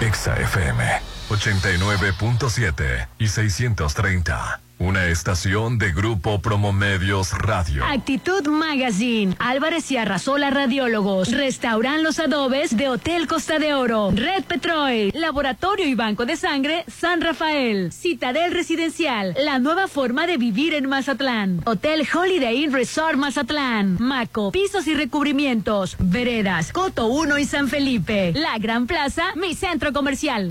Exa FM 89.7 y 630. Una estación de Grupo Promomedios Radio. Actitud Magazine, Álvarez y Arrasola Radiólogos, Restauran Los Adobes de Hotel Costa de Oro, Red Petrol, Laboratorio y Banco de Sangre San Rafael, Citadel Residencial, la nueva forma de vivir en Mazatlán, Hotel Holiday Inn Resort Mazatlán, Maco, pisos y recubrimientos, Veredas, Coto 1 y San Felipe, La Gran Plaza, mi centro comercial,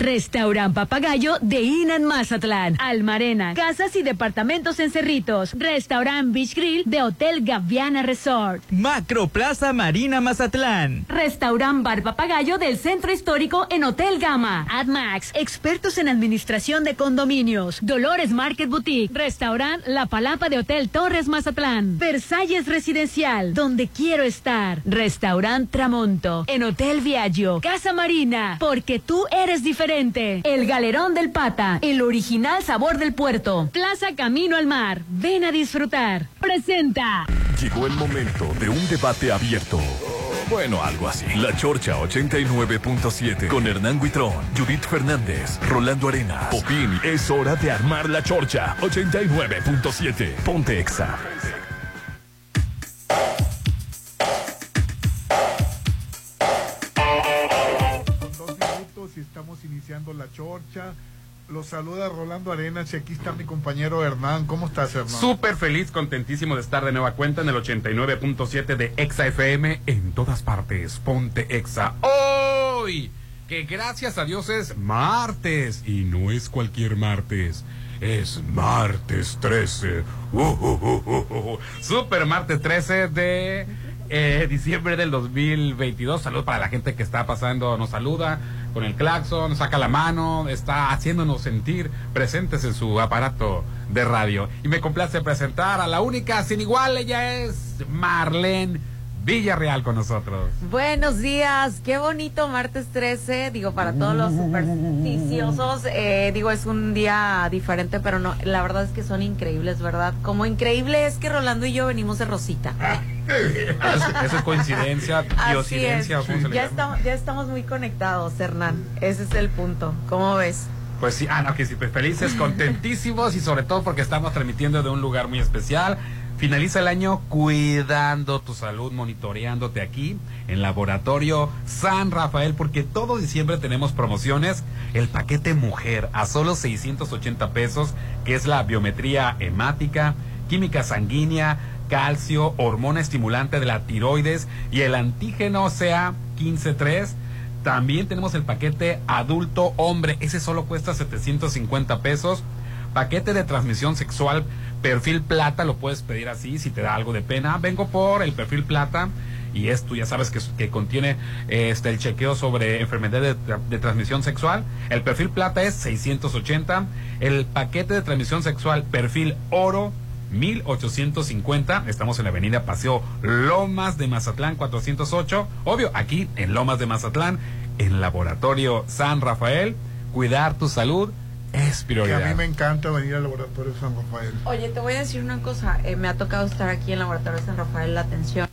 Restaurant Papagayo de Inan Mazatlán, Almarena, casas y departamentos en Cerritos, Restaurant Beach Grill de Hotel Gaviana Resort. Macro Plaza Marina Mazatlán. Restaurant Bar Papagayo del Centro Histórico en Hotel Gama. AdMax, expertos en administración de condominios. Dolores Market Boutique. Restaurant La Palapa de Hotel Torres Mazatlán. Versalles Residencial, donde quiero estar. Restaurant Tramonto. En Hotel Viaggio. Casa Marina, porque tú eres diferente. El Galerón del Pata. El original sabor del puerto. Plaza Camino al Mar. Ven a disfrutar. Presenta. Llegó el momento de un debate abierto. Bueno, algo así. La Chorcha 89.7 con Hernán Guitrón, Judith Fernández, Rolando Arenas, Popín. Es hora de armar la Chorcha 89.7. Ponte Exa. Iniciando la chorcha. Los saluda Rolando Arenas y aquí está mi compañero Hernán. ¿Cómo estás, Hernán? Súper feliz, contentísimo de estar de nueva cuenta en el 89.7 de Exa FM en todas partes. Ponte Exa. Hoy, que gracias a Dios es martes y no es cualquier martes. Es martes 13. Uh, uh, uh, uh, uh. Super martes 13 de eh, diciembre del 2022. Salud para la gente que está pasando, nos saluda con el claxon, saca la mano, está haciéndonos sentir presentes en su aparato de radio. Y me complace presentar a la única sin igual, ella es Marlene Villarreal con nosotros. Buenos días, qué bonito martes 13, digo, para todos los supersticiosos, eh, digo, es un día diferente, pero no, la verdad es que son increíbles, ¿verdad? Como increíble es que Rolando y yo venimos de Rosita. Eso, eso es coincidencia, Así diosidencia, es. ¿cómo se le Ya, estamos, ya estamos muy conectados, Hernán, ese es el punto, ¿cómo ves? Pues sí, ah, no, que sí, pues felices, contentísimos y sobre todo porque estamos transmitiendo de un lugar muy especial. Finaliza el año cuidando tu salud, monitoreándote aquí en Laboratorio San Rafael, porque todo diciembre tenemos promociones. El paquete mujer a solo 680 pesos, que es la biometría hemática, química sanguínea, calcio, hormona estimulante de la tiroides y el antígeno sea 153. También tenemos el paquete adulto hombre, ese solo cuesta 750 pesos. Paquete de transmisión sexual, perfil plata, lo puedes pedir así si te da algo de pena. Vengo por el perfil plata y esto ya sabes que, que contiene este el chequeo sobre enfermedad de, de transmisión sexual. El perfil plata es 680. El paquete de transmisión sexual, perfil oro, 1850. Estamos en la avenida Paseo Lomas de Mazatlán 408. Obvio, aquí en Lomas de Mazatlán, en Laboratorio San Rafael. Cuidar tu salud es Que a prioridad. mí me encanta venir al laboratorio San Rafael. Oye, te voy a decir una cosa, eh, me ha tocado estar aquí en Laboratorio San Rafael, la atención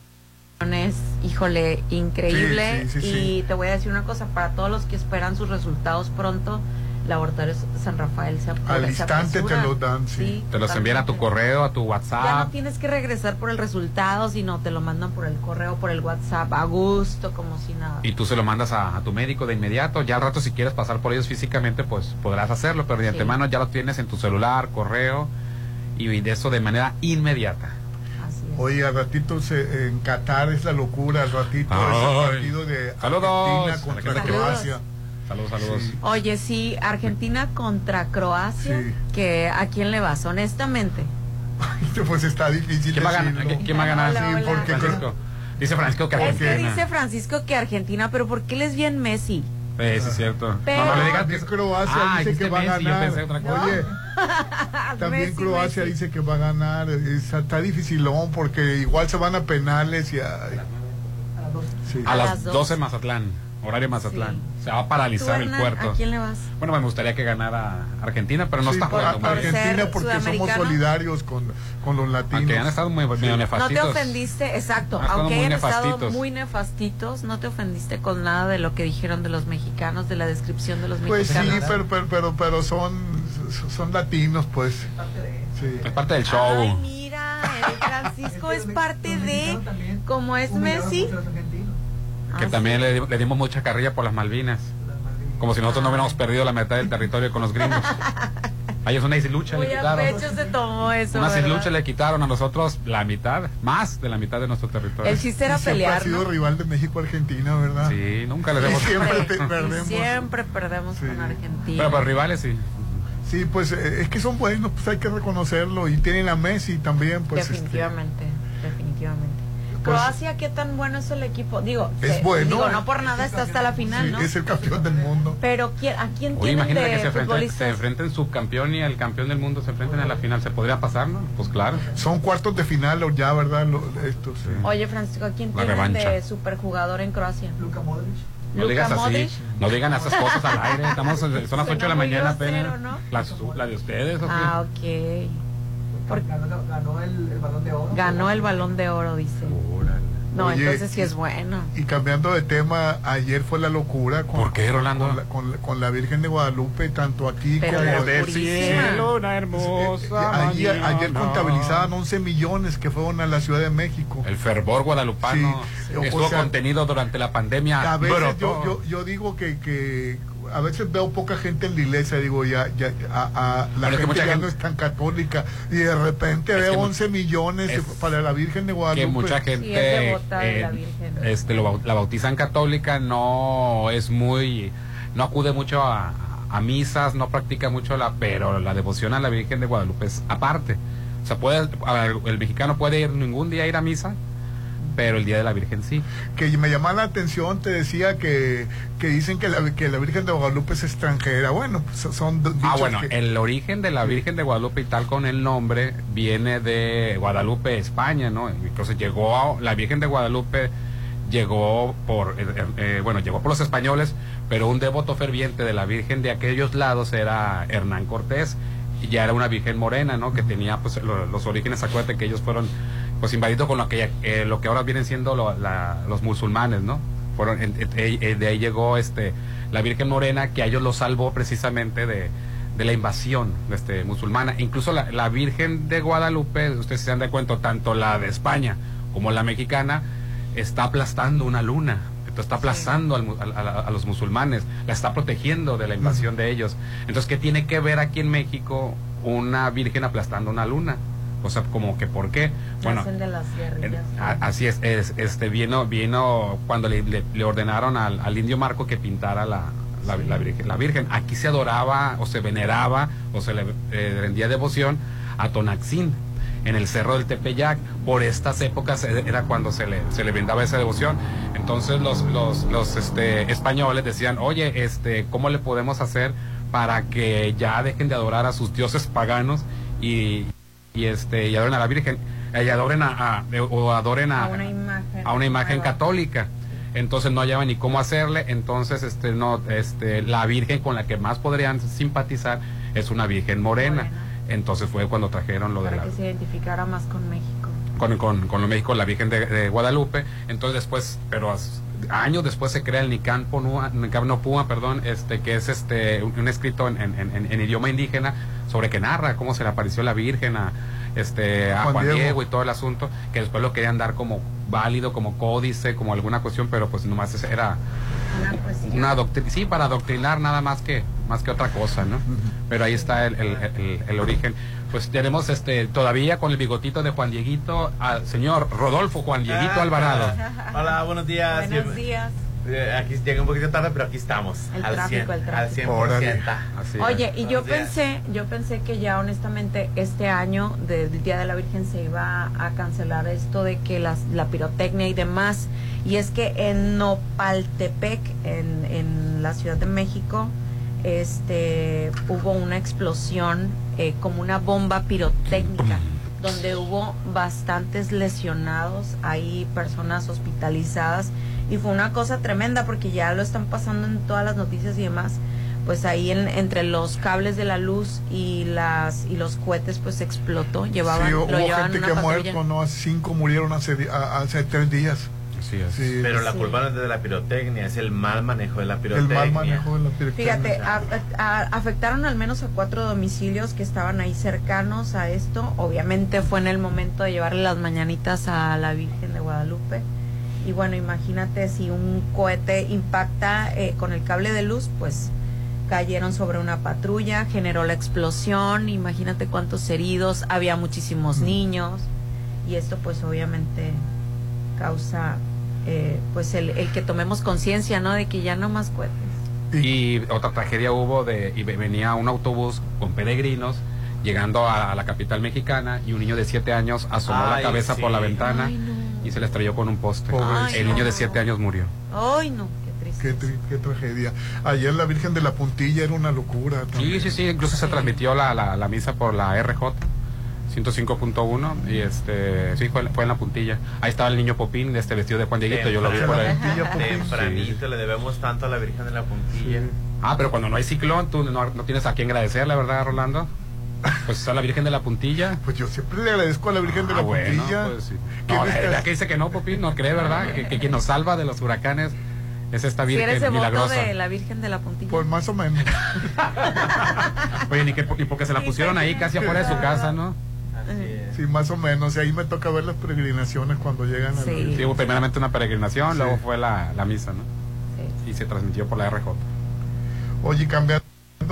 es, híjole, increíble. Sí, sí, sí, y sí. te voy a decir una cosa, para todos los que esperan sus resultados pronto, Laboratorio San Rafael se Al se instante te apresura. lo dan, sí. Te los envían a tu correo, a tu Ya no WhatsApp. tienes que regresar por el resultado, sino te lo mandan por el correo, por el WhatsApp, a gusto, como si nada. Y tú se lo mandas a, a tu médico de inmediato. Ya al rato, si quieres pasar por ellos físicamente, pues podrás hacerlo. Pero de Sí. antemano ya lo tienes en tu celular, correo. Y de eso de manera inmediata. Oye, al ratito se- en Qatar es la locura, al ratito es el partido de Saludos. Argentina contra A la gente que- Croacia. Saludos, saludos. Sí. Oye, sí, Argentina contra Croacia, Sí. que ¿a quién le vas? Honestamente. Pues está difícil ¿Quién va a ganar? decirlo. ¿Qui- ¿Quién va a ganar? Hola, Sí, hola. porque Francisco. Dice Francisco que Es que Argentina. dice Francisco que Argentina, pero ¿por qué les bien Messi? Sí, sí, es cierto. Pero- no, no le digas También Croacia Ah, dice que va a Messi, yo ganar. pensé otra cosa. Oye, también Messi, Croacia Messi. dice que va a ganar. Es- está dificilón porque igual se van a penales y a... Sí. A, A las las 12 dos. Mazatlán, horario Mazatlán. Sí. Se va a ¿Tú, paralizar el puerto. ¿A quién le vas? Bueno, me gustaría que ganara Argentina, pero no Sí, está por- jugando. Argentina porque somos solidarios con, con los latinos. Aunque han estado muy medio No nefastitos. te ofendiste, exacto, Han aunque hayan estado muy nefastitos, no te ofendiste con nada de lo que dijeron de los mexicanos, de la descripción de los Pues sí, mexicanos. pero, pero, pero, pero son, son latinos, pues. Sí. Es parte del show. Ay, mira, el Francisco es parte de, como es Messi. Que Ah, también le, di- le dimos mucha carrilla por las Malvinas. Como si nosotros no hubiéramos perdido la mitad del territorio con los gringos. A ellos una islucha Muy le quitaron. pecho se tomó eso. Una ¿verdad? islucha le quitaron a nosotros la mitad, más de la mitad de nuestro territorio. El chiste era Y siempre ha pelear, sido ¿no? rival de México-Argentina, ¿verdad? Sí, nunca les Y hemos... siempre perdemos. siempre perdemos Sí. con Argentina. Pero para rivales sí. Sí, pues eh, es que son buenos, pues hay que reconocerlo. Y tienen a Messi también, pues. este, definitivamente, definitivamente. Croacia, ¿qué tan bueno es el equipo? Digo, Es bueno. digo, no por nada está hasta la final, sí, ¿no? es el campeón del mundo. Pero ¿quién- ¿a quién Oye, tienen imagínate de que se enfrenten, se enfrenten subcampeón y el campeón del mundo se enfrenten en la final. ¿Se podría pasar, no? Pues claro. Son cuartos de final o ya, ¿verdad? Lo- estos, sí. Oye, Francisco, ¿a quién tienen de superjugador en Croacia? Luka Modric. No Luka digas así, Modric. no digan esas cosas al aire. Estamos, son las 8 de la mañana grosero, apenas. ¿no? La, la de ustedes, ¿o qué? Ah, ok. Ganó, ganó el, el balón de oro. Ganó el balón de oro, dice. Órale. No, Oye, entonces sí es bueno. Y cambiando de tema, ayer fue la locura con, ¿Por qué, Rolando? con, la, con la- con la Virgen de Guadalupe, tanto aquí Pero como... la Del cielo, una Eh, hermosa ayer, ayer mañana. contabilizaban 11 millones que fueron a la Ciudad de México. El fervor guadalupano Sí, o estuvo sea, contenido durante la pandemia. a veces yo, yo, yo digo que, que a veces veo poca gente en la iglesia, digo, ya, ya a, a- la gente mucha ya gente- no es tan católica y de repente Es veo que mu- 11 millones es para la Virgen de Guadalupe. que mucha gente Sí, es devota de la Virgen. este lo la bautizan católica no es muy no acude mucho a, a misas no practica mucho la pero la devoción a la Virgen de Guadalupe es aparte o sea puede ver, el mexicano puede ir ningún día a ir a misa pero el día de la Virgen sí. Que me llamaba la atención, te decía que, que dicen que la, que la Virgen de Guadalupe es extranjera. Bueno, pues son ah bueno que- el origen de la Virgen de Guadalupe y tal con el nombre viene de Guadalupe España no entonces llegó a- la Virgen de Guadalupe llegó por eh, eh, eh, bueno llegó por los españoles pero un devoto ferviente de la Virgen de aquellos lados era Hernán Cortés y ya era una Virgen morena no que tenía pues lo- los orígenes. Acuérdate que ellos fueron pues invadidos con lo que eh, lo que ahora vienen siendo lo- la- los musulmanes no fueron de ahí llegó este la Virgen morena que a ellos los salvó precisamente de de la invasión este, musulmana. Incluso la, la Virgen de Guadalupe, ustedes se dan de cuenta, tanto la de España como la mexicana, está aplastando una luna. Entonces está aplastando al mu- a, a- a los musulmanes, la está protegiendo de la invasión de ellos. Entonces, ¿qué tiene que ver aquí en México una virgen aplastando una luna? O sea, como que ¿por qué? Bueno, Nacen de las guerrillas. en- a- así es, es, este vino, vino cuando le, le- le ordenaron al, al indio Marco que pintara la, la, la virgen, la Virgen. Aquí se adoraba o se veneraba o se le eh, rendía devoción a Tonaxín en el cerro del Tepeyac. Por estas épocas eh, era cuando se le, se le brindaba esa devoción. Entonces los, los, los este, españoles decían, oye, este, ¿cómo le podemos hacer para que ya dejen de adorar a sus dioses paganos y, y este y adoren a la Virgen? eh, Y adoren a, a- o adoren a, A una imagen. a una imagen Algo. católica. Entonces no hallaban ni cómo hacerle, entonces este no este la virgen con la que más podrían simpatizar es una virgen morena. Morena. Entonces fue cuando trajeron lo de Para la que se identificara más con México. con, con, con lo México, la Virgen de, de Guadalupe. Entonces después, pero as- años después se crea el Nican Ponua, Nopua, perdón, este, que es este un, un escrito en, en- en- en idioma indígena sobre que narra cómo se le apareció la Virgen a este a Juan Juan, Diego. Diego. y todo el asunto, que después lo querían dar como válido, como códice, como alguna cuestión, pero pues nomás ese era Una doctrina, sí, para adoctrinar nada más que más que otra cosa, ¿no? Pero ahí está el, el- el- el origen. Pues tenemos este todavía con el bigotito de Juan Dieguito al señor Rodolfo Juan Dieguito Ah, Alvarado. Hola, buenos días. Buenos días. eh, aquí llega un poquito tarde, pero aquí estamos. El al tráfico, 100, el tráfico. Al 100%. Órale. Así Oye, y yo pensé, yo pensé que ya honestamente este año del Día de la Virgen se iba a cancelar esto de que las, la pirotecnia y demás. Y es que en Nopaltepec, en, en la Ciudad de México, este hubo una explosión eh, como una bomba pirotécnica donde hubo bastantes lesionados, hay personas hospitalizadas y fue una cosa tremenda porque ya lo están pasando en todas las noticias y demás pues ahí en- entre los cables de la luz y las y los cohetes pues explotó llevaban sí, lo hubo llevaban gente una que ha muerto, ¿no? Cinco murieron hace, hace tres días. Así es. Sí, Pero la Sí. culpa no es de la pirotecnia, es el mal manejo de la el pirotecnia. mal manejo de la pirotecnia. Fíjate, a- a- afectaron al menos a cuatro domicilios que estaban ahí cercanos a esto. Obviamente fue en el momento de llevarle las mañanitas a la Virgen de Guadalupe. Y bueno, imagínate si un cohete impacta eh, con el cable de luz, pues cayeron sobre una patrulla, generó la explosión, imagínate cuántos heridos, había muchísimos niños y esto pues obviamente causa eh, pues el, el que tomemos conciencia, ¿no? De que ya no más cohetes. Y otra tragedia hubo de y ve- venía un autobús con peregrinos llegando a, a la capital mexicana y un niño de 7 años asomó Ay, la cabeza sí. por la ventana Ay, no. y se le estrelló con un poste. El niño de. 7 años murió. Ay, no, qué triste. Qué, tri- qué tragedia. Ayer la Virgen de la Puntilla era una locura. Sí, también. sí, sí, incluso se transmitió la, la, la misa por la RJ 105.1 y este sí fue, fue en la puntilla. Ahí estaba el niño Popín de este vestido de Juan Dieguito, yo lo vi por ahí. Tempranito le debemos tanto a la Virgen de la Puntilla. Ah, pero cuando no hay ciclón, tú no, no tienes a quién agradecerle, ¿verdad, Rolando? Pues está la Virgen de la Puntilla. Pues yo siempre le agradezco a la Virgen de Ah, la bueno, Puntilla. pues sí. No, la verdad que dice que no, Popín, no cree, ¿verdad? Que, que quien nos salva de los huracanes es esta Si Virgen eres devoto milagrosa. de la Virgen de la Puntilla. Pues más o menos. Oye, ni, que, ni porque se la pusieron ahí casi afuera de su casa, ¿no? Sí, más o menos. Y ahí me toca ver las peregrinaciones cuando llegan a la Sí. Sí, hubo primeramente una peregrinación, Sí. luego fue la, la misa, ¿no? Sí. Y se transmitió por la RJ. Oye, cambiando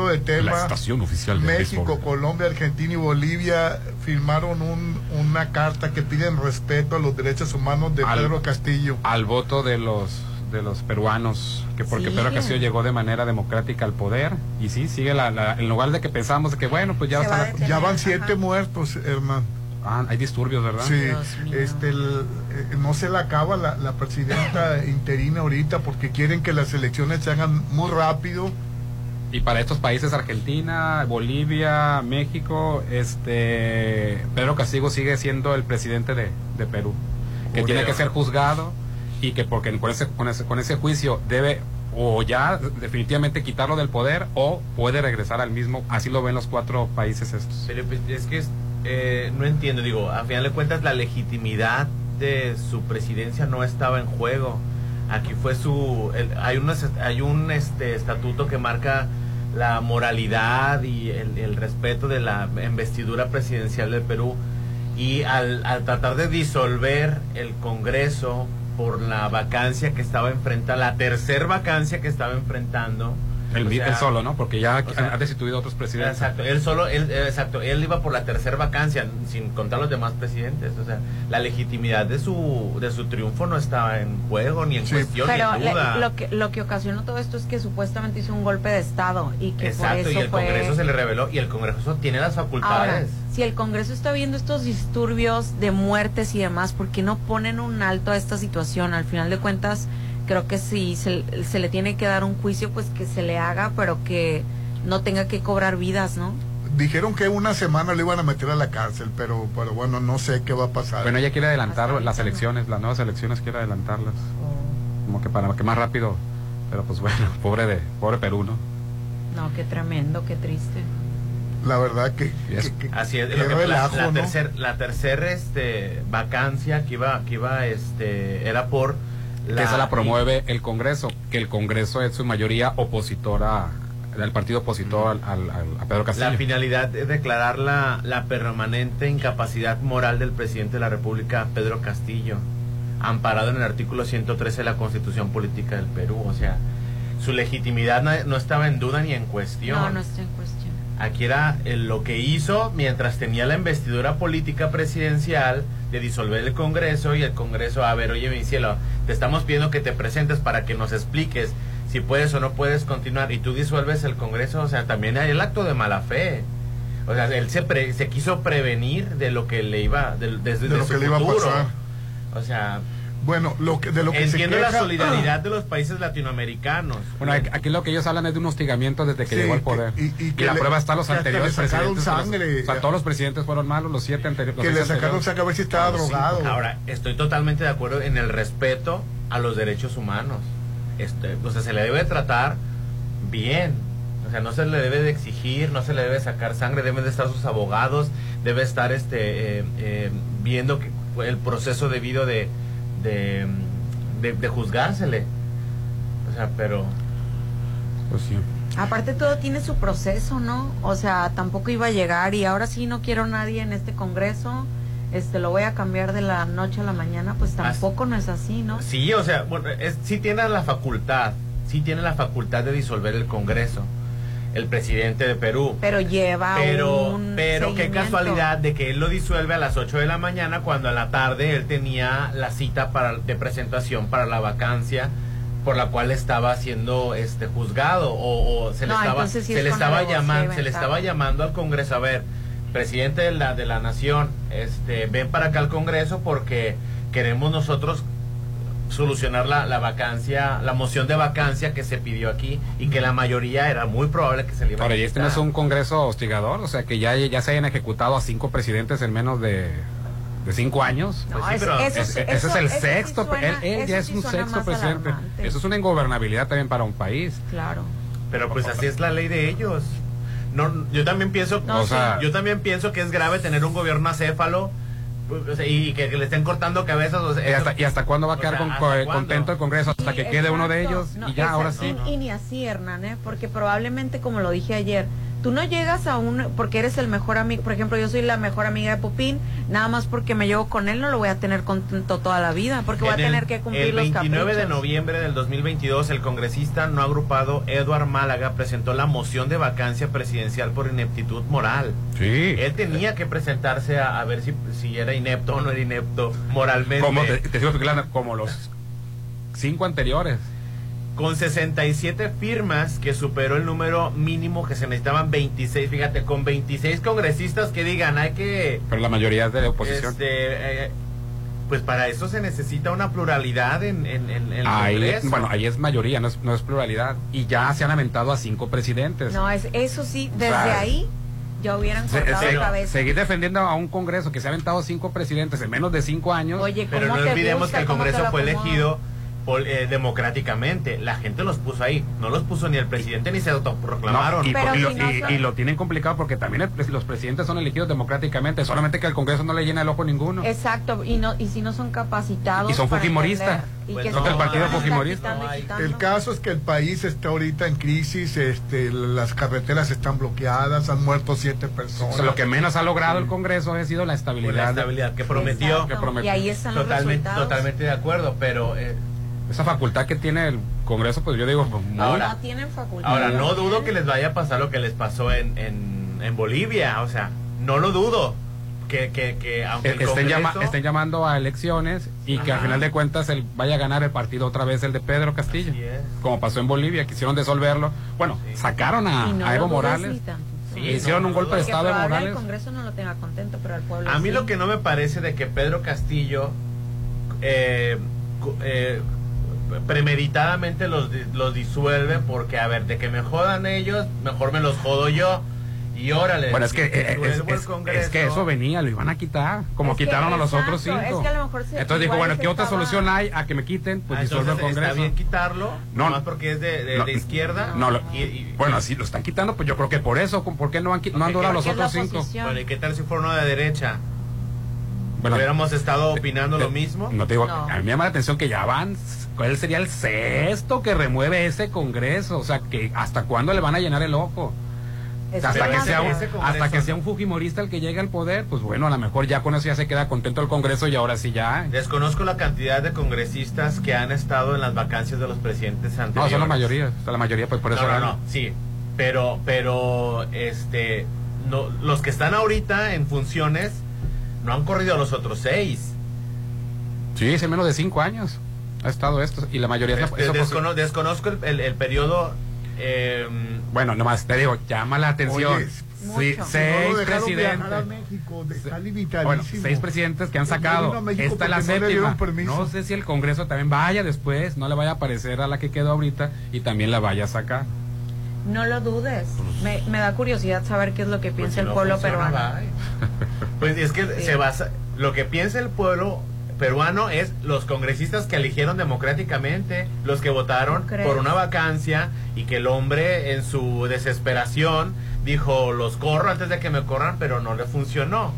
de tema. La estación oficial de México, béisbol. Colombia, Argentina y Bolivia firmaron un- una carta que piden respeto a los derechos humanos de Al- Pedro Castillo. Al voto de los de los peruanos, que porque Sí. Pedro Castillo llegó de manera democrática al poder, y sí, sigue la, la- en lugar de que pensamos de que bueno, pues ya va la-. Ya van Ajá. siete muertos, Hernán. Ah, hay disturbios, ¿verdad? Sí, este, el- eh, no se le acaba la, la presidenta interina ahorita porque quieren que las elecciones se hagan muy rápido. Y para estos países, Argentina, Bolivia, México, este Pedro Castillo sigue siendo el presidente de, de Perú, que tiene que ser juzgado y que porque con ese, con ese, con ese juicio debe o ya definitivamente quitarlo del poder o puede regresar al mismo, así lo ven los cuatro países estos. Pero pues, es que es- eh, no entiendo, digo, a final de cuentas la legitimidad de su presidencia no estaba en juego. Aquí fue su el- hay un hay un este estatuto que marca la moralidad y el, respeto de la investidura presidencial del Perú y al, al tratar de disolver el Congreso por la vacancia que estaba enfrentando, la tercer vacancia que estaba enfrentando. Él, o sea, él solo, ¿no? Porque ya o sea, ha destituido a otros presidentes. Exacto, él solo, él, eh, exacto, él iba por la tercera vacancia, sin contar los demás presidentes. O sea, la legitimidad de su, de su triunfo no estaba en juego, ni en Sí. cuestión, Pero ni en le- duda. lo que lo que ocasionó todo esto es que supuestamente hizo un golpe de estado y que Exacto, por y eso el fue Congreso se le reveló, y el Congreso tiene las Ahora, facultades. si el Congreso está viendo estos disturbios de muertes y demás, ¿por qué no ponen un alto a esta situación? Al final de cuentas, creo que si se, se le tiene que dar un juicio, pues que se le haga, pero que no tenga que cobrar vidas, ¿no? Dijeron que una semana le iban a meter a la cárcel, pero, pero bueno, no sé qué va a pasar. Bueno, ella quiere adelantar Hasta las elecciones, las nuevas elecciones quiere adelantarlas. Como que para que más rápido. Pero pues bueno, pobre de pobre Perú, ¿no? No, qué tremendo, qué triste. la verdad que, Así es, que- la, relajo, la la tercer este, vacancia que iba, que iba, este, era por que esa la promueve el Congreso, que el Congreso es su mayoría opositora, el partido opositor al, al- al- a Pedro Castillo. La finalidad de declarar la, la permanente incapacidad moral del presidente de la República, Pedro Castillo, amparado en el artículo 113 de la Constitución Política del Perú. O sea, su legitimidad no, no estaba en duda ni en cuestión. No, no está en cuestión. Aquí era eh, lo que hizo mientras tenía la investidura política presidencial de disolver el Congreso y el Congreso, a ver, oye, mi cielo, te estamos pidiendo que te presentes para que nos expliques si puedes o no puedes continuar y tú disuelves el Congreso, o sea, también hay el acto de mala fe. O sea, él se, pre- se quiso prevenir de lo que le iba, de, de- de De lo su que le iba a futuro. pasar. O sea, Bueno, lo que, de lo que entiendo se la queja- solidaridad de los países latinoamericanos. Bueno, aquí aquí lo que ellos hablan es de un hostigamiento desde que Sí, llegó al que- poder. y- y que la le- prueba está los anteriores presidentes. sangre. o sea, todos los presidentes fueron malos, los siete anteriores. que le sacaron saca a ver si estaba drogado. Ahora, estoy totalmente de acuerdo en el respeto a los derechos humanos. Este, o sea, se le debe tratar bien. O sea, no se le debe de exigir, no se le debe sacar sangre, deben de estar sus abogados, debe estar este eh, eh, viendo que, el proceso debido de, de, de, de juzgársele. O sea, pero... Pues sí. Aparte todo tiene su proceso, ¿no? O sea, tampoco iba a llegar y ahora sí no quiero nadie en este congreso, este lo voy a cambiar de la noche a la mañana, pues tampoco no es así, ¿no? Sí, o sea, bueno, es, sí tiene la facultad, sí tiene la facultad de disolver el Congreso, el presidente de Perú. Pero lleva Pero, un pero qué casualidad de que él lo disuelve a las 8 de la mañana cuando a la tarde él tenía la cita para, de presentación para la vacancia por la cual estaba siendo este juzgado o, o se le No, estaba sí se es le estaba llamando se le estaba llamando al Congreso a ver presidente de la de la nación este ven para acá al Congreso porque queremos nosotros solucionar la, la vacancia, la moción de vacancia que se pidió aquí y que la mayoría era muy probable que se le iba a Ahora, y este no es un congreso hostigador, o sea, que ya, ya se hayan ejecutado a cinco presidentes en menos de, de cinco años. No, Pues sí, pero eso, Es- eso- ese es el eso sí sexto, suena- él, él ya es sí un sexto presidente. alarmante. Eso es una ingobernabilidad también para un país. Claro. Pero pues así es la ley de ellos. No, yo también pienso, No, O sea- yo también pienso que es grave tener un gobierno acéfalo o sea, y que, que le estén cortando cabezas. o sea, ¿Y hasta, y hasta cuándo va a o quedar sea, con- contento el Congreso? Hasta Sí, que quede uno de ellos No, y ya, ahora sí. Y, y ni así, Hernán, ¿eh? porque probablemente, como lo dije ayer, tú no llegas a un, porque eres el mejor amigo, por ejemplo, yo soy la mejor amiga de Popín, nada más porque me llevo con él no lo voy a tener contento toda la vida, porque voy a En el- tener que cumplir el los 29 de caprichos. noviembre del 2022, el congresista no agrupado Eduard Málaga presentó la moción de vacancia presidencial por ineptitud moral. Sí. Él tenía que presentarse a, a ver si, si era inepto o no era inepto moralmente. Como te, te como los cinco anteriores. Con 67 firmas que superó el número mínimo que se necesitaban 26, fíjate, con 26 congresistas que digan, hay que... Pero la mayoría es de la oposición. este, eh, pues para eso se necesita una pluralidad en, en, en- el Ahí, Congreso. bueno, ahí es mayoría, no es, no es pluralidad. Y ya se han aventado a cinco presidentes. No, es, eso sí, desde sea, ahí ya hubieran cortado se- la cabeza. seguir defendiendo a un Congreso que se ha aventado cinco presidentes en menos de cinco años. Oye, Pero ¿cómo no te olvidemos gusta? que el ¿Cómo te Congreso fue elegido eh, democráticamente. La gente los puso ahí. No los puso ni el presidente ni se No, autoproclamaron. y, Pero y lo, y- y tienen complicado porque también el pres- los presidentes son elegidos democráticamente, solamente que al Congreso no le llena el ojo ninguno. Exacto, y no y si no son capacitados Y son fujimoristas. Pues no, del partido fujimorista. No. El caso es que el país está ahorita en crisis, este, las carreteras están bloqueadas, han muerto siete O personas. sea, lo que menos ha logrado el Congreso ha sido la estabilidad. la estabilidad que prometió. Exacto, que prometió. Y ahí están los Totalmente, resultados. totalmente de acuerdo, pero eh, Esa facultad que tiene el Congreso, pues yo digo, pues, Ahora- no tienen facultad. ahora no dudo que les vaya a pasar lo que les pasó en, en, en Bolivia, o sea, no lo dudo. Que, que, que aunque Eh, estén, llama- Congreso- estén llamando a elecciones y que al final de cuentas el, vaya a ganar el partido otra vez el de Pedro Castillo. Así es. Como pasó en Bolivia, quisieron disolverlo. Bueno, Sí. sacaron a, no Evo Morales. Sí, hicieron no, un golpe de Estado de Morales. el Congreso no lo tenga contento, pero el pueblo A mí sí. lo que no me parece de que Pedro Castillo eh, eh, premeditadamente los, di- los disuelve porque, a ver, de que me jodan ellos, mejor me los jodo yo. Y órale. Bueno, es que, si eh, es, disuelvo el es- Congreso, es que eso venía, lo iban a quitar, como Es que, quitaron a los otros cinco. es que a lo mejor se- Entonces dijo, bueno, ¿qué otra solución hay a que me quiten? Pues Ah, disuelve el Congreso. ¿Está bien quitarlo? No, No, porque es de, de- no, de izquierda. No, lo- Y- y- bueno, si lo están quitando, pues yo creo que por eso, ¿por qué no han, no han durado los otros cinco? Bueno, ¿y qué tal si fuera uno de derecha? Bueno, ¿Hubiéramos estado opinando te- lo mismo? No te digo, No. a mí me llama la atención que ya van, él sería el sexto que remueve ese Congreso, o sea, que hasta cuándo le van a llenar el ojo. Hasta, que sea un, hasta que sea un fujimorista el que llegue al poder, pues bueno, a lo mejor ya con eso ya se queda contento el Congreso y ahora sí ya. Desconozco la cantidad de congresistas que han estado en las vacancias de los presidentes anteriores. No, son la mayoría, son la mayoría, pues por eso no, no, no, sí. Pero, pero, este, no, los que están ahorita en funciones no han corrido a los otros seis. Sí, es en menos de cinco años ha estado esto. Y la mayoría... Este, eso- descono- desconozco el, el- el periodo... eh, Bueno, nomás te digo, llama la atención. Oye, Sí, seis no presidentes. México, está Bueno, seis presidentes que han No sacado. Esta es la no séptima. permiso. No sé si el Congreso también vaya después, no le vaya a parecer a la que quedó ahorita y también la vaya a sacar. No lo dudes. Me, me da curiosidad saber qué es lo que pues, piensa si el no pueblo funciona, peruano. bye. Pues es que se basa... Lo que piensa el pueblo peruano es los congresistas que eligieron democráticamente, los que votaron por una vacancia y que el hombre en su desesperación dijo, los corro antes de que me corran, pero no le funcionó.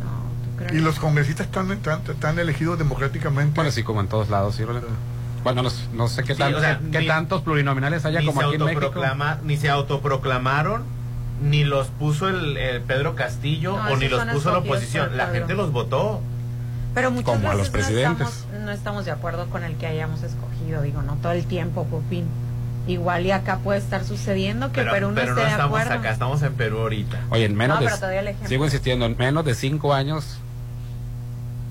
No, ¿tú crees? Y los congresistas están, están, están elegidos democráticamente. Bueno, sí, como en todos lados, sí, Rolando? Bueno, no, no sé qué, Sí, tan- o sea, qué ni- tantos plurinominales haya ni como se aquí en México. autoproclama- ni se autoproclamaron ni los puso el, el Pedro Castillo No, o ni los puso la oposición la gente los votó Pero muchas Como a veces los presidentes. No, estamos, no estamos de acuerdo con el que hayamos escogido, digo, no todo el tiempo, Popín. Igual y acá puede estar sucediendo que pero, Perú no pero esté no de estamos acuerdo. acá estamos en Perú ahorita Oye, en menos No, pero te doy el de... Sigo insistiendo, en menos de cinco años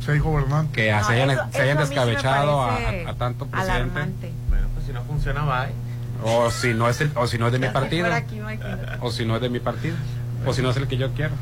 Seis gobernantes. que No, se hayan, eso- se hayan sí descabechado a, a- a tanto presidente. Alarmante. bueno pues si no funciona bye O si no es el, o si no es de mi partido. aquí. O si no es de mi partido. O si no es el que yo quiero.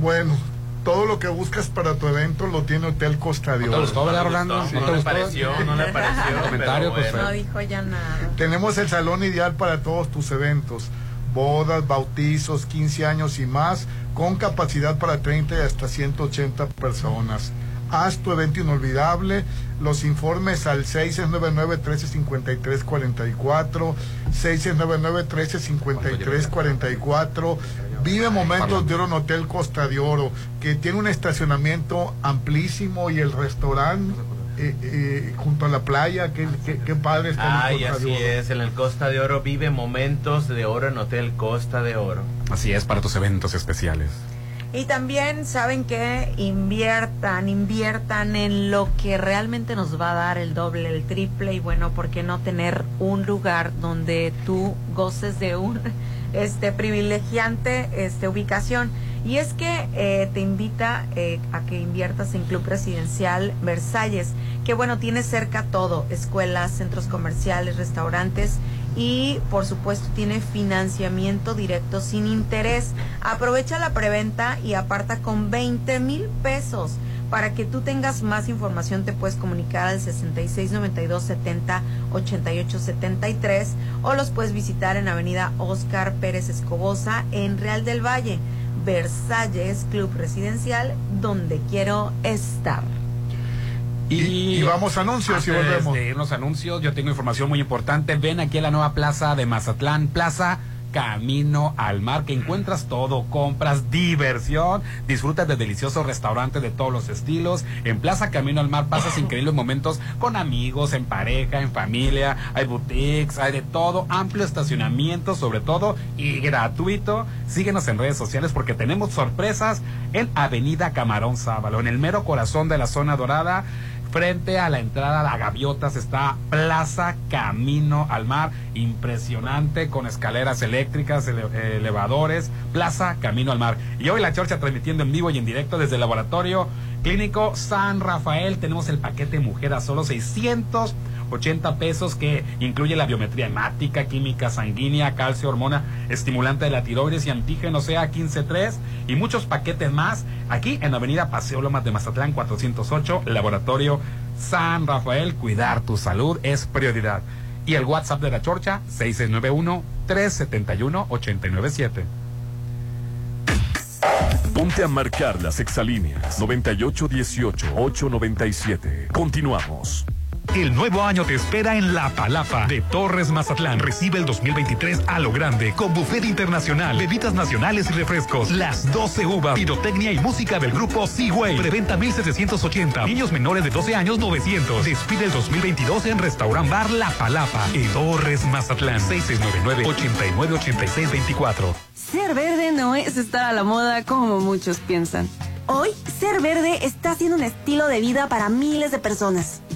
Bueno, todo lo que buscas para tu evento lo tiene Hotel Costa de ¿No te gustó, verdad, Rolando? no, ¿No te no le gustó? pareció no le pareció Comentario, pues. No dijo ya nada. Tenemos el salón ideal para todos tus eventos. Bodas, bautizos, 15 años y más, con capacidad para 30 y hasta 180 personas. Haz tu evento inolvidable. Los informes al 699-1353-44, 699-1353-44. Vive momentos de oro en Hotel Costa de Oro, que tiene un estacionamiento amplísimo y el restaurante eh, eh, junto a la playa. Qué, qué- qué padre está en ay el Costa así de Oro. es en el Costa de Oro vive momentos de oro en Hotel Costa de Oro Así es, para tus eventos especiales. Y también saben que inviertan, inviertan en lo que realmente nos va a dar el doble, el triple y bueno, ¿por qué no tener un lugar donde tú goces de un este privilegiante este ubicación? Y es que eh, te invita eh, a que inviertas en Club Residencial Versalles, que bueno, tiene cerca todo, escuelas, centros comerciales, restaurantes y por supuesto tiene financiamiento directo sin interés. Aprovecha la preventa y aparta con 20 mil pesos. Para que tú tengas más información te puedes comunicar al 6692 70 88 73 o los puedes visitar en Avenida Oscar Pérez Escobosa en Real del Valle. Versalles Club Residencial, donde quiero estar. Y, y vamos a anuncios y volvemos. de irnos a anuncios, yo tengo información muy importante. Ven aquí a la nueva plaza de Mazatlán, Plaza Camino al Mar, que encuentras todo, compras, diversión, disfrutas de deliciosos restaurantes de todos los estilos. En Plaza Camino al Mar pasas increíbles momentos con amigos, en pareja, en familia, hay boutiques, hay de todo, amplio estacionamiento sobre todo y gratuito. Síguenos en redes sociales porque tenemos sorpresas en Avenida Camarón Sábalo, en el mero corazón de la zona dorada. Frente a la entrada a Gaviotas está Plaza Camino al Mar, impresionante con escaleras eléctricas, ele- elevadores, Plaza Camino al Mar. Y hoy la Chorcha transmitiendo en vivo y en directo desde el laboratorio clínico San Rafael. Tenemos el paquete mujer a solo 680 pesos que incluye la biometría hemática, química sanguínea, calcio, hormona, estimulante de la tiroides y antígeno sea 153 y muchos paquetes más aquí en Avenida Paseo Lomas de Mazatlán 408, Laboratorio San Rafael. Cuidar tu salud es prioridad. Y el WhatsApp de la Chorcha 6691 371 897. Ponte a marcar las exalíneas 9818-897. Continuamos. El nuevo año te espera en La Palapa de Torres Mazatlán. Recibe el 2023 a lo grande con buffet internacional, bebidas nacionales y refrescos, las 12 uvas, pirotecnia y música del grupo Seaway. Preventa 1780. Niños menores de 12 años 900. Despide el 2022 en Restaurant Bar La Palapa en Torres Mazatlán. 6699 898624. Ser verde no es estar a la moda como muchos piensan. Hoy, ser verde está siendo un estilo de vida para miles de personas.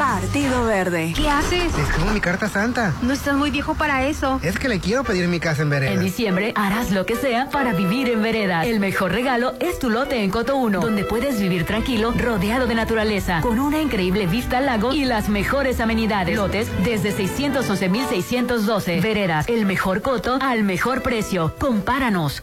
Partido Verde. ¿Qué haces? Escribo mi carta santa. No estás muy viejo para eso. Es que le quiero pedir mi casa en vereda. En diciembre harás lo que sea para vivir en vereda. El mejor regalo es tu lote en Coto 1, donde puedes vivir tranquilo, rodeado de naturaleza, con una increíble vista al lago y las mejores amenidades. Lotes desde 611.612. Veredas, el mejor coto al mejor precio. Compáranos.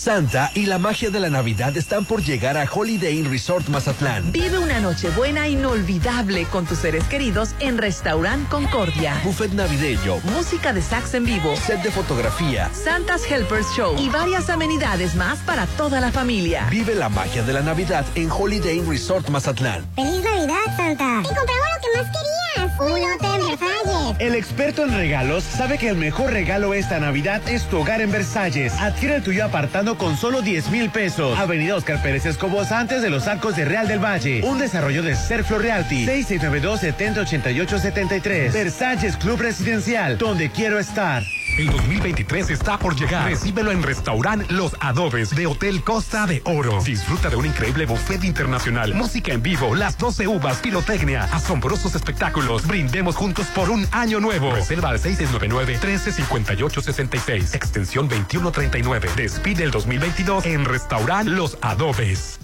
Santa y la magia de la Navidad están por llegar a Holiday Inn Resort Mazatlán. Vive una noche buena inolvidable con tus seres queridos en Restaurant Concordia. Buffet navideño, música de sax en vivo, set de fotografía, Santa's Helpers Show y varias amenidades más para toda la familia. Vive la magia de la Navidad en Holiday Inn Resort Mazatlán. ¡Feliz Navidad, Santa! ¡Te compramos lo que más querías! ¡Un hotel Versalles! El experto en regalos sabe que el mejor regalo esta Navidad es tu hogar en Versalles. Adquiere el tuyo apartando con solo 10 mil pesos. Avenida Oscar Pérez Escobos antes de los arcos de Real del Valle. Un desarrollo de Serflo Realty. 6692-708873. Versalles Club Residencial, donde quiero estar. El 2023 está por llegar. Recíbelo en Restaurant Los Adobes de Hotel Costa de Oro. Disfruta de un increíble buffet internacional, música en vivo, las 12 uvas, pirotecnia, asombrosos espectáculos. Brindemos juntos por un año nuevo. Reserva al 699-1358-66, extensión 2139. Despide el 2022 en Restaurant Los Adobes.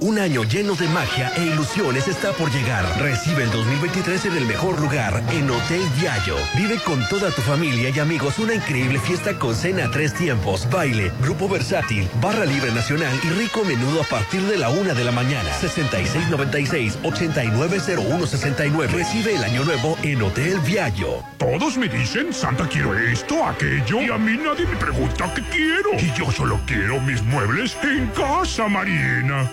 Un año lleno de magia e ilusiones está por llegar. Recibe el 2023 en el mejor lugar, en Hotel Viallo. Vive con toda tu familia y amigos una increíble fiesta con cena a tres tiempos, baile, grupo versátil, barra libre nacional y rico menudo a partir de la una de la mañana. 6696-890169. Recibe el año nuevo en Hotel Viallo. Todos me dicen, Santa quiero esto, aquello, y a mí nadie me pregunta qué quiero. Y yo solo quiero mis muebles en Casa Marina.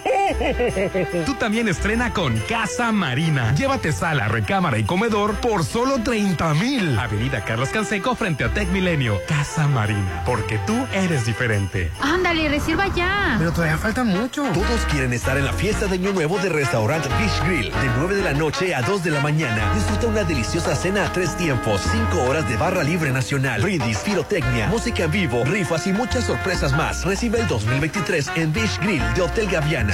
Tú también estrena con Casa Marina. Llévate sala, recámara y comedor por solo 30 mil. Avenida Carlos Canseco frente a Tech Milenio. Casa Marina, porque tú eres diferente. Ándale, reserva ya. Pero todavía falta mucho. Todos quieren estar en la fiesta de Año Nuevo de Restaurant Fish Grill. De 9 de la noche a 2 de la mañana. Disfruta una deliciosa cena a tres tiempos. 5 horas de barra libre nacional. Brindis, pirotecnia, música en vivo, rifas y muchas sorpresas más. Recibe el 2023 en Beach Grill de Hotel Gaviana.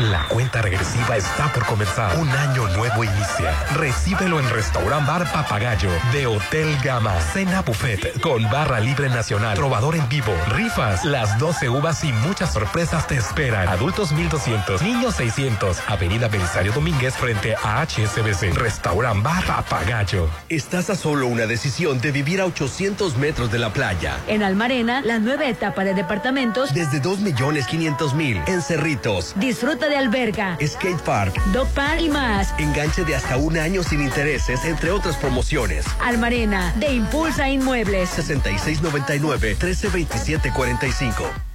La cuenta regresiva está por comenzar. Un año nuevo inicia. Recíbelo en Restaurant Bar Papagayo de Hotel Gama. Cena buffet con barra libre nacional, trovador en vivo, rifas, las 12 uvas y muchas sorpresas te esperan. Adultos 1200, niños 600. Avenida Belisario Domínguez frente a HSBC. Restaurant Bar Papagayo. Estás a solo una decisión de vivir a 800 metros de la playa. En Almarena, la nueva etapa de departamentos Desde 2 millones 500 Disfruta de alberga, Skate Park, dog park y más. enganche de hasta un año sin intereses, entre otras promociones. Almarena, de Impulsa Inmuebles. 6699-132745.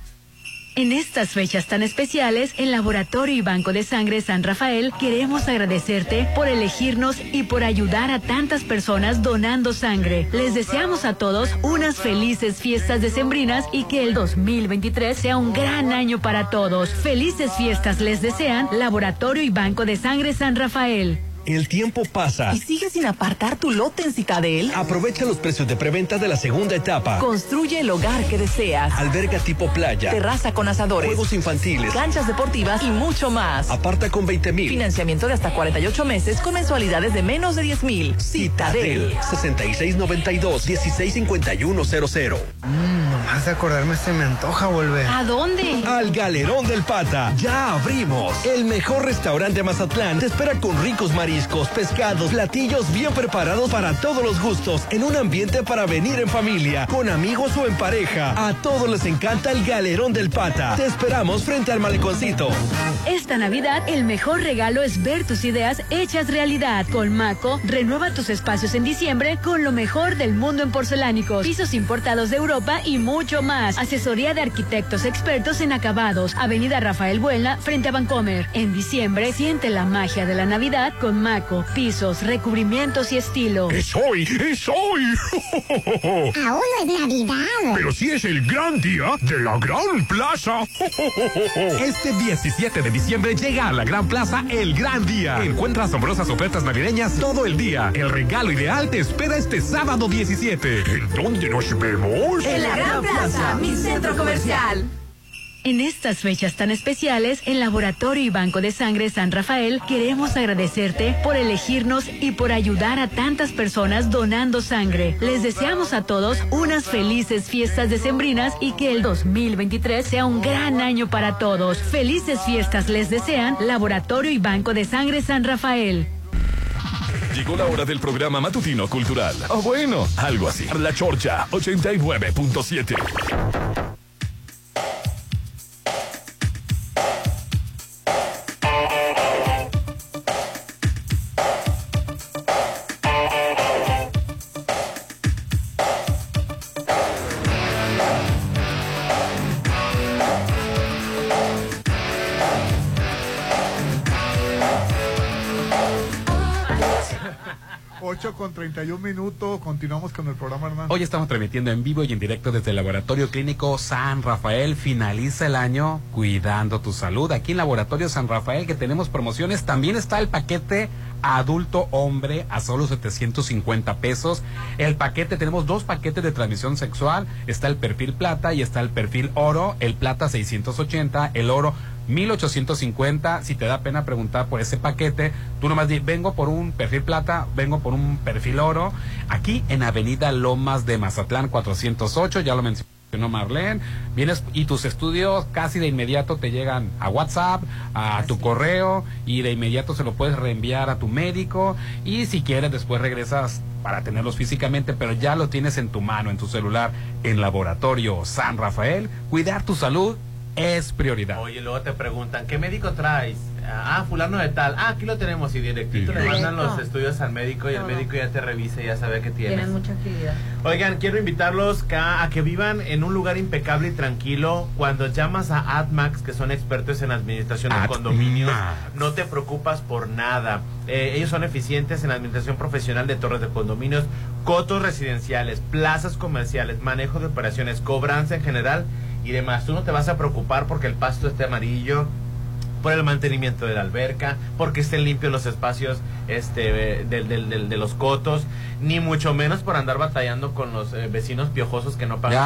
En estas fechas tan especiales, el Laboratorio y Banco de Sangre San Rafael queremos agradecerte por elegirnos y por ayudar a tantas personas donando sangre. Les deseamos a todos unas felices fiestas decembrinas y que el 2023 sea un gran año para todos. Felices fiestas les desean Laboratorio y Banco de Sangre San Rafael. El tiempo pasa. ¿Y sigues sin apartar tu lote en Citadel? Aprovecha los precios de preventa de la segunda etapa. Construye el hogar que deseas. Alberga tipo playa. Terraza con asadores. Juegos infantiles. Canchas deportivas y mucho más. Aparta con 20 mil. Financiamiento de hasta 48 meses con mensualidades de menos de 10 mil. Citadel. 6692-165100. Mmm, nomás de acordarme se me antoja volver. ¿A dónde? Al Galerón del Pata. Ya abrimos. El mejor restaurante de Mazatlán te espera con ricos mariscos mariscos, pescados, platillos bien preparados para todos los gustos, en un ambiente para venir en familia, con amigos o en pareja. A todos les encanta el galerón del pata. Te esperamos frente al maleconcito. Esta Navidad, el mejor regalo es ver tus ideas hechas realidad. Con Maco, renueva tus espacios en diciembre con lo mejor del mundo en porcelánicos, pisos importados de Europa y mucho más. Asesoría de arquitectos expertos en acabados. Avenida Rafael Buena, frente a Vancomer. En diciembre, siente la magia de la Navidad con Maco, pisos, recubrimientos y estilo. ¡Es hoy! ¡Es hoy! Aún no es Navidad. Pero sí es el gran día de la Gran Plaza. Este 17 de diciembre llega a la Gran Plaza el gran día. Encuentra asombrosas ofertas navideñas todo el día. El regalo ideal te espera este sábado 17. ¿En dónde nos vemos? En la Gran Plaza, mi centro comercial. En estas fechas tan especiales, el Laboratorio y Banco de Sangre San Rafael queremos agradecerte por elegirnos y por ayudar a tantas personas donando sangre. Les deseamos a todos unas felices fiestas decembrinas y que el 2023 sea un gran año para todos. Felices fiestas les desean Laboratorio y Banco de Sangre San Rafael. Llegó la hora del programa matutino cultural. O bueno, algo así. La Chorcha 89.7. con 31 minutos. Continuamos con el programa, Hernán. Hoy estamos transmitiendo en vivo y en directo desde el Laboratorio Clínico San Rafael. Finaliza el año cuidando tu salud. Aquí en Laboratorio San Rafael que tenemos promociones. También está el paquete adulto hombre a solo 750 pesos. El paquete, tenemos dos paquetes de transmisión sexual. Está el perfil plata y está el perfil oro. El plata 680, el oro 1850, si te da pena preguntar por ese paquete, tú nomás vengo por un perfil plata, vengo por un perfil oro, aquí en Avenida Lomas de Mazatlán 408, ya lo mencionó Marlene, vienes y tus estudios casi de inmediato te llegan a WhatsApp, a tu correo y de inmediato se lo puedes reenviar a tu médico y si quieres después regresas para tenerlos físicamente, pero ya lo tienes en tu mano, en tu celular, en Laboratorio San Rafael, cuidar tu salud es prioridad. Oye, luego te preguntan, ¿qué médico traes? Ah, fulano de tal. Ah, aquí lo tenemos y directito le mandan los estudios al médico y el médico ya te revisa y ya sabe qué tienes. Tienen mucha actividad. Oigan, quiero invitarlos a, a que vivan en un lugar impecable y tranquilo. Cuando llamas a AdMax, que son expertos en administración de condominios, no te preocupas por nada. Eh, ellos son eficientes en la administración profesional de torres de condominios, cotos residenciales, plazas comerciales, manejo de operaciones, cobranza en general y demás. Tú no te vas a preocupar porque el pasto esté amarillo, por el mantenimiento de la alberca, porque estén limpios los espacios este, de, de, de, de los cotos, ni mucho menos por andar batallando con los eh, vecinos piojosos que no pagan.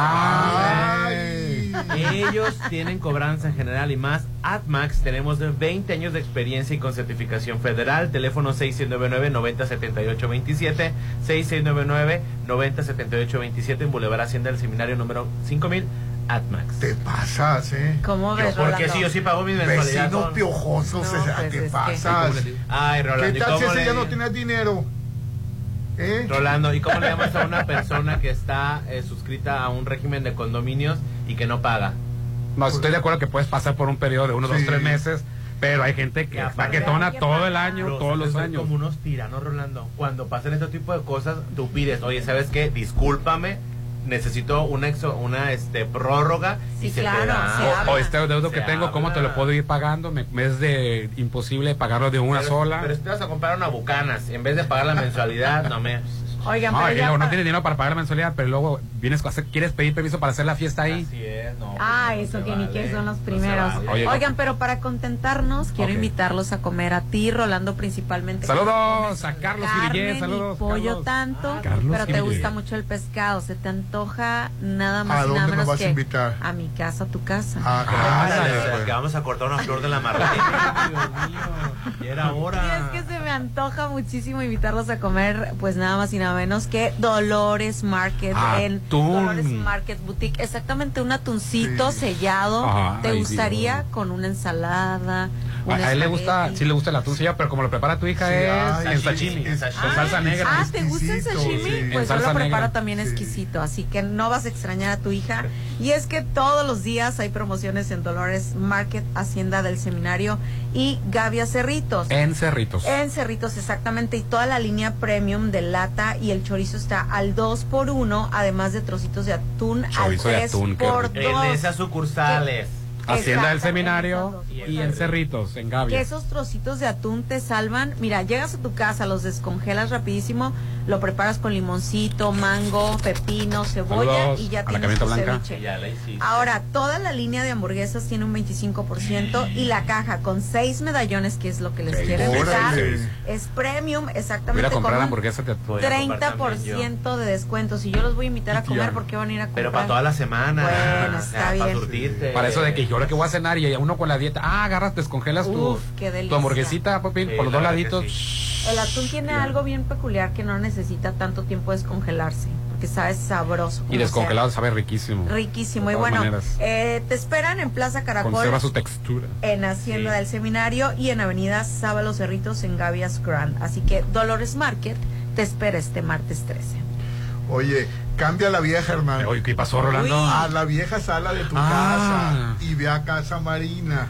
Ellos tienen cobranza en general y más. AdMax tenemos de 20 años de experiencia y con certificación federal. Teléfono 6699-907827, 6699-907827 en Boulevard Hacienda del Seminario número 5000. AdMax. Te pasas, ¿eh? ¿Cómo ves, Porque si yo sí pago mi mensualidad. Vecinos piojosos, o sea, pues te pasas. Ay, Rolando, ¿Qué ¿y tal si ese le- ya no tienes dinero? ¿Eh? Rolando, ¿y cómo le llamas a una persona que está eh, suscrita a un régimen de condominios y que no paga? No, estoy de acuerdo que puedes pasar por un periodo de uno, dos, tres meses, pero hay gente que paquetona todo el año, Los todos los años. como unos tiranos, Rolando. Cuando pasan este tipo de cosas, tú pides, oye, ¿sabes qué? Discúlpame, necesito una exo- una este prórroga y Sí, se claro, te da. se O, habla. o este deudo que tengo, ¿cómo te habla. lo puedo ir pagando? Me, me es de imposible pagarlo de una pero, sola. Pero si te vas a comprar una bucanas, en vez de pagar la mensualidad, no me. Oigan, No, pero y no tienes dinero para pagar la mensualidad, pero luego vienes a hacer, quieres pedir permiso para hacer la fiesta ahí. Así es, no. Ah, pues, eso que ni que son los no primeros. vale. Oigan, pero para contentarnos, quiero invitarlos a comer a ti, Rolando, principalmente. Saludos a Carlos ni saludos. pollo Carlos. tanto, Carlos pero te gusta mucho el pescado, se te antoja nada ¿A más y nada me menos vas a que invitar? a mi casa, a tu casa. Ah, Ándale, gracias. pues, que vamos a cortar una flor de la margarita. Dios mío, ya era Y hora. es que se me antoja muchísimo invitarlos a comer, pues nada más y nada menos que Dolores Market en Atún. Dolores Market Boutique. Exactamente, un atuncito Sí. sellado. Ajá, ¿Te gustaría con una ensalada? un A, a él le gusta, sí le gusta el atún sellado, pero como lo prepara tu hija Sí, es ay, en sashimi, con salsa negra. Ah, ¿te gusta el sashimi? sí. Pues En yo lo preparo negra. también Sí. exquisito, así que no vas a extrañar a tu hija. Y es que todos los días hay promociones en Dolores Market, Hacienda del Seminario y Gavia Cerritos. En Cerritos. En Cerritos, exactamente. Y toda la línea premium de lata y el chorizo está al 2 por 1 además de trocitos de atún al Chorizo de 3 atún, qué por rico. 2 En esas sucursales. Hacienda del Seminario y en Cerritos, en que Gavia. esos trocitos de atún te salvan. Mira, llegas a tu casa, los descongelas rapidísimo, lo preparas con limoncito, mango, pepino, cebolla Saludos y ya tienes tu blanca. ceviche. Ya la hiciste. Ahora, toda la línea de hamburguesas tiene un 25% y la caja con seis medallones, que es lo que les invitar, Órale. es premium, Voy a exactamente comprar con un hamburguesas de atún. Voy a comprar también 30% de descuentos. Y yo los voy a invitar a comer porque van a ir a comprar. Pero para toda la semana. Bueno, o está sea, Para bien. surtirte. Para eso de que yo ahora que voy a cenar y uno con la dieta, ah, agarras, descongelas tu, Uf, qué delicia. tu hamburguesita, Popín, Sí, por los dos laditos. El atún tiene algo bien peculiar que no necesita tanto tiempo descongelarse, porque sabe sabroso. Y descongelado sabe riquísimo. Riquísimo. Y bueno, eh, te esperan en Plaza Caracol, Conserva su textura. en Hacienda Sí. del Seminario y en Avenida Sábalo Cerritos en Gavias Grand. Así que Dolores Market te espera este martes 13. Oye, cambia la vieja, hermano. Oye, ¿qué pasó, Rolando? A la vieja sala de tu Ah. casa y ve a Casa Marina.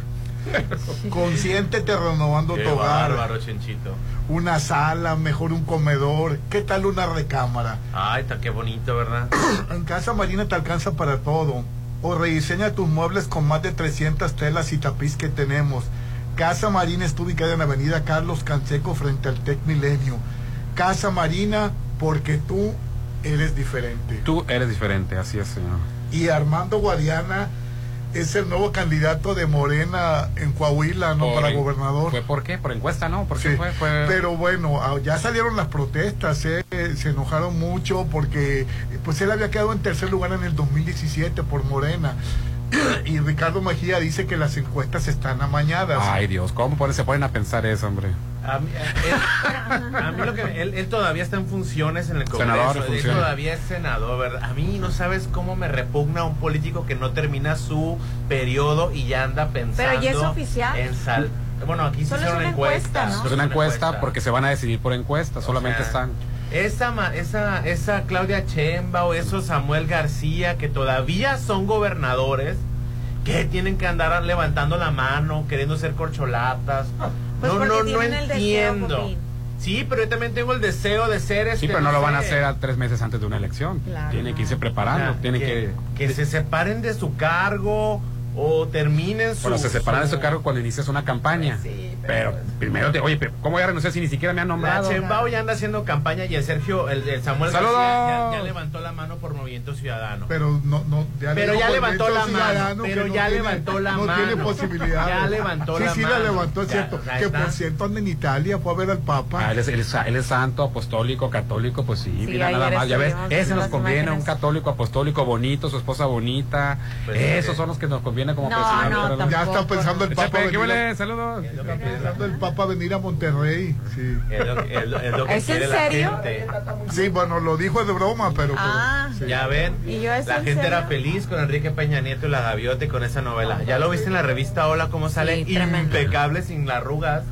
Consiéntete renovando Qué tu hogar. bárbaro, Chenchito. Una sala, mejor un comedor. ¿Qué tal una recámara? Ay, está qué bonito, ¿verdad? En Casa Marina te alcanza para todo. O rediseña tus muebles con más de 300 telas y tapiz que tenemos. Casa Marina está ubicada en Avenida Carlos Canseco frente al Tec Milenio. Casa Marina porque tú eres diferente. Tú eres diferente, así es, señor. Y Armando Guadiana es el nuevo candidato de Morena en Coahuila, ¿no? Por Para en- gobernador. ¿Fue por qué? ¿Por encuesta, no? ¿Por qué fue? fue... Pero bueno, ah, ya salieron las protestas, ¿eh? se enojaron mucho porque pues él había quedado en tercer lugar en el 2017 por Morena. Y Ricardo Mejía dice que las encuestas están amañadas. Ay, Dios, ¿cómo se ponen a pensar eso, hombre? A mí, él, a mí lo que él, él todavía está en funciones en el Congreso. Senador en él todavía es senador, ¿verdad? A mí no sabes cómo me repugna un político que no termina su periodo y ya anda pensando Pero ya es oficial. en sal. Bueno, aquí se Solo es hicieron una encuesta, encuestas. ¿no? Es una encuesta porque se van a decidir por encuesta, solamente sea, están. Esa, ma- esa, esa Claudia Chemba o esos Samuel García que todavía son gobernadores, que tienen que andar levantando la mano, queriendo ser corcholatas. Pues no, no, no deseo, entiendo. Sí, pero yo también tengo el deseo de ser este. Sí, pero no lo van a hacer a tres meses antes de una elección. Claro. Tienen que irse o preparando, sea, tienen que... que se separen de su cargo o terminen su. Bueno, se separan de su- su cargo cuando inicias una campaña. Sí, pero... primero te... Oye, pero ¿cómo voy a renunciar si ni siquiera me han La nombrado? Chembao ya anda haciendo campaña y el Sergio, el, el Samuel. García ya, ya levantó la mano por Movimiento Ciudadano. Pero no, no, ya Pero ya levantó la mano, Ciudadano que pero no ya tiene- levantó la no mano. tiene posibilidad. Ya levantó sí, la sí, mano. la levantó, es Ya, cierto. sea, que está- por cierto anda en Italia, fue a ver al Papa. Ah, él, es, él es- él es santo, apostólico, católico, pues sí, mira nada más, ya ves, ese nos conviene, un católico apostólico bonito, su esposa bonita, Pues, esos son los que nos conviene como No, presidente. no, ¿verdad? ya está pensando el Papa Chepe, ¿qué venir a-? Saludos. Es Está quiere pensando el Papa venir a Monterrey. Sí, es lo que- es lo- es lo que ¿Es en quiere la serio? gente. sí bueno, lo dijo de broma, pero. pero- Ah. sí. Ya ven, ¿Y yo, ¿es la en gente era serio? feliz con Enrique Peña Nieto y la gaviota y con esa novela. ¿Ya lo viste en la revista Hola cómo sale? Sí. Impecable, sin las arrugas.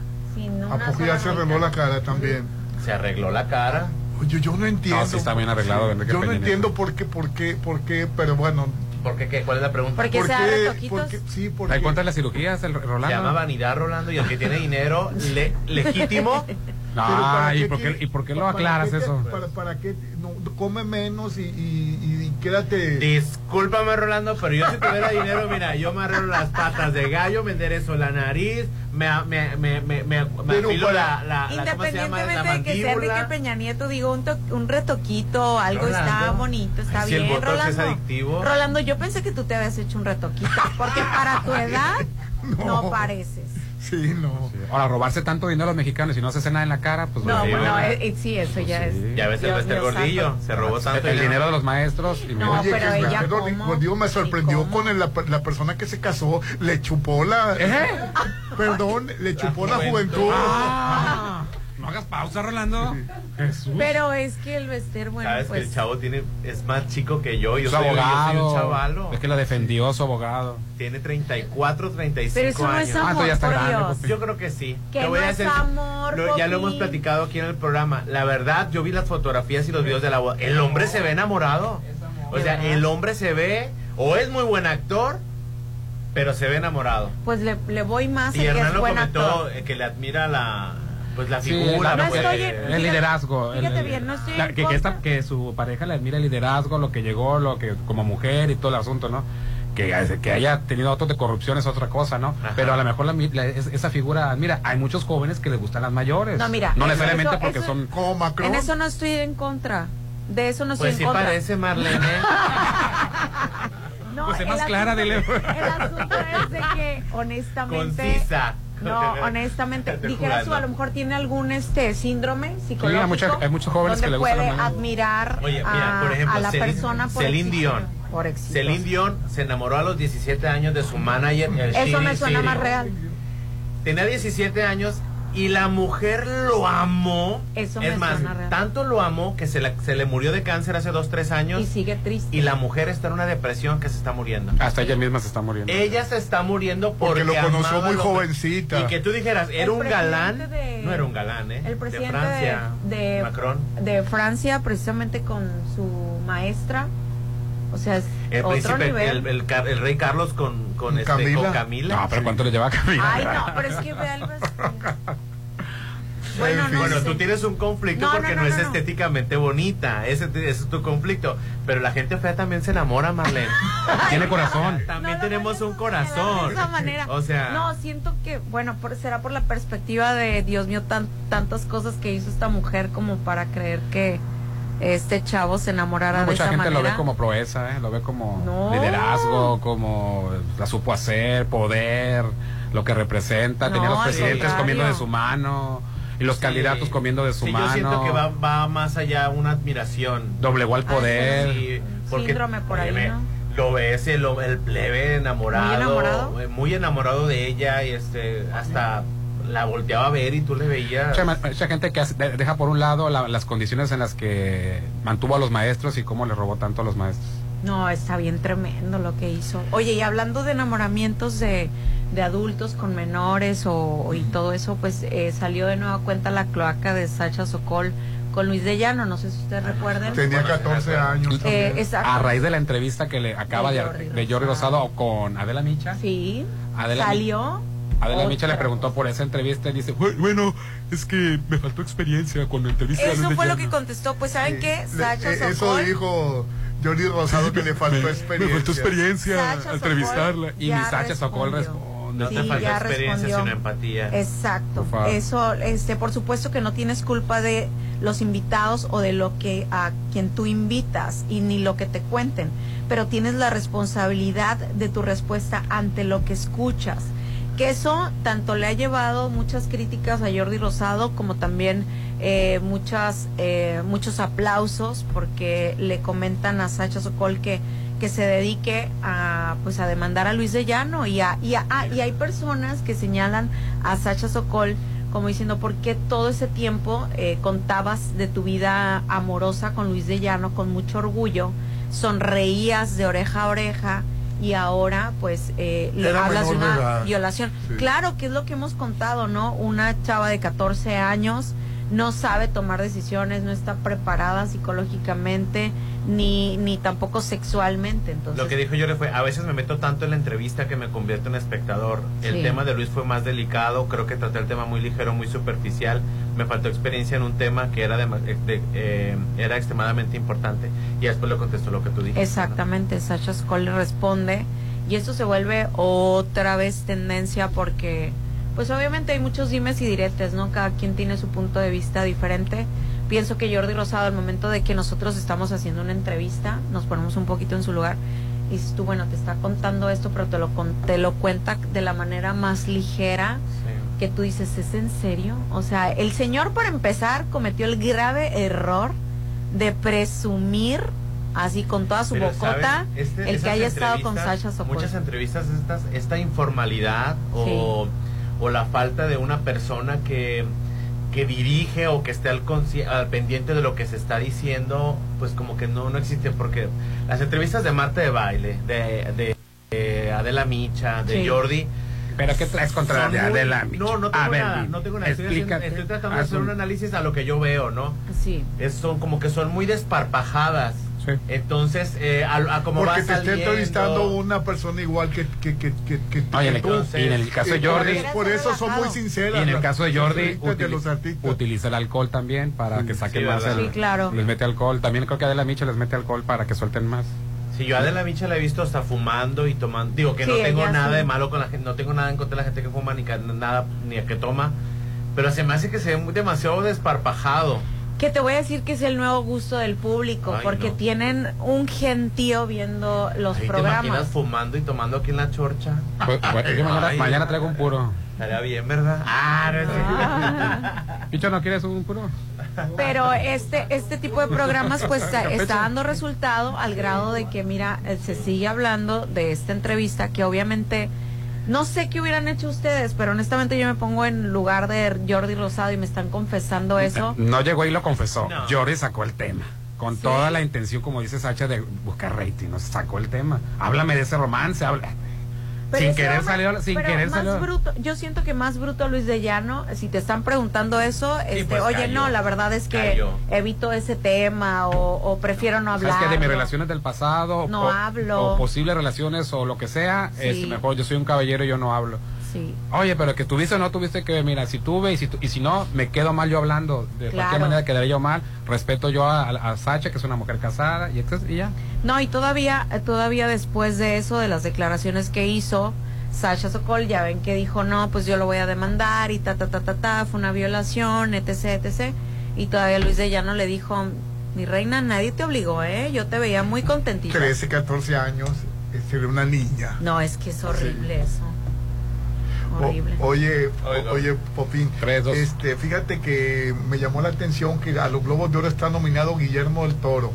¿A poco ya se arregló la cara también? Se arregló la cara. Oye, yo no entiendo. No, sí está bien arreglado, Enrique Yo no Peña Nieto. entiendo por qué, por qué, por qué, pero bueno. ¿Por qué? qué? ¿Cuál es la pregunta? ¿Por qué ¿por se da qué? Porque- sí, porque. ¿Hay cuántas las cirugías, el Se llama Rolando? vanidad, Rolando, y el que tiene dinero le- legítimo para ¿y por qué, y por qué lo para aclaras qué te- eso? Para, para qué no, come menos y, y, y quédate. Discúlpame, Rolando, pero yo si tuviera dinero, mira, yo me arreglo las patas de gallo, me enderezo la nariz, me, me, me, me, me, me Pero afilo para- la, la, la, ¿cómo se llama? La Independientemente de que sea Enrique. Peña Nieto, digo, un, to- un retoquito, algo está Rolando. bonito, está Ay, si el bien. Botox es Rolando, adictivo. Rolando, yo pensé que tú te habías hecho un retoquito, porque para tu edad no, pareces. Sí, no. Ahora, robarse tanto dinero a los mexicanos y no se hace nada en la cara, pues No, bueno, ¿verdad? eh, eh, sí, eso ya es. Ya ves el Gordillo, se robó tanto el dinero de los maestros. Y No, Oye, pero ella Gordillo me sorprendió con el- la, la persona que se casó, le chupó la. ¿Eh? Perdón, le chupó la, juventud. juventud. Ah, no hagas pausa, Rolando. Jesús. Pero es que el Bester, bueno, Sabes que pues. el chavo tiene, es más chico que yo, yo Su soy, yo soy abogado. un chavalo. Es que lo defendió su abogado. Tiene 34, 35 Pero eso no años. es amor, Ah, entonces ya está por grande. Yo creo que sí. Que voy no a es amor, lo- ya lo hemos platicado aquí en el programa. La verdad, yo vi las fotografías y los videos de la boda. El hombre se ve enamorado. O sea, el hombre se ve, o es muy buen actor, pero se ve enamorado. Pues le, le voy más Y que Hernán es lo buen comentó actor. eh, que le admira la, pues la Sí, figura. la- ¿no? No estoy Eh, el liderazgo. fíjate el- bien, no estoy la- que, que, contra. esta- que su pareja le admira el liderazgo, lo que llegó, lo que como mujer y todo el asunto, ¿no? Que, que haya tenido otros de corrupción es otra cosa, ¿no? Ajá. Pero a lo mejor la, mi- la- es- esa figura, mira, hay muchos jóvenes que les gustan las mayores. No, mira, No eso- necesariamente eso- porque eso- son... Como Macron. En eso no estoy en contra. De eso no estoy Pues sí en contra. parece Marlene. No, Pues el más clara, asunto- dile. El asunto es de que, honestamente. Concisa. No, honestamente, tú, jugando. a lo mejor tiene algún este síndrome psicológico. hay mucha- hay muchos jóvenes donde que le gustan puede admirar Oye, a, mira, por ejemplo, a la Celine- persona por Celine Dion. Por. Celine Dion se enamoró a los 17 años de su manager. el Eso Shiri me suena más real. Tenía 17 años y la mujer lo amó. Eso es me más, suena real. tanto lo amó que se, la- se le murió de cáncer hace 2, 3 años. Y sigue triste. Y la mujer está en una depresión que se está muriendo. Hasta ella misma se está muriendo. Ella se está muriendo porque, Porque lo conoció muy lo- jovencita. Y que tú dijeras, era El un galán. de- No era un galán, ¿eh? El presidente de Francia. de, de- Macron. de Francia, precisamente con su maestra. O sea, es El otro príncipe, nivel. el, el el rey Carlos con, con, este, Camila. con Camila. No, pero ¿cuánto le lleva a Camila? Ay, no, pero es que ve al Bester. Bueno, no Bueno, sé. tú tienes un conflicto No, porque no, no, no, es estéticamente bonita. Ese, ese es tu conflicto. Pero la gente fea también se enamora, Marlene. Tiene corazón. También tenemos un De corazón. esa manera. O sea, No, siento que, bueno, por- será por la perspectiva de, Dios mío, tan, tantas cosas que hizo esta mujer como para creer que este chavo se enamorara de Mucha esa gente manera. lo ve como proeza, ¿eh? lo ve como No. liderazgo, como la supo hacer, poder, lo que representa. Tenía No, los presidentes comiendo de su mano y los Sí. candidatos comiendo de su sí, mano. yo siento que va, va más allá una admiración. Doblegó al Ay, poder. Sí, porque, Síndrome por ahí. Lo ves, el, el plebe enamorado. Muy enamorado. Muy enamorado de ella y este, hasta la volteaba a ver y tú le veías. Mucha, gente que hace- de- deja por un lado la- las condiciones en las que mantuvo a los maestros y cómo le robó tanto a los maestros. No, está bien tremendo lo que hizo. Oye, y hablando de enamoramientos de, de adultos con menores o, y todo eso, pues eh, salió de nueva cuenta la cloaca de Sacha Sokol con Luis de Llano, no sé si ustedes recuerden. Tenía 14 años Eh, también. exacto. A raíz de la entrevista que le acaba De de, Jordi de Jordi Rosado con Adela Micha, Sí, Adela, salió. Adela otra Micha le preguntó por esa entrevista y dice, "Bueno, es que me faltó experiencia cuando entrevisté a Eso fue lo que contestó. Pues, ¿saben qué? Le- Sacha eh, eso Sokol. dijo Jordi Rosado que le faltó Me- experiencia. Me faltó experiencia Sacha al entrevistarla. Sokol y mi Sacha Sokol respondió. responde. no te sí, falta ya experiencia, respondió. sino empatía. Exacto. Eso, este, por supuesto que no tienes culpa de los invitados o de lo que a quien tú invitas y ni lo que te cuenten, pero tienes la responsabilidad de tu respuesta ante lo que escuchas. Que eso tanto le ha llevado muchas críticas a Jordi Rosado como también eh, muchas eh, muchos aplausos porque le comentan a Sacha Sokol que que se dedique a pues a demandar a Luis de Llano y a, y, a- ah, y hay personas que señalan a Sacha Sokol como diciendo por qué todo ese tiempo eh, contabas de tu vida amorosa con Luis de Llano con mucho orgullo sonreías de oreja a oreja y ahora pues eh, hablas de una edad. violación Sí. claro que es lo que hemos contado no una chava de 14 años no sabe tomar decisiones, no está preparada psicológicamente ni, ni tampoco sexualmente. Entonces, Lo que dijo Jordi fue, a veces me meto tanto en la entrevista que me convierto en espectador. El Sí. tema de Luis fue más delicado, creo que traté el tema muy ligero, muy superficial. Me faltó experiencia en un tema que era, de, de- eh, era extremadamente importante. Y después le contestó lo que tú dijiste. Exactamente, Sasha Skoll le responde y esto se vuelve otra vez tendencia porque pues obviamente hay muchos dimes y diretes, ¿no? Cada quien tiene su punto de vista diferente. Pienso que Jordi Rosado al momento de que nosotros estamos haciendo una entrevista, nos ponemos un poquito en su lugar y dices tú, bueno, te está contando esto, pero te lo, te lo cuenta de la manera más ligera que tú dices, ¿es en serio? O sea, el señor para empezar cometió el grave error de presumir así con toda su Pero, bocota. Este- el que haya estado con Sasha Sokol. Muchas entrevistas, estas, esta informalidad o, o la falta de una persona que, que dirige o que esté al, al pendiente de lo que se está diciendo, pues como que no, no existe. Porque las entrevistas de Marta de Baile, de, de, de Adela Micha, de Sí. Jordi. ¿Pero qué traes contra muy- Adela Micha? No, no A tengo ver, nada, dime, no tengo nada. Estoy, explícate, estoy tratando de hacer un- un análisis a lo que yo veo, ¿no? Sí. Es, son como que son muy desparpajadas. Entonces, eh, a, a como Porque va te está entrevistando una persona igual que, que, que, que, que- Oye, en que el, tú. y en el caso de por Jordi. Por eso son muy sinceras. Y en el caso de Jordi, los utiliza el alcohol también para que saquen sí, más. el- Sí, claro. Les mete alcohol. También creo que Adela Micha les mete alcohol para que suelten más. Si yo a Adela Micha la he visto hasta fumando y tomando. Digo que Sí, no tengo nada sí. de malo con la gente, no tengo nada en contra de la gente que fuma ni que, nada ni que toma. Pero se me hace que se ve muy demasiado desparpajado. Que te voy a decir que es el nuevo gusto del público, Ay, porque no. tienen un gentío viendo los te imaginas programas. fumando y tomando aquí en la chorcha. Pues, mañana, Ay, mañana traigo un puro. Estaría bien, ¿verdad? Ah, no es Picho, ¿no quieres un puro? Pero este este tipo de programas pues está, está dando resultado al grado de que mira se sigue hablando de esta entrevista que obviamente no sé qué hubieran hecho ustedes, pero honestamente yo me pongo en lugar de Jordi Rosado y me están confesando eso. No llegó y lo confesó. Jordi sacó el tema. Con toda la intención, como dice Sacha, de buscar rating. ¿no? Sacó el tema. Háblame de ese romance, habla. Pero sin querer hombre- salió, sin pero querer más salió. bruto, yo siento que más bruto Luis de Llano, si te están preguntando eso, este, pues, oye, cayó. no, la verdad es que Cayó. evito ese tema o, o prefiero no hablar. ¿Sabes que de mis relaciones del pasado? No o, hablo. O posibles relaciones o lo que sea, Sí. es mejor. Yo soy un caballero y yo no hablo. Sí. Oye, pero que tuviste o no tuviste que, mira, si tuve y si, tu- y si no, me quedo mal yo hablando. De Claro. cualquier manera quedaré yo mal. Respeto yo a, a- a Sacha, que es una mujer casada, y, entonces, y ya. No, y todavía, todavía después de eso, de las declaraciones que hizo, Sasha Sokol, ya ven que dijo, no, pues yo lo voy a demandar y ta, ta, ta, ta, ta, fue una violación, etc, etc. Y todavía Luis de Llano le dijo, mi reina, nadie te obligó, ¿eh? Yo te veía muy contentita. 13, 14 años, eh, se ve una niña. No, es que es horrible eso. O- oye, o- oye, Popín, este, fíjate que me llamó la atención que a los Globos de Oro está nominado Guillermo del Toro,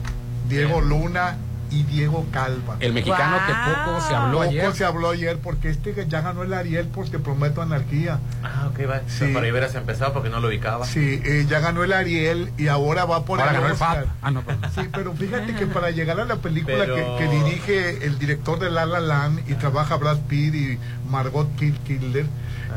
Diego Luna y Diego Calva. El mexicano que poco se habló Poco ayer. se habló ayer porque este que ya ganó el Ariel porque prometo anarquía. Ah, ok, va. Sí. Pero por ahí hubieras empezado porque no lo ubicaba. Sí, eh, ya ganó el Ariel y ahora va por Ahora el ganó el Oscar. FAP. Ah, no, Sí, pero fíjate que para llegar a la película Pero- que, que dirige el director de La La Land y trabaja Brad Pitt y Margot Kidder,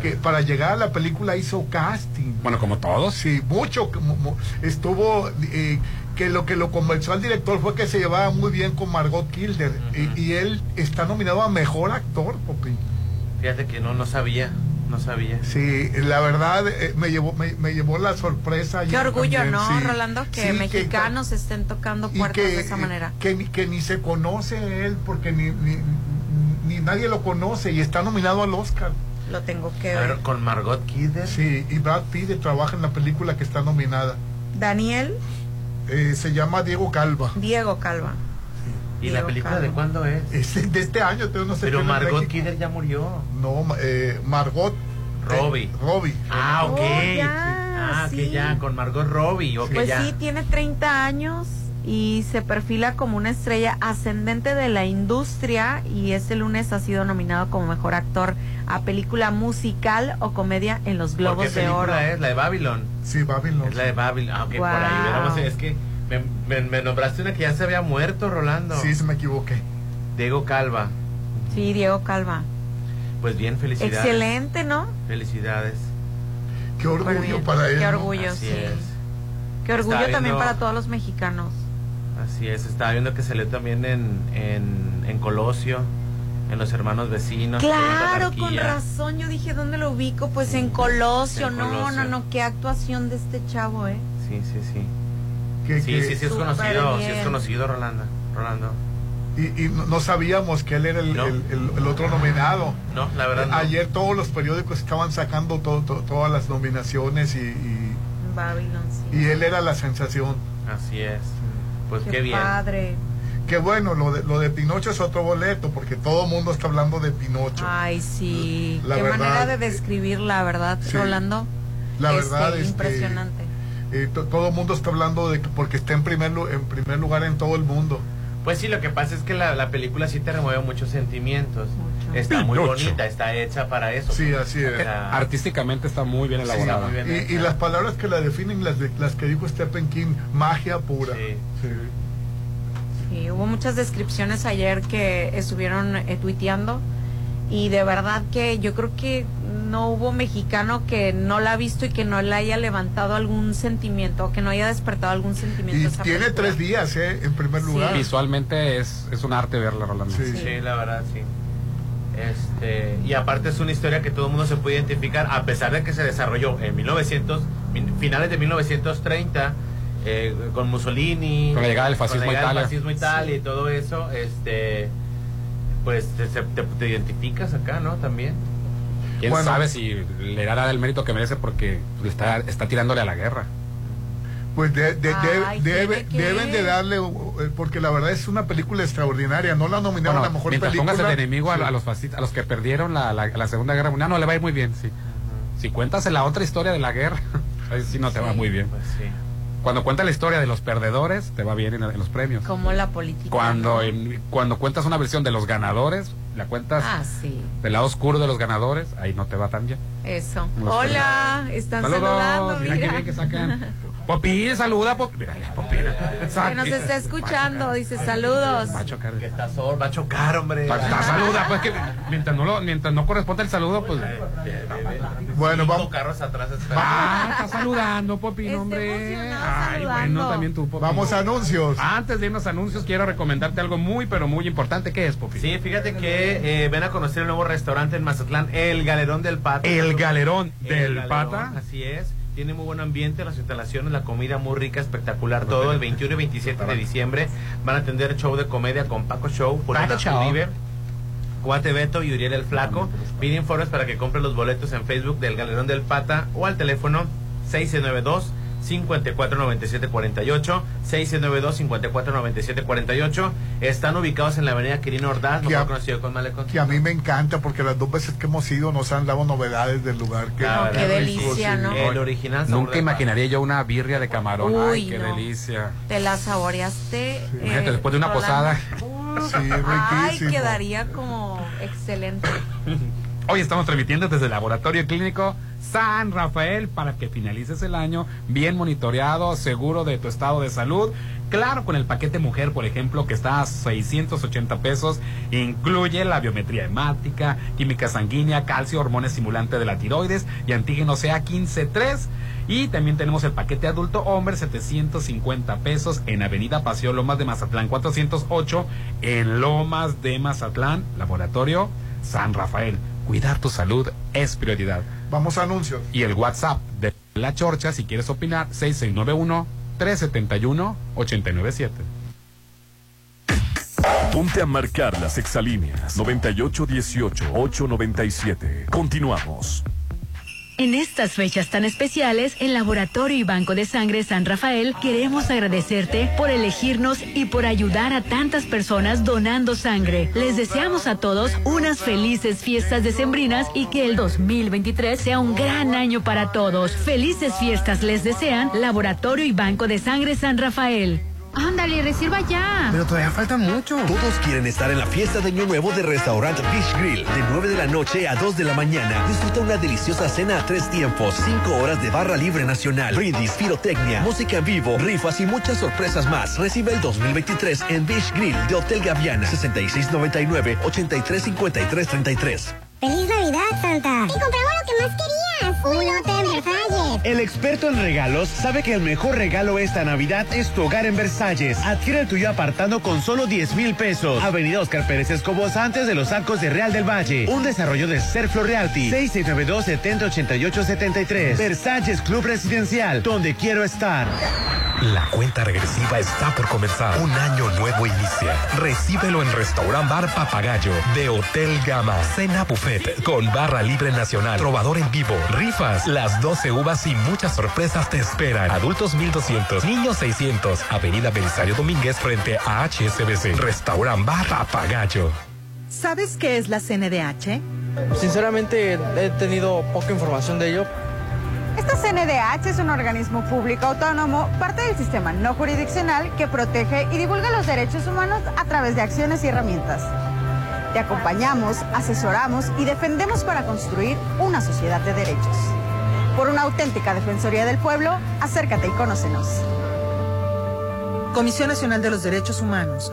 que para llegar a la película hizo casting. Bueno, como todos. Sí, mucho. como- mo- estuvo eh, que lo que lo convenció al director fue que se llevaba muy bien con Margot Kilder y, y él está nominado a mejor actor, Popi. Fíjate que no, no sabía. No sabía. Sí, la verdad eh, me llevó me, me llevó la sorpresa. Qué orgullo, también, ¿no, sí. Rolando? Que Sí, mexicanos estén tocando puertas que, de esa manera. que, ni- que ni se conoce él porque ni, ni, ni nadie lo conoce y está nominado al Oscar. Lo tengo que A ver. ver, con Margot Kidder. Sí, y Brad Pitt trabaja en la película que está nominada. Daniel Eh, se llama Diego Calva. Diego Calva. ¿Y la película Calva. de cuándo es? Es de este año, pero no sé Pero Margot. Kidder ya murió. No, ma- eh, Margot. Robbie. eh, Robbie. Ah, ok. Oh, ya, ah, sí. que ya, con Margot Robbie. Ok, Pues ya. sí, tiene 30 años y se perfila como una estrella ascendente de la industria y este lunes ha sido nominado como mejor actor a película musical o comedia en los ¿Por qué Globos de película Oro. es? ¿La de Babylon? Sí, Babylon. Es la de Babylon. Ah, ok, por Wow. ahí. hubiéramos- Es que me, me- me nombraste una que ya se había muerto, Rolando. Sí, se me equivoqué. Diego Calva. Sí, Diego Calva. Pues bien, felicidades. Excelente, ¿no? Felicidades. Qué orgullo para él. Qué ¿no? orgullo, Así sí. es. Qué orgullo Estaba también viendo- para todos los mexicanos. Así es, estaba viendo que salió también en, en, en Colosio, en Los Hermanos Vecinos. Claro, con razón. Yo dije, ¿dónde lo ubico? Pues en Colosio. En no, Colosio. no, no. Qué actuación de este chavo, ¿eh? Sí, sí, sí. Sí, sí, sí es conocido, sí es conocido Rolando. Rolando. Y, y no, sabíamos que él era el, No. el- el- el otro nominado. No, la verdad no. Ayer todos los periódicos estaban sacando to- to- todas las nominaciones y, y, Babylon, sí. y él era la sensación. Así es. Pues Qué, qué, bien. padre. Que bueno, lo de, lo de Pinocho es otro boleto, porque todo el mundo está hablando de Pinocho. Ay, sí. La Qué verdad, manera de describir la verdad, sí. Rolando. La Este, verdad es impresionante. Eh, to- todo el mundo está hablando de que porque está en primer, en primer lugar en todo el mundo. Pues sí, lo que pasa es que la, la película sí te remueve muchos sentimientos. Está muy bonita, está hecha para eso. Sí, así es. O Artísticamente está muy bien elaborada. está muy bien Y, y las palabras que la definen, las, de- las que dijo Stephen King, magia pura. Sí. Sí. Sí, hubo muchas descripciones ayer que estuvieron eh, tuiteando y de verdad que yo creo que no hubo mexicano que no la ha visto y que no le haya levantado algún sentimiento, que no haya despertado algún sentimiento. Y esa tiene película. tres días, ¿eh? En primer lugar. Visualmente es, es un arte verla, Rolando. Sí. Sí, la verdad, sí. Este, y aparte es una historia que todo el mundo se puede identificar, a pesar de que se desarrolló en 1900, min- finales de 1930, eh, con Mussolini, Con la llegada del fascismo con la llegada Italia. fascismo y todo eso, este, pues te, se- te- te identificas acá, ¿no? También. ¿Quién Bueno. sabe si le dará el mérito que merece porque le está, está tirándole a la guerra? Pues de- de- de- Ay, debe- que- deben de darle, uh, porque la verdad es una película extraordinaria. No la nominaron Bueno, a la mejor mientras película. pongas el enemigo a, Sí. a los fascistas, a los que perdieron la, la, la Segunda Guerra Mundial, no le va a ir muy bien, sí. Si cuentas la otra historia de la guerra, ahí sí no te va muy bien. Pues sí. Cuando cuentas la historia de los perdedores, te va bien en, en los premios. Como la política. Cuando, en- cuando cuentas una versión de los ganadores, la cuentas Ah, sí, del lado oscuro de los ganadores, ahí no te va tan bien. eso. Los Hola, están saludando, mira, mira. qué bien que sacan. Popín, saluda, Popín. Que nos está escuchando, dice saludos. Va a chocar. Que está sol, va a chocar, hombre. Va- va- saluda, pues que mientras no, lo, mientras no corresponde el saludo, pues. Bueno, Cinco vamos, carros atrás. Ah, está saludando, Popín, Está hombre. Ay, bueno, también tú, Popín. vamos a anuncios. Antes de irnos a anuncios, quiero recomendarte algo muy, pero muy importante. ¿Qué es, Popín? Sí, fíjate que eh, ven a conocer el nuevo restaurante en Mazatlán, El Galerón del Pata. El Galerón El del Galerón, Pata. Así es. Tiene muy buen ambiente, las instalaciones, la comida muy rica, espectacular. Todo el 21 y 27 de diciembre van a atender show de comedia con Paco Show, Juliana. Uribe, Guate Beto y Uriel el Flaco. Pide informes para que compre los boletos en Facebook del Galerón del Pata o al teléfono 692 549748 692 549748 Están ubicados en la avenida Quirino Ordaz, Que a- mejor conocido con Malecón. Que a mí me encanta porque las dos veces que hemos ido nos han dado novedades del lugar. Que, qué delicia, sí. ¿no? El original Nunca imaginaría yo una birria de camarón. Uy, Ay, qué no. delicia. Te la saboreaste. eh, después de una Rolando. posada. Sí, Ay, quedaría como excelente. Hoy estamos transmitiendo desde el Laboratorio Clínico San Rafael para que finalices el año bien monitoreado, seguro de tu estado de salud. Claro, con el paquete mujer, por ejemplo, que está a 680 pesos, incluye la biometría hemática, química sanguínea, calcio, hormona estimulante de la tiroides y antígeno CA153. Y también tenemos el paquete adulto hombre, 750 pesos en Avenida Paseo Lomas de Mazatlán 408, en Lomas de Mazatlán, Laboratorio San Rafael. Cuidar tu salud es prioridad. Vamos a anuncios. Y el WhatsApp de La Chorcha, si quieres opinar, 6691-371-897. Ponte a marcar las exalíneas 9818-897. Continuamos. En estas fechas tan especiales, el Laboratorio y Banco de Sangre San Rafael queremos agradecerte por elegirnos y por ayudar a tantas personas donando sangre. Les deseamos a todos unas felices fiestas decembrinas y que el 2023 sea un gran año para todos. Felices fiestas les desean Laboratorio y Banco de Sangre San Rafael. Ándale, reserva ya. Pero todavía falta mucho. Todos quieren estar en la fiesta de Año Nuevo de Restaurant Beach Grill. De 9 de la noche a 2 de la mañana. Disfruta una deliciosa cena a tres tiempos. 5 horas de barra libre nacional. Brindis, pirotecnia, música en vivo, rifas y muchas sorpresas más. Recibe el 2023 en Beach Grill de Hotel Gaviana. 6699-835333. ¡Feliz Navidad, Santa! Y compramos lo que más querías. Uno te Versalles. El experto en regalos sabe que el mejor regalo esta Navidad es tu hogar en Versalles. Adquiere el tuyo apartando con solo 10 mil pesos. Avenida Oscar Pérez Escobos antes de los arcos de Real del Valle. Un desarrollo de Serflo Realty. 6692 7088 73. Versalles Club Residencial, donde quiero estar. La cuenta regresiva está por comenzar. Un año nuevo inicia. Recíbelo en Restaurant Bar Papagayo de Hotel Gama. Cena buffet con barra libre nacional, trovador en vivo, rifas, las 12 uvas y muchas sorpresas te esperan. Adultos 1200, niños 600. Avenida Belisario Domínguez frente a HSBC. Restaurant Bar Papagayo. ¿Sabes qué es la CNDH? Sinceramente he tenido poca información de ello. Esta CNDH es un organismo público autónomo, parte del sistema no jurisdiccional que protege y divulga los derechos humanos a través de acciones y herramientas. Te acompañamos, asesoramos y defendemos para construir una sociedad de derechos. Por una auténtica Defensoría del Pueblo, acércate y conócenos. Comisión Nacional de los Derechos Humanos.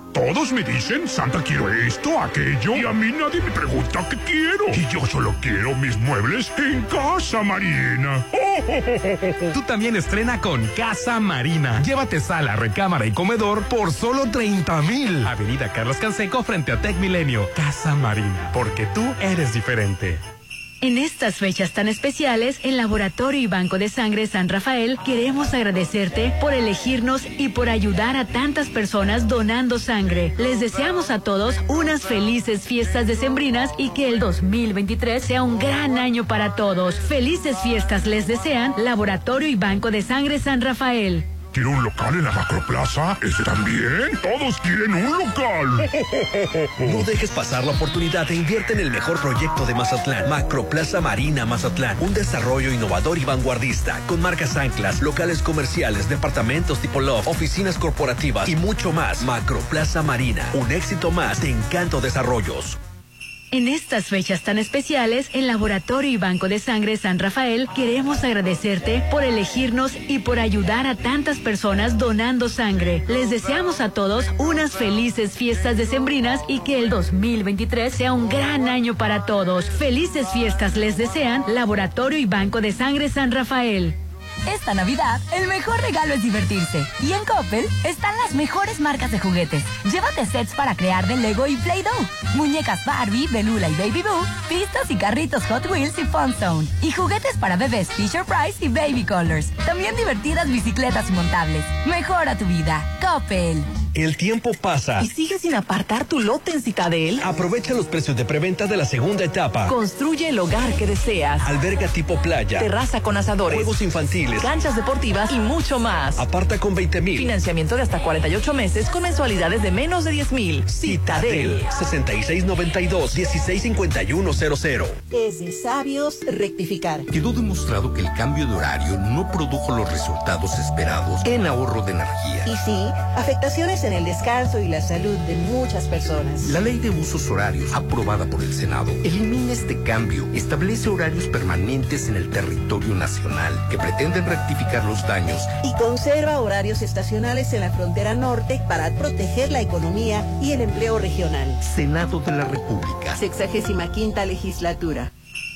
Todos me dicen, Santa quiero esto, aquello, y a mí nadie me pregunta qué quiero. Y yo solo quiero mis muebles en Casa Marina. Tú también estrena con Casa Marina. Llévate sala, recámara y comedor por solo 30 mil. Avenida Carlos Canseco frente a Tech Milenio. Casa Marina, porque tú eres diferente. En estas fechas tan especiales, el Laboratorio y Banco de Sangre San Rafael queremos agradecerte por elegirnos y por ayudar a tantas personas donando sangre. Les deseamos a todos unas felices fiestas decembrinas y que el 2023 sea un gran año para todos. Felices fiestas les desean Laboratorio y Banco de Sangre San Rafael. ¿Quiero un local en la Macroplaza? ¿Ese también? Todos quieren un local. No dejes pasar la oportunidad e invierte en el mejor proyecto de Mazatlán. Macroplaza Marina Mazatlán. Un desarrollo innovador y vanguardista. Con marcas anclas, locales comerciales, departamentos tipo Love, oficinas corporativas y mucho más. Macroplaza Marina. Un éxito más de Encanto Desarrollos. En estas fechas tan especiales, el Laboratorio y Banco de Sangre San Rafael queremos agradecerte por elegirnos y por ayudar a tantas personas donando sangre. Les deseamos a todos unas felices fiestas decembrinas y que el 2023 sea un gran año para todos. Felices fiestas les desean Laboratorio y Banco de Sangre San Rafael. Esta Navidad, el mejor regalo es divertirse. Y en Coppel están las mejores marcas de juguetes. Llévate sets para crear de Lego y Play-Doh. Muñecas Barbie, Belula y Baby Boo. Pistas y carritos Hot Wheels y Fun Zone. Y juguetes para bebés Fisher Price y Baby Colors. También divertidas bicicletas y montables. Mejora tu vida. Coppel. El tiempo pasa. ¿Y sigues sin apartar tu lote en Citadel? Aprovecha los precios de preventa de la segunda etapa. Construye el hogar que deseas. Alberga tipo playa. Terraza con asadores. Juegos infantiles. Canchas deportivas y mucho más. Aparta con 20 mil. Financiamiento de hasta 48 meses con mensualidades de menos de 10 mil. Citadel. 6692-165100. Es de sabios rectificar. Quedó demostrado que el cambio de horario no produjo los resultados esperados en ahorro de energía. Y sí, afectaciones en el descanso y la salud de muchas personas. La ley de usos horarios, aprobada por el Senado, elimina este cambio, establece horarios permanentes en el territorio nacional que pretenden rectificar los daños y conserva horarios estacionales en la frontera norte para proteger la economía y el empleo regional. Senado de la República. Sexagésima quinta legislatura.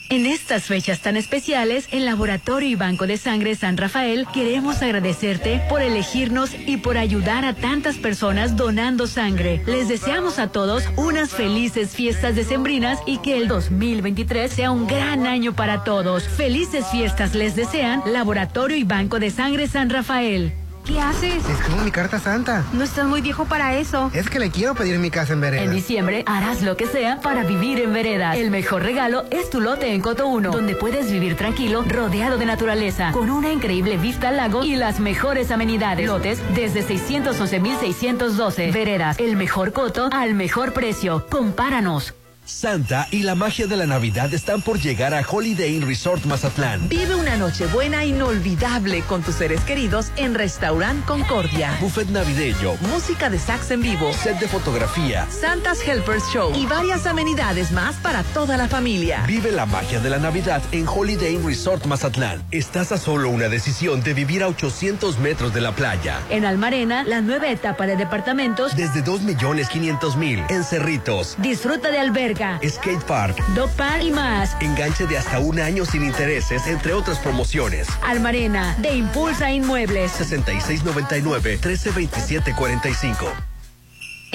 En estas fechas tan especiales, el Laboratorio y Banco de Sangre San Rafael queremos agradecerte por elegirnos y por ayudar a tantas personas donando sangre. Les deseamos a todos unas felices fiestas decembrinas y que el 2023 sea un gran año para todos. Felices fiestas les desean Laboratorio y Banco de Sangre San Rafael. ¿Qué haces? Escribo mi carta santa. No estás muy viejo para eso. Es que le quiero pedir mi casa en vereda. En diciembre harás lo que sea para vivir en veredas. El mejor regalo es tu lote en Coto 1, donde puedes vivir tranquilo, rodeado de naturaleza, con una increíble vista al lago y las mejores amenidades. Lotes desde 611,612. Veredas, el mejor coto al mejor precio. Compáranos. Santa y la magia de la Navidad están por llegar a Holiday Inn Resort Mazatlán. Vive una noche buena inolvidable con tus seres queridos en Restaurant Concordia. Buffet navideño, Música de sax en vivo, set de fotografía. Santa's Helpers Show y varias amenidades más para toda la familia. Vive la magia de la Navidad en Holiday Inn Resort Mazatlán. Estás a solo una decisión de vivir a 800 metros de la playa. En Almarena, la nueva etapa de departamentos. Desde 2 millones 500 mil en Cerritos. Disfruta de alberga, Skate Park, dog park y más. enganche de hasta un año sin intereses, entre otras promociones. Almarena, de Impulsa Inmuebles. 6699-132745.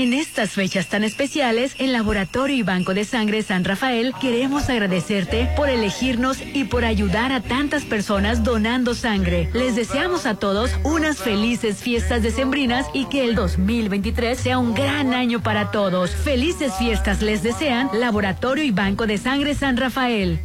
En estas fechas tan especiales, en Laboratorio y Banco de Sangre San Rafael queremos agradecerte por elegirnos y por ayudar a tantas personas donando sangre. Les deseamos a todos unas felices fiestas decembrinas y que el 2023 sea un gran año para todos. Felices fiestas les desean Laboratorio y Banco de Sangre San Rafael.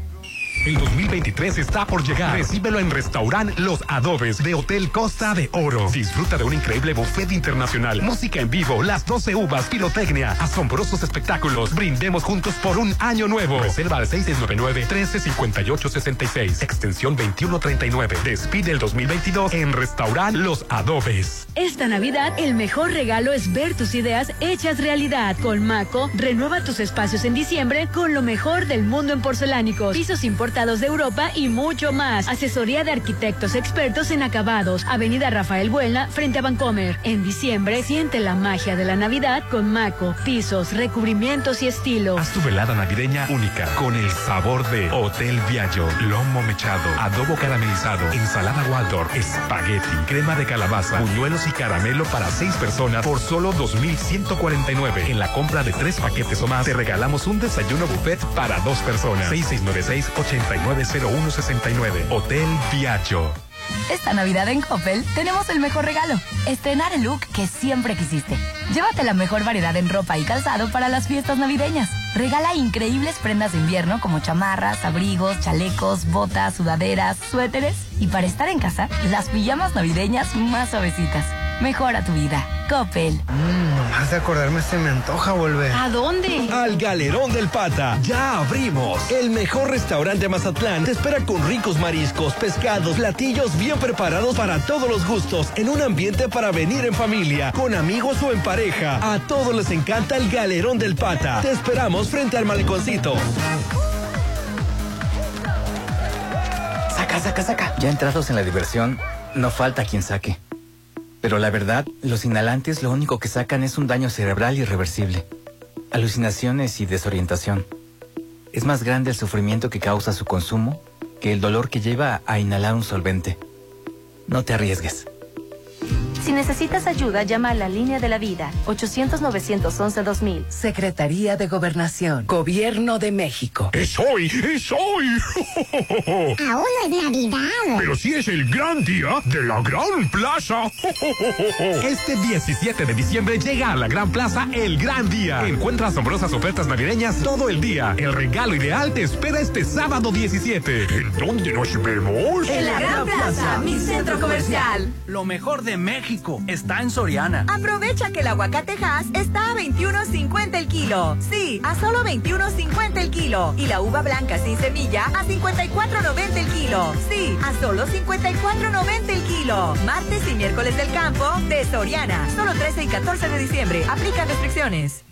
El 2023 está por llegar. Recíbelo en Restaurant Los Adobes de Hotel Costa de Oro. Disfruta de un increíble buffet internacional, música en vivo, las 12 uvas, pirotecnia, asombrosos espectáculos. Brindemos juntos por un año nuevo. Reserva al 699-1358-66, extensión 2139. Despide el 2022 en Restaurant Los Adobes. Esta Navidad, el mejor regalo es ver tus ideas hechas realidad. Con Maco, renueva tus espacios en diciembre con lo mejor del mundo en porcelánicos, pisos importados de Europa y mucho más. Asesoría de arquitectos expertos en acabados. Avenida Rafael Buelna, frente a Vancomer. En diciembre, siente la magia de la Navidad con Maco, pisos, recubrimientos y estilo. Haz tu velada navideña única con el sabor de Hotel Viallo, lomo mechado, adobo caramelizado, ensalada Waldorf, espagueti, crema de calabaza, buñuelos y caramelo para seis personas por solo 2,149. En la compra de tres paquetes o más, te regalamos un desayuno buffet para dos personas. 6696-890169. Hotel Viallo. Esta Navidad en Coppel tenemos el mejor regalo, estrenar el look que siempre quisiste. Llévate la mejor variedad en ropa y calzado para las fiestas navideñas. Regala increíbles prendas de invierno como chamarras, abrigos, chalecos, botas, sudaderas, suéteres y para estar en casa, las pijamas navideñas más suavecitas. Mejora tu vida. Coppel. Mmm, nomás de acordarme se me antoja volver. ¿A dónde? Al Galerón del Pata. Ya abrimos. El mejor restaurante de Mazatlán te espera con ricos mariscos, pescados, platillos bien preparados para todos los gustos, en un ambiente para venir en familia, con amigos o en pareja. A todos les encanta el Galerón del Pata. Te esperamos frente al maleconcito. Saca, saca, saca. Ya entrados en la diversión, no falta quien saque. Pero la verdad, los inhalantes lo único que sacan es un daño cerebral irreversible. Alucinaciones y desorientación. Es más grande el sufrimiento que causa su consumo que el dolor que lleva a inhalar un solvente. No te arriesgues. Si necesitas ayuda, llama a la línea de la vida, 800-911-2000. Secretaría de Gobernación, Gobierno de México. ¡Es hoy! ¡Es hoy! Aún no es Navidad. Pero sí es el gran día de la Gran Plaza. Este 17 de diciembre llega a la Gran Plaza el gran día. Encuentra asombrosas ofertas navideñas todo el día. El regalo ideal te espera este sábado 17. ¿En dónde nos vemos? En la Gran Plaza, mi centro comercial. Lo mejor de México está en Soriana. Aprovecha que el aguacatejas está a 21.50 el kilo. Sí, a solo 21.50 el kilo. Y la uva blanca sin semilla a 54.90 el kilo. Sí, a solo 54.90 el kilo. Martes y miércoles del campo de Soriana. Solo 13 y 14 de diciembre. Aplican restricciones.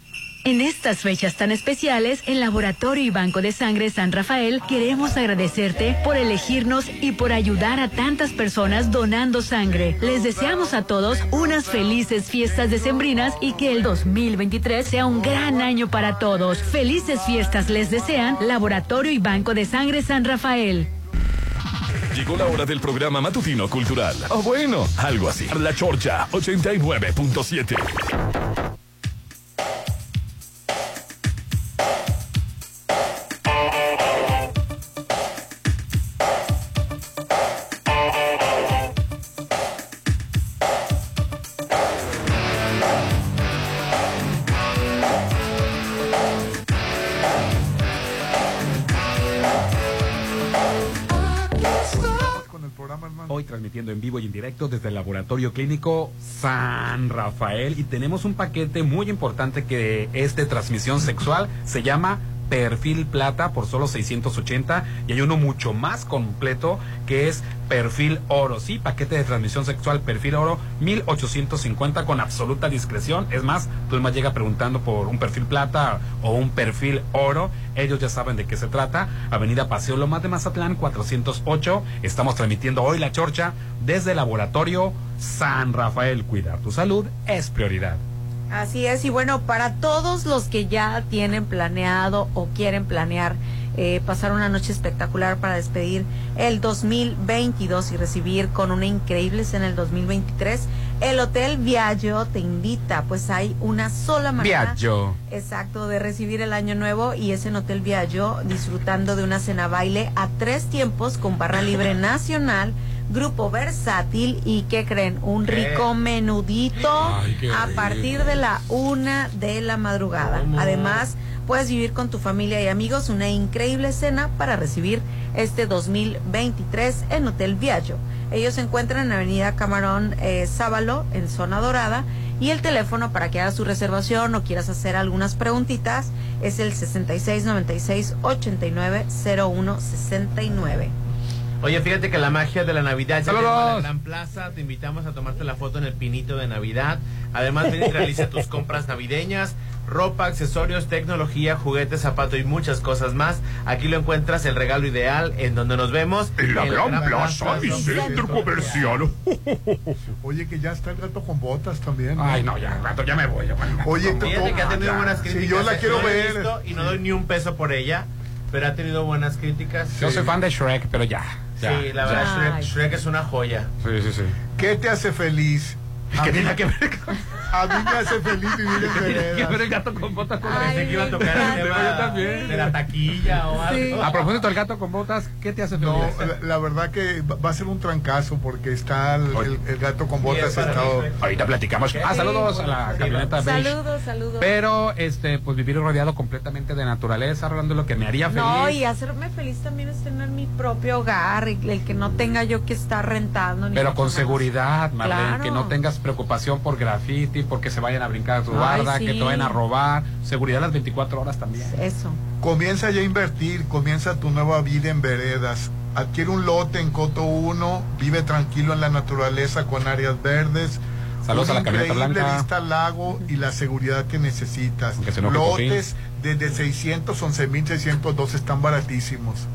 En estas fechas tan especiales, en Laboratorio y Banco de Sangre San Rafael queremos agradecerte por elegirnos y por ayudar a tantas personas donando sangre. Les deseamos a todos unas felices fiestas decembrinas y que el 2023 sea un gran año para todos. Felices fiestas les desean Laboratorio y Banco de Sangre San Rafael. Llegó la hora del programa matutino cultural. O bueno, algo así. La Chorcha 89.7. en vivo y en directo desde el Laboratorio Clínico San Rafael. Y tenemos un paquete muy importante que es de transmisión sexual, se llama perfil plata por solo 680 y hay uno mucho más completo que es perfil oro, sí, paquete de transmisión sexual perfil oro 1850 con absoluta discreción. Es más, tú más llega preguntando por un perfil plata o un perfil oro, ellos ya saben de qué se trata. Avenida Paseo Lomas de Mazatlán 408. Estamos transmitiendo hoy la chorcha desde el laboratorio San Rafael. Cuidar tu salud es prioridad. Así es, y bueno, para todos los que ya tienen planeado o quieren planear eh, pasar una noche espectacular para despedir el 2022 y recibir con una increíble cena el 2023, el Hotel Viaggio te invita, pues hay una sola manera. Viaggio. Exacto, de recibir el año nuevo y es en Hotel Viaggio disfrutando de una cena baile a tres tiempos con barra libre nacional grupo versátil y que creen un rico menudito Ay, a partir de la una de la madrugada. Además, puedes vivir con tu familia y amigos una increíble cena para recibir este 2023 en Hotel Viaggio. Ellos se encuentran en Avenida Camarón eh, Sábalo, en Zona Dorada, y el teléfono para que hagas su reservación o quieras hacer algunas preguntitas es el 6696 89 0169. Oye, fíjate que la magia de la Navidad ya ¡Saludos! llegó a la Gran Plaza. Te invitamos a tomarte la foto en el pinito de Navidad. Además, ven y realiza tus compras navideñas. Ropa, accesorios, tecnología, juguetes, zapatos y muchas cosas más. Aquí lo encuentras el regalo ideal en donde nos vemos. En la Gran Plaza y Don Centro. Comercial. Oye, que ya está el gato con botas también. Ay, no, ya, gato, ya me voy. ya, bueno, Oye, gato, Fíjate que ha tenido ya. buenas Sí, críticas. yo la eh. quiero No ver. Y no doy ni un peso por ella. Pero ha tenido buenas críticas. Yo soy fan de Shrek, pero ya. Ya sí, la verdad, ya. Shrek, Shrek es una joya. Sí, sí, sí. ¿Qué te hace feliz? ¿Qué tiene que ver con a mí me hace feliz vivir en ¿Qué tiene que ver el gato con botas con Ay, Pensé que iba a tocar el tema Yo también. de la taquilla o algo. Sí. A propósito del gato con botas, ¿qué te hace feliz? No, la, la verdad que va a ser un trancazo porque está el, el- el gato con botas. es para estado- mí, Ahorita platicamos. Ah, saludos a la camioneta beige. Saludos, saludos. Pero, este, pues vivir rodeado completamente de naturaleza, Rolando, lo que me haría feliz. No, y hacerme feliz también es tener mi propio hogar, y el que no tenga yo que estar rentando. ni Pero con seguridad, Marlene, Claro. que no tengas preocupación por graffiti, porque se vayan a brincar a tu Ay, barda, sí. que te vayan a robar. Seguridad las 24 horas también. Eso. Comienza ya a invertir, comienza tu nueva vida en veredas. Adquiere un lote en Coto 1, vive tranquilo en la naturaleza con áreas verdes. Saludos a la camioneta increíble blanca. vista al lago y la seguridad que necesitas. Lotes desde 600, 11.602 están baratísimos.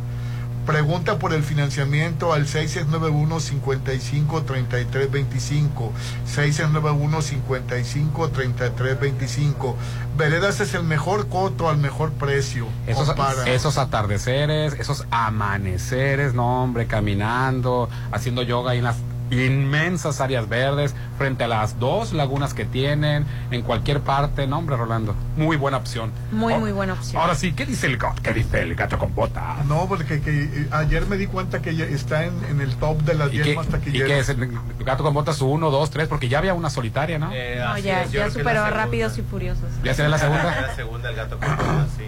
Pregunta por el financiamiento al 6691-553325. 6691-553325. Veredas es el mejor coto al mejor precio. Esos, Compara. esos atardeceres, esos amaneceres, no hombre, caminando, haciendo yoga ahí en las inmensas áreas verdes, frente a las dos lagunas que tienen, en cualquier parte, no hombre, Rolando, muy buena opción. Muy, Oh, muy buena opción. Ahora sí, ¿qué dice el gato? ¿Qué dice el gato con botas? No, porque que, eh, ayer me di cuenta que ya está en, en el top de las ¿Y 10 qué, más y taquilleras. qué es el gato con botas uno, dos, tres? Porque ya había una solitaria, ¿no? Eh, No, ya, es, ya superó. Rápidos y Furiosos. ¿Ya será la Era segunda? la segunda, el gato con botas, sí.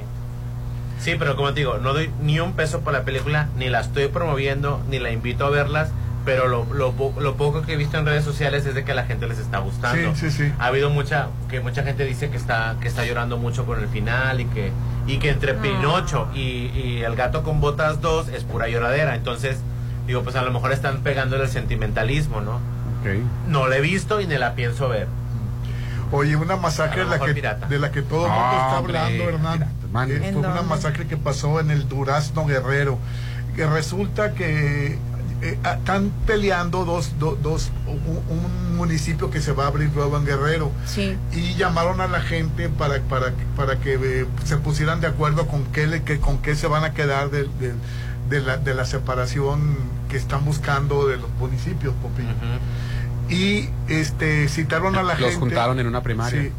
Sí, pero como te digo, no doy ni un peso por la película, ni la estoy promoviendo, ni la invito a verlas, pero lo, lo, po- lo poco que he visto en redes sociales es de que a la gente les está gustando. Sí, sí, sí. Ha habido mucha, que mucha gente dice que está, que está llorando mucho con el final y que, y que entre. Pinocho y, y el gato con botas 2 es pura lloradera. Entonces, digo, pues a lo mejor están pegándole el sentimentalismo, ¿no? No la he visto y ni la pienso ver. Oye, una masacre A de la, que, de la que todo el mundo está hablando, Hernán. Eh, ¿En fue una masacre que pasó en el Durazno Guerrero. Que resulta que eh, ah, están peleando dos, do- dos, un, un municipio que se va a abrir nuevo en Guerrero. Sí. Y llamaron a la gente para, para, para que eh, se pusieran de acuerdo con qué, le- que, con qué se van a quedar del- del- de, la, de la separación que están buscando de los municipios, Popillo. Y este citaron a la Los gente. juntaron en una primaria. Sí.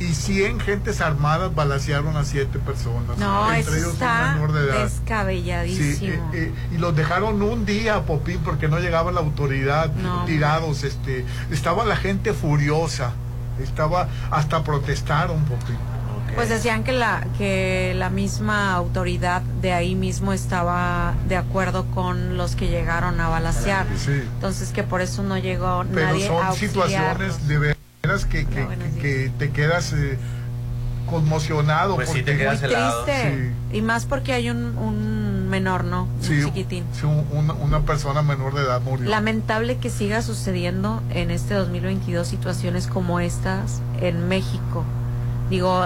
Y 100 gentes armadas balacearon a 7 personas. No, entre ellos un está menor de edad. Sí, descabelladísimo. eh, eh, y los dejaron un día, Popín, porque no llegaba la autoridad, No. tirados. este Estaba la gente furiosa, estaba hasta protestaron, Popín. Pues decían que la que la misma autoridad de ahí mismo estaba de acuerdo con los que llegaron a balasear. Sí. Entonces que por eso no llegó Pero nadie a son situaciones de que, que, No, que- que te quedas... eh, conmocionado. Pues sí, porque- te quedas Muy helado. triste. Y más porque hay un, un menor, ¿no? Un Sí, chiquitín. sí, un- una, una persona menor de edad murió. Lamentable que siga sucediendo en este 2022 situaciones como estas en México. Digo,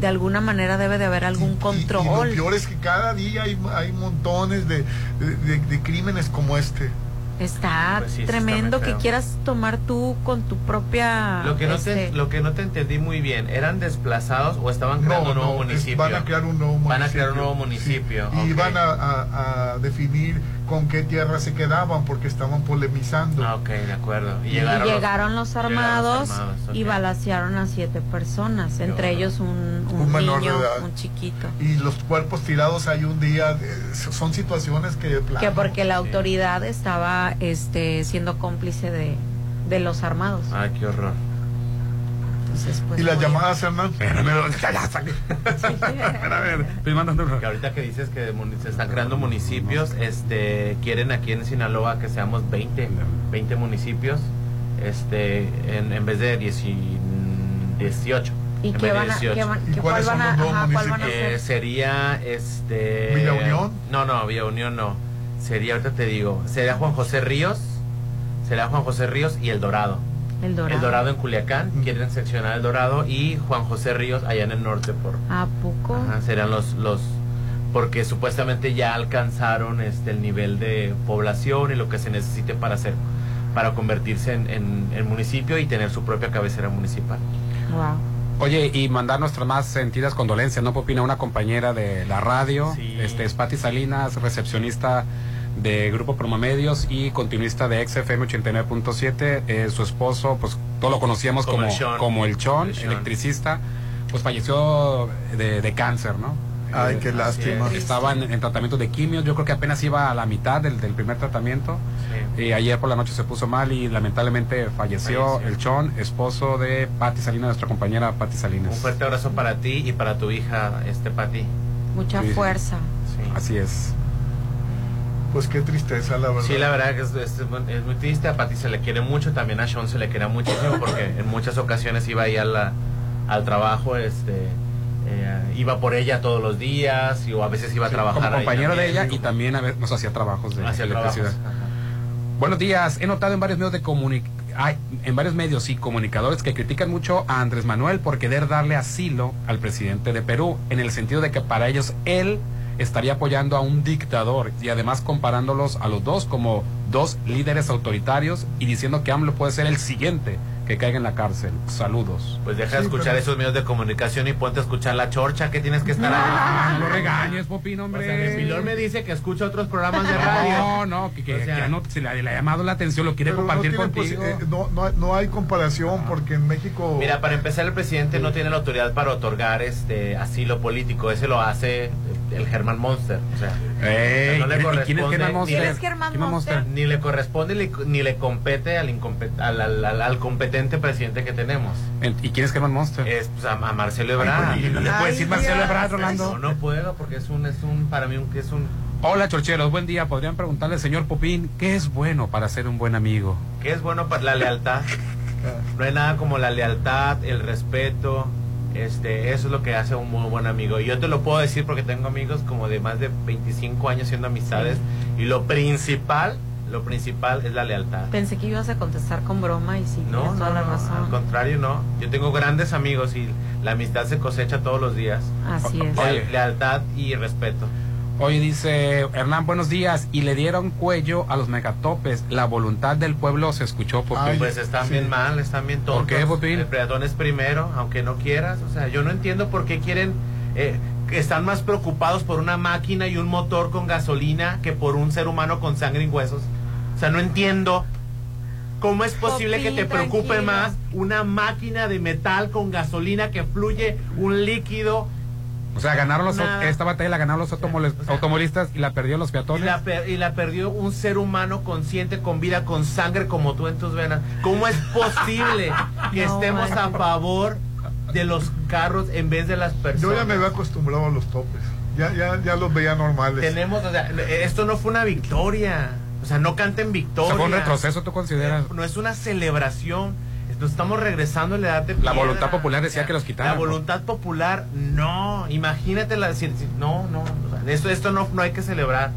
de alguna manera debe de haber algún Y lo control. peor es que cada día hay, hay montones de, de- de- de crímenes como este. Está Pues sí, está tremendo que quieras tomar tú con tu propia... Lo que, no este, te, lo que no te entendí muy bien, ¿eran desplazados o estaban creando No, un nuevo no, es- municipio? van a crear un nuevo municipio. Van a crear un nuevo municipio. Y van a, a- a definir con qué tierra se quedaban porque estaban polemizando. Ah, ok, de acuerdo. Y y llegaron, llegaron, los, los llegaron armados, los armados, y balacearon a siete personas, entre ellos un, un, Un menor de niño, edad. un chiquito. Y los cuerpos tirados hay un día. eh, son situaciones que. de plano, Que porque la autoridad estaba este siendo cómplice de, de los armados. Ay, qué horror. Entonces, pues, y las llamadas, Hernán. Que ahorita que dices que se están creando municipios, este, quieren aquí en Sinaloa que seamos 20, 20 municipios, este, en, en vez de 10 y- 18. ¿Y en qué vez de van a, 18. qué van- ¿Y cuál son van a, ajá, cuál van a Eh, sería este ¿Villa Unión? No, no, Villa Unión no. Sería ahorita te digo, sería Juan José Ríos, sería Juan José Ríos y El Dorado. El dorado. El Dorado en Culiacán, quieren seccionar El Dorado y Juan José Ríos allá en el norte por ¿A poco? Ajá, serán los los porque supuestamente ya alcanzaron este el nivel de población y lo que se necesite para hacer para convertirse en, en, en municipio y tener su propia cabecera municipal. Wow. Oye, y mandar nuestras más sentidas condolencias, ¿no, Popina? Una compañera de la radio, Sí. este es Patti Salinas, recepcionista de Grupo Promomedios y continuista de XFM 89.7. Eh, su esposo, pues todos lo conocíamos Como como, el Chon. como el Chon, El Chon. electricista, pues falleció de, de cáncer, ¿no? Ay, Eh, qué lástima. Estaba en, en tratamiento de quimios, yo creo que apenas iba a la mitad del, del primer tratamiento. Y ayer por la noche se puso mal y lamentablemente falleció, Falleció. el Chon, esposo de Patti Salinas, nuestra compañera Patti Un Salinas. fuerte abrazo para ti y para tu hija, este Pati. Mucha Sí. fuerza. Sí. Así es. Pues qué tristeza, la verdad. Sí, la verdad que es, es- es muy triste. A Pati se le quiere mucho, también a Sean se le quiere muchísimo porque en muchas ocasiones iba ahí a la- al trabajo, este, eh, iba por ella todos los días y, o a veces iba a trabajar. Como ahí compañero de ella y también a nos hacía trabajos de Hacía electricidad. trabajos. Buenos días. He notado en varios medios de comuni- ay, en varios medios y comunicadores que critican mucho a Andrés Manuel por querer darle asilo al presidente de Perú, en el sentido de que para ellos él estaría apoyando a un dictador y además comparándolos a los dos como dos líderes autoritarios y diciendo que AMLO puede ser el siguiente que caiga en la cárcel. Saludos. Pues deja de Sí, escuchar pero- esos medios de comunicación y ponte a escuchar la chorcha que tienes que estar Ah, ahí. no regañes, Popín, O hombre. sea, que Pilón me dice que escucha otros programas de radio. No, no, que, que- O sea- que no, se le, le ha llamado la atención, lo quiere Pero no compartir tiene contigo. posi- eh, no, no, no hay comparación porque en México. Mira, para empezar, el presidente no tiene la autoridad para otorgar este asilo político. Ese lo hace el Germán Monster. O sea, Ey, no le ¿y quién es corresponde Germán ni Monster? ni le corresponde ni, ni le compete al, incompet- al, al- al- al competente presidente que tenemos. En- ¿Y quién es Germán Monster? Es pues, a, a Marcelo Ebrard. Ay, no le Ay, puedes decir Marcelo. Ebrard, Rolando. No, no puedo porque es un, es un, para mí un, que es un, Hola, chorcheros, buen día. Podrían preguntarle al señor Popín, ¿qué es bueno para ser un buen amigo? que es bueno para la lealtad. No hay nada como la lealtad, el respeto. Este, eso es lo que hace un muy buen amigo. Y yo te lo puedo decir porque tengo amigos como de más de 25 años siendo amistades. Y lo principal, lo principal es la lealtad. Pensé que ibas a contestar con broma y sí, No, tienes toda no, la no, razón. al contrario, no. Yo tengo grandes amigos y la amistad se cosecha todos los días. Así es. Leal- lealtad y respeto. Hoy dice Hernán, buenos días. Y le dieron cuello a los megatopes. La voluntad del pueblo se escuchó, Popín. Ay, Pues están sí. bien mal, están bien tontos. ¿Por qué, Popín? El peatón es primero, aunque no quieras. O sea, yo no entiendo por qué quieren... eh, que están más preocupados por una máquina y un motor con gasolina que por un ser humano con sangre y huesos. O sea, no entiendo cómo es posible que te preocupe tranquilo. más una máquina de metal con gasolina que fluye un líquido o sea, ganaron los, Una- esta batalla la ganaron los o sea, automovilistas y la perdió los y peatones. la, per- y la perdió un ser humano consciente con vida, con sangre como tú en tus venas. ¿Cómo es posible que No, estemos a favor de los carros en vez de las personas? Yo ya me había acostumbrado a los topes. Ya, ya, ya los veía normales. Tenemos, o sea, esto no fue una victoria. O sea, no canten O victoria. sea, fue un retroceso, ¿tú consideras? No es una celebración. Nos estamos regresando a la edad de La voluntad popular decía que los La quitaran. ¿no? voluntad popular, no. Imagínate la si- no, no. o sea, esto, esto no, no hay que celebrar.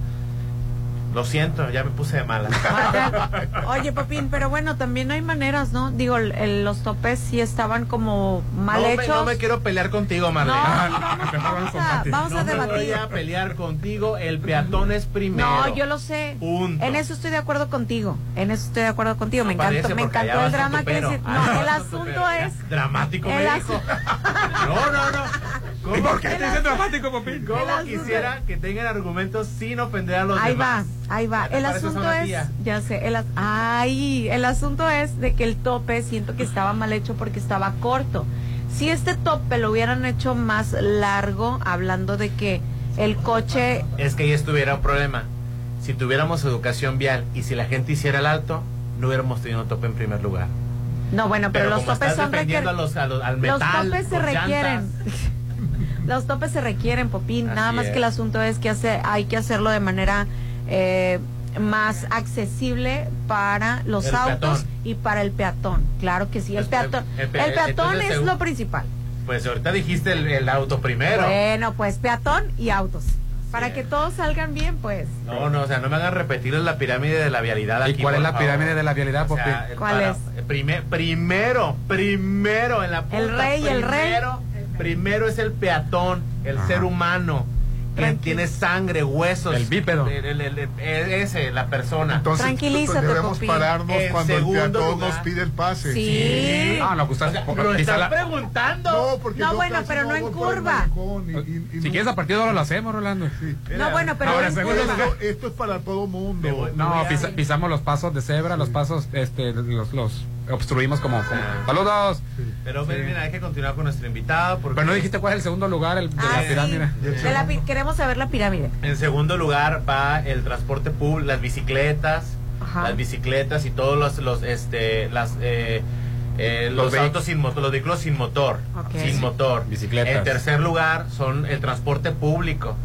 Lo siento, ya me puse de mala. Oye, Popín, pero bueno, también no hay maneras, ¿no? Digo, el- los topes sí estaban como mal no, me, hechos. no me quiero pelear contigo, Marlene. No, vamos a- vamos a No me voy debatir. a pelear contigo. El peatón es primero. No, yo lo sé. Punto. En eso estoy de acuerdo contigo. En eso estoy de acuerdo contigo. me encantó, me encantó el drama que decir. Ah, No, el asunto es. Dramático me dijo. No, no, no. ¿Cómo, ¿Y por qué que- te dicen dramático, Popín? ¿Cómo quisiera que tengan argumentos sin ofender a los Ahí demás? va, ahí va. El asunto es, ya sé, el, as- ay, el asunto es de que el tope siento que estaba mal hecho porque estaba corto. Si este tope lo hubieran hecho más largo, hablando de que el coche Es que ahí estuviera un problema. Si tuviéramos educación vial y si la gente hiciera el alto, no hubiéramos tenido un tope en primer lugar. No, bueno, pero, los topes son a requer- los, a los- al Los metal, topes se requieren. llantas. Los topes se requieren, Popín. Así Nada más es. que el asunto es que hace, hay que hacerlo de manera eh, más accesible para los El autos peatón. y para el peatón. Claro que sí, el Pues, peatón. el El, pe- peatón es según- lo principal. Pues ahorita dijiste el, el auto primero. Bueno, pues peatón y autos. Para que todos salgan bien, pues. No, no, o sea, no me hagan repetir la pirámide de la vialidad ¿Y aquí. cuál es la favor. pirámide de la vialidad, O sea, Popín? el ¿Cuál para- es? el prime- primero, primero en la punta, El rey, el rey. primero, Primero es el peatón, el ser humano, quien tiene sangre, huesos. El bípedo. el- el- el- el- ese, la persona. Entonces Tranquilízate, debemos Popín. pararnos En cuando el lugar. nos pide el pase. Sí. Ah, no, pues estás- Lo quizá estás la- preguntando. No, porque No, yo bueno, pero no en por el curva. y- y- y Si quieres a partir de ahora lo hacemos, Rolando. No, bueno, pero Ahora, en segundo curva. Esto, esto es para todo mundo. Voy- No, pisa- pisamos los pasos de cebra, los pasos, este, los, los obstruimos como, como- Ah. saludos. Pero Sí. mira, hay que continuar con nuestro invitado. Porque Pero no dijiste cuál es el segundo lugar el, de Ah, la sí. pirámide. De la pi- queremos saber la pirámide. En segundo lugar va el transporte público, las bicicletas, Ajá. las bicicletas y todos los, los este, las, eh, eh, Los los, autos sin motor, los vehículos sin motor, sin motor. Bicicletas. En tercer lugar son el transporte público.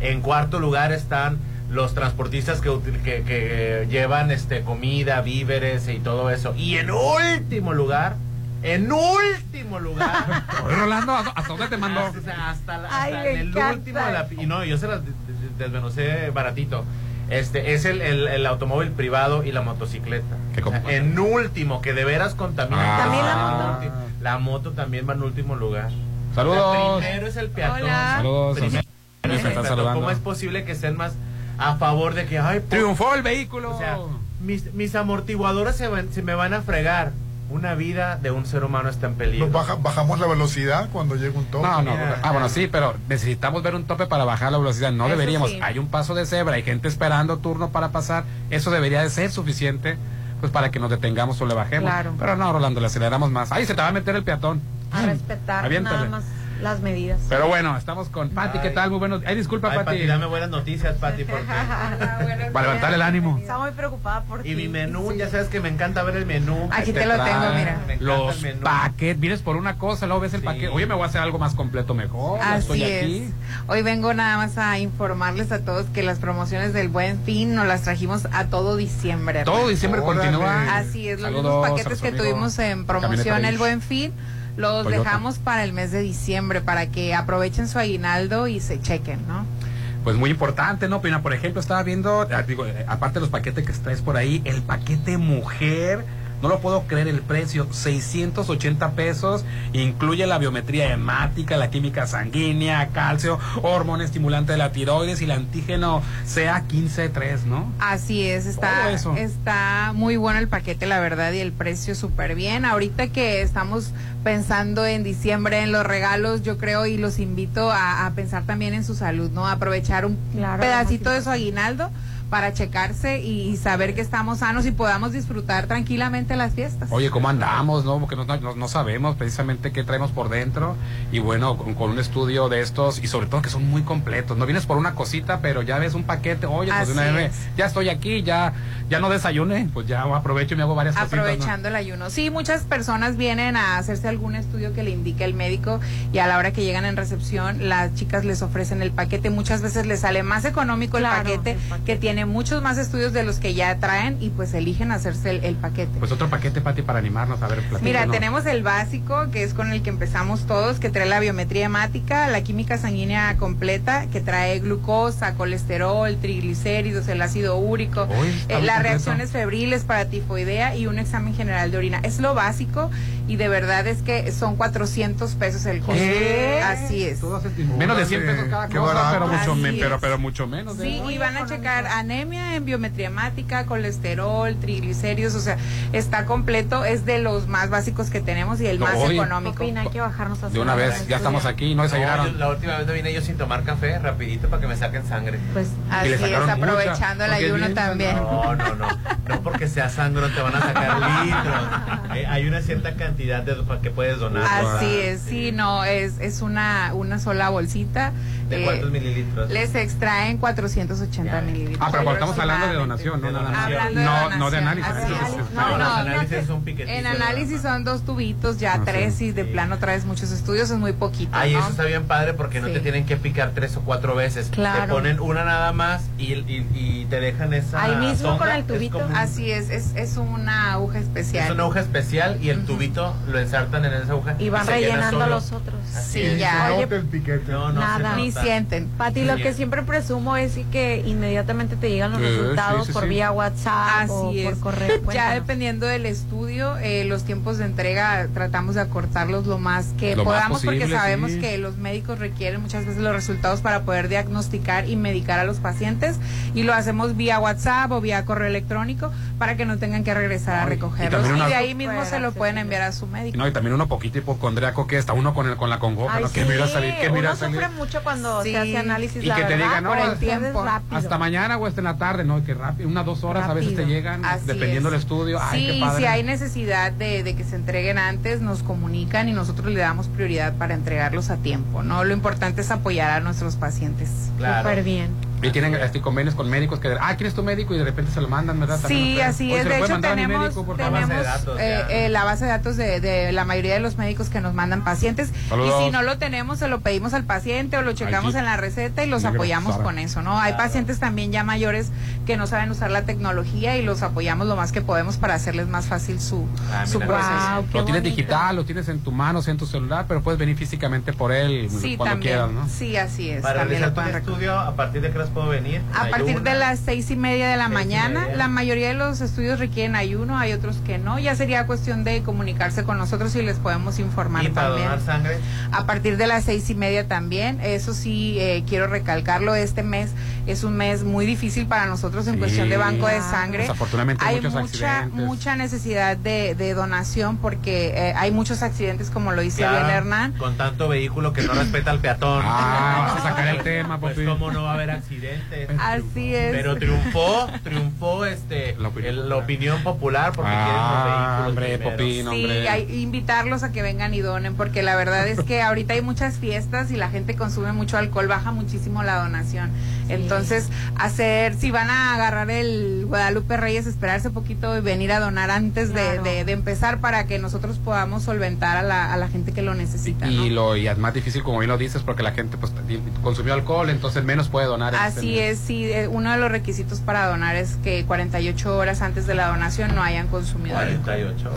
En cuarto lugar están los transportistas que, que, que llevan este comida, víveres y todo eso. Y en último lugar, en último lugar, Rolando, ¿hasta dónde te mandó? hasta, hasta la- Ay, hasta me en el encanta. último de la, y no yo se las de- de- desmenuzé baratito este es el, el, el automóvil privado y la motocicleta ¿Qué O sea, compa- en último que de veras contamina Ah. También la En moto. la moto también va en último lugar Saludos. primero es el peatón Hola. Saludos. Primero Me es el peatón. saludando. cómo es posible que estén más a favor de que ay por- Triunfó el vehículo. o sea mis, mis amortiguadores se, van- se me van a fregar una vida de un ser humano está en peligro baja- bajamos la velocidad cuando llega un toque. No, no, Mira. ah, bueno, sí, pero necesitamos ver un tope para bajar la velocidad. No Eso deberíamos. sí. Hay un paso de cebra, hay gente esperando turno para pasar. Eso debería de ser suficiente, pues para que nos detengamos o le bajemos. Claro. Pero no, Rolando, le aceleramos más. Ahí se te va a meter el peatón. A respetar Aviéntale. nada más las medidas. Pero bueno, estamos con Pati. ¿Qué tal? Muy bueno. Ay, disculpa, Ay, Pati. Pati, dame buenas noticias, Pati, porque... Para levantar el ánimo. Estaba muy preocupada por Y ti. mi menú, ya sabes que me encanta ver el menú. Aquí Te te lo trae tengo, mira. Los paquetes. Vienes por una cosa, luego ves el Sí. paquete. Oye, me voy a hacer algo más completo mejor. ya estoy Así aquí. es. Hoy vengo nada más a informarles a todos que las promociones del Buen Fin nos las trajimos a todo diciembre. Todo diciembre Órale. continúa. Así es, los Saludos mismos paquetes que amigo tuvimos en promoción el. Buen Fin, los Toyota. dejamos para el mes de diciembre para que aprovechen su aguinaldo y se chequen, ¿no? Pues muy importante, ¿no? Pina, por ejemplo, estaba viendo, ah, digo, eh, aparte de los paquetes que traes por ahí, el paquete mujer, no lo puedo creer el precio, 680 pesos, incluye la biometría hemática, la química sanguínea, calcio, hormona estimulante de la tiroides y el antígeno CA153, ¿no? Así es, está, muy bueno el paquete, la verdad, y el precio súper bien. Ahorita que estamos pensando en diciembre en los regalos, yo creo, y los invito a, a pensar también en su salud, ¿no? Aprovechar un Claro, pedacito de su aguinaldo para checarse y, saber que estamos sanos y podamos disfrutar tranquilamente las fiestas. Oye, ¿cómo andamos, no? Porque no, no- no sabemos precisamente qué traemos por dentro. Y bueno, con, con un estudio de estos, y sobre todo que son muy completos. No vienes por una cosita, pero ya ves un paquete. Oye, pues de una vez, es. ya estoy aquí, ya ya no desayuné. Pues ya aprovecho y me hago varias cositas. ¿no? Aprovechando el ayuno. Sí, muchas personas vienen a hacerse algún estudio que le indique el médico y a la hora que llegan en recepción, las chicas les ofrecen el paquete. Muchas veces les sale más económico Claro, el, paquete el paquete. que tiene tiene muchos más estudios de los que ya traen y pues eligen hacerse el, el paquete. Pues otro paquete, Pati, para animarnos a ver. Mira, tenemos el básico, que es con el que empezamos todos, que trae la biometría hemática, la química sanguínea completa, que trae glucosa, colesterol, triglicéridos, el ácido úrico, Uy, eh, las reacciones febriles para tifoidea y un examen general de orina. Es lo básico y de verdad es que son 400 pesos el costo. ¿Qué? Así es. Menos de 100 pesos cada Qué cosa, barato. pero mucho, me- pero, pero mucho menos. Sí, y van a checar anemia en biometría hemática, colesterol, triglicéridos, o sea, está completo, es de los más básicos que tenemos y el No, más hoy- económico. hay que bajarnos a De una vez, ya estamos aquí, no No, desayunaron. yo- la última vez me vine yo sin tomar café, rapidito, para que me saquen sangre. Pues Así es, mucha, aprovechando el ayuno bien, también. No, no, no. No porque sea sangre, te van a sacar litros. Eh, hay una cierta cantidad de para que puedes donar. Así es, sí, no, es, es una, una sola bolsita. ¿De Eh, cuántos mililitros? Les extraen 480 mililitros. Ah, pero cuando estamos hablando de donación, no, nada más. No, donación, no de análisis. No, los no, análisis no, piquetito. En análisis son dos tubitos, ya Ah, tres, sí. y de plano traes muchos estudios, es muy poquito. Ay, ¿no? eso está bien padre porque no Sí. te tienen que picar tres o cuatro veces. Claro. Te ponen una nada más y, y, y te dejan esa. Ahí mismo sonda. con el Es tubito. un- Así es, es, es una aguja especial. Es una aguja especial y el tubito lo ensartan en esa aguja. Y van rellenando los otros. Así Sí, es. ya. Oye, piquete. No, no Nada. Ni. Sienten. Pati, lo que siempre presumo es que inmediatamente te llegan los Sí, resultados sí, sí, por sí. vía WhatsApp o por correo. Ya Cuéntanos. dependiendo del estudio, eh, los tiempos de entrega tratamos de acortarlos lo más que Lo más podamos porque sabemos sí. que los médicos requieren muchas veces los resultados para poder diagnosticar y medicar a los pacientes y lo hacemos vía WhatsApp o vía correo electrónico para que no tengan que regresar a Ay, recogerlos y, una- de ahí mismo se lo pueden enviar a su médico. No, y también uno poquito hipocondriaco que está uno con el con la congoja, Ay, ¿no? Que mira salir, que mira uno salir. sufre mucho cuando Sí. se hace análisis, Y la que te digan, no, por el es tiempo. rápido. Hasta mañana o hasta en la tarde, ¿no? Que rápido, unas dos horas a veces te llegan, Así dependiendo es. del estudio. Ay, sí, qué padre. si hay necesidad de, de que se entreguen antes, nos comunican y nosotros le damos prioridad para entregarlos a tiempo, ¿no? Lo importante es apoyar a nuestros pacientes. Claro. Súper bien. Y tienen este, convenios con médicos que, ah, ¿quién es tu médico? Y de repente se lo mandan, ¿verdad? También Sí, así es. ¿se De hecho, tenemos, médico, tenemos Base de datos, eh, eh, la base de datos de, de la mayoría de los médicos que nos mandan pacientes. Saludos. Y si no lo tenemos, se lo pedimos al paciente o lo checamos sí. en la receta y los apoyamos Sara. con eso, ¿no? Hay pacientes también ya mayores que no saben usar la tecnología y los apoyamos lo más que podemos para hacerles más fácil su, Ah, su proceso. Wow, Lo tienes bonito. digital, lo tienes en tu mano, sea en tu celular, pero puedes venir físicamente por él Sí, cuando también. quieras, ¿no? Sí, así es. Para también lo realizar tu pueden estudio, ¿a partir de qué horas puedo venir? A partir de las seis y media de la mañana, media. la mayoría de los estudios requieren ayuno, hay otros que no. Ya sería cuestión de comunicarse con nosotros y les podemos informar ¿Y para también. donar sangre? A partir de las seis y media también. Eso sí, eh, quiero recalcarlo. Este mes es un mes muy difícil para nosotros en Sí. cuestión de banco de sangre. Desafortunadamente hay muchos mucha, accidentes. mucha necesidad de, de donación porque eh, hay muchos accidentes, como lo dice Claro, bien Hernán. Con tanto vehículo que no respeta al peatón. Ah, vamos a sacar el tema, Pues cómo no va a haber accidentes. Así es. Pero triunfó, triunfó este La opinión el- la opinión popular porque quieren los Ah, vehículos hombre, Sí, hombre. hay- invitarlos a que vengan y donen, porque la verdad es que ahorita hay muchas fiestas y la gente consume mucho alcohol, baja muchísimo la donación. Entonces, hacer, si van a agarrar el Guadalupe Reyes, esperarse poquito y venir a donar antes de- Claro. de, de empezar para que nosotros podamos solventar a la, a la gente que lo necesita. ¿no? Y lo y es más difícil, como bien lo dices, porque la gente pues consumió alcohol, entonces menos puede donar. Así es, sí, eh, uno de los requisitos para donar es que 48 horas antes de la donación no hayan consumido alcohol. 48.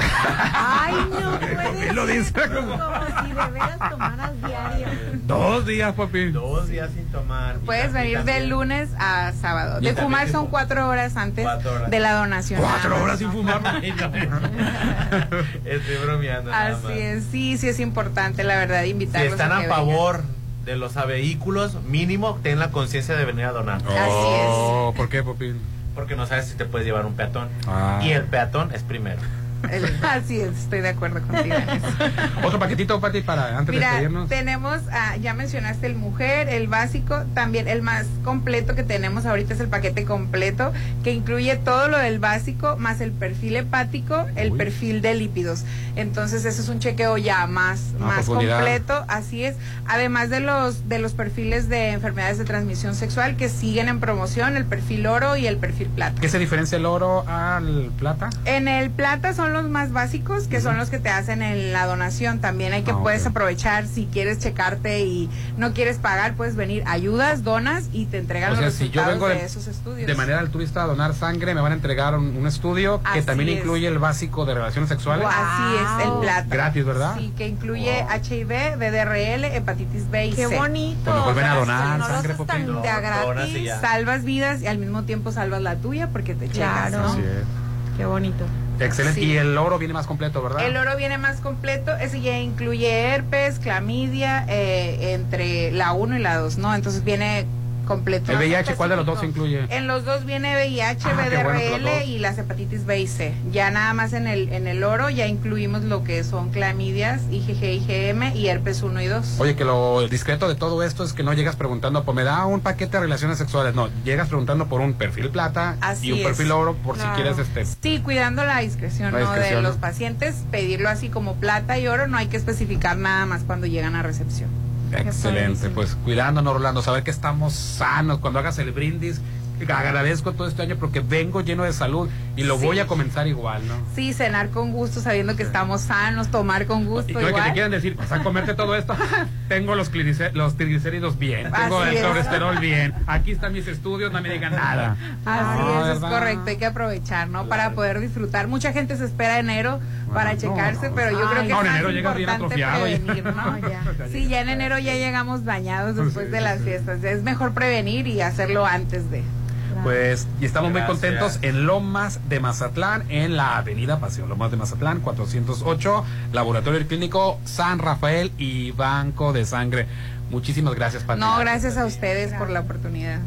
Ay, no puede lo dice como- Como si de veras tomaras diario. Dos días, papi. Dos días sin tomar. Puedes también- venir de lunes a sábado. Y De fumar son cuatro horas antes Cuatro horas. de la donación. Cuatro horas sin fumar. Estoy bromeando. nada más. Así es, sí, sí es importante, la verdad, Si invitarlos están a favor de los vehículos, mínimo ten la conciencia de venir a donar. Oh, ¿Por qué, papi? Porque no sabes si te puedes llevar un peatón. Ah. Y el peatón es primero. El- así es, estoy de acuerdo contigo en eso. Otro paquetito, Pati, para antes de Mira, despedirnos. tenemos, ah, ya mencionaste el mujer, el básico, también el más completo que tenemos ahorita es el paquete completo, que incluye todo lo del básico, más el perfil hepático, el Uy. perfil de lípidos. Entonces, eso es un chequeo ya más, más completo, así es. Además de los, de los perfiles de enfermedades de transmisión sexual que siguen en promoción, el perfil oro y el perfil plata. ¿Qué se diferencia el oro al plata? En el plata son son los más básicos, que son los que te hacen en la donación. También hay que Ah, puedes aprovechar si quieres checarte y no quieres pagar, puedes venir, ayudas, donas y te entregan O sea, los si yo resultados vengo de, de, esos estudios. de manera altruista a donar sangre, me van a entregar un, un estudio que Así también es. incluye el básico de relaciones sexuales. Así es, el plata. Gratis, ¿verdad? Sí, que incluye HIV, VDRL, hepatitis B y Qué C. bonito. Pues nos vuelven a donar No sangre, a gratis. donas y ya. Salvas vidas y al mismo tiempo salvas la tuya porque te checas, Claro. ¿no? Así es. Qué bonito. Excelente. Sí. Y el oro viene más completo, ¿verdad? El oro viene más completo, ese ya incluye herpes, clamidia, eh, entre la 1 y la 2, ¿no? Entonces viene completo. El VIH, ¿cuál de los dos incluye? En los dos viene VIH, Ah, qué bueno y las hepatitis B y C. Ya nada más en el en el oro ya incluimos lo que son clamidias, IgG, IgM y herpes 1 y 2. Oye, que lo discreto de todo esto es que no llegas preguntando, pues me da un paquete de relaciones sexuales. No, llegas preguntando por un perfil plata Así y un es. perfil oro por Claro. si quieres este. Sí, cuidando la discreción, La ¿no? discreción, de ¿no? los pacientes, pedirlo así como plata y oro, no hay que especificar nada más cuando llegan a recepción. Excelente, pues cuidándonos, Rolando, saber que estamos sanos. Cuando hagas el brindis, agradezco todo este año porque vengo lleno de salud y lo Sí. voy a comenzar igual, ¿no? Sí, cenar con gusto, sabiendo que estamos sanos, tomar con gusto Y creo que igual. te quieren decir, o sea, comerte todo esto, tengo los, los triglicéridos bien, tengo Así el es. colesterol bien, aquí están mis estudios, no me digan nada. Así No, es, es correcto, hay que aprovechar, ¿no? Para poder disfrutar. Mucha gente se espera enero para checarse, no. pero yo creo que no, es en enero llegas bien atrofiado prevenir, ¿no? Ya. Sí, ya en enero ya llegamos dañados después Sí, de las fiestas. Es mejor prevenir y hacerlo antes de. Pues, y estamos muy contentos en Lomas de Mazatlán, en la avenida Paseo Lomas de Mazatlán, 408, Laboratorio Clínico San Rafael y Banco de Sangre. Muchísimas gracias, Pati. No, gracias a ustedes por la oportunidad.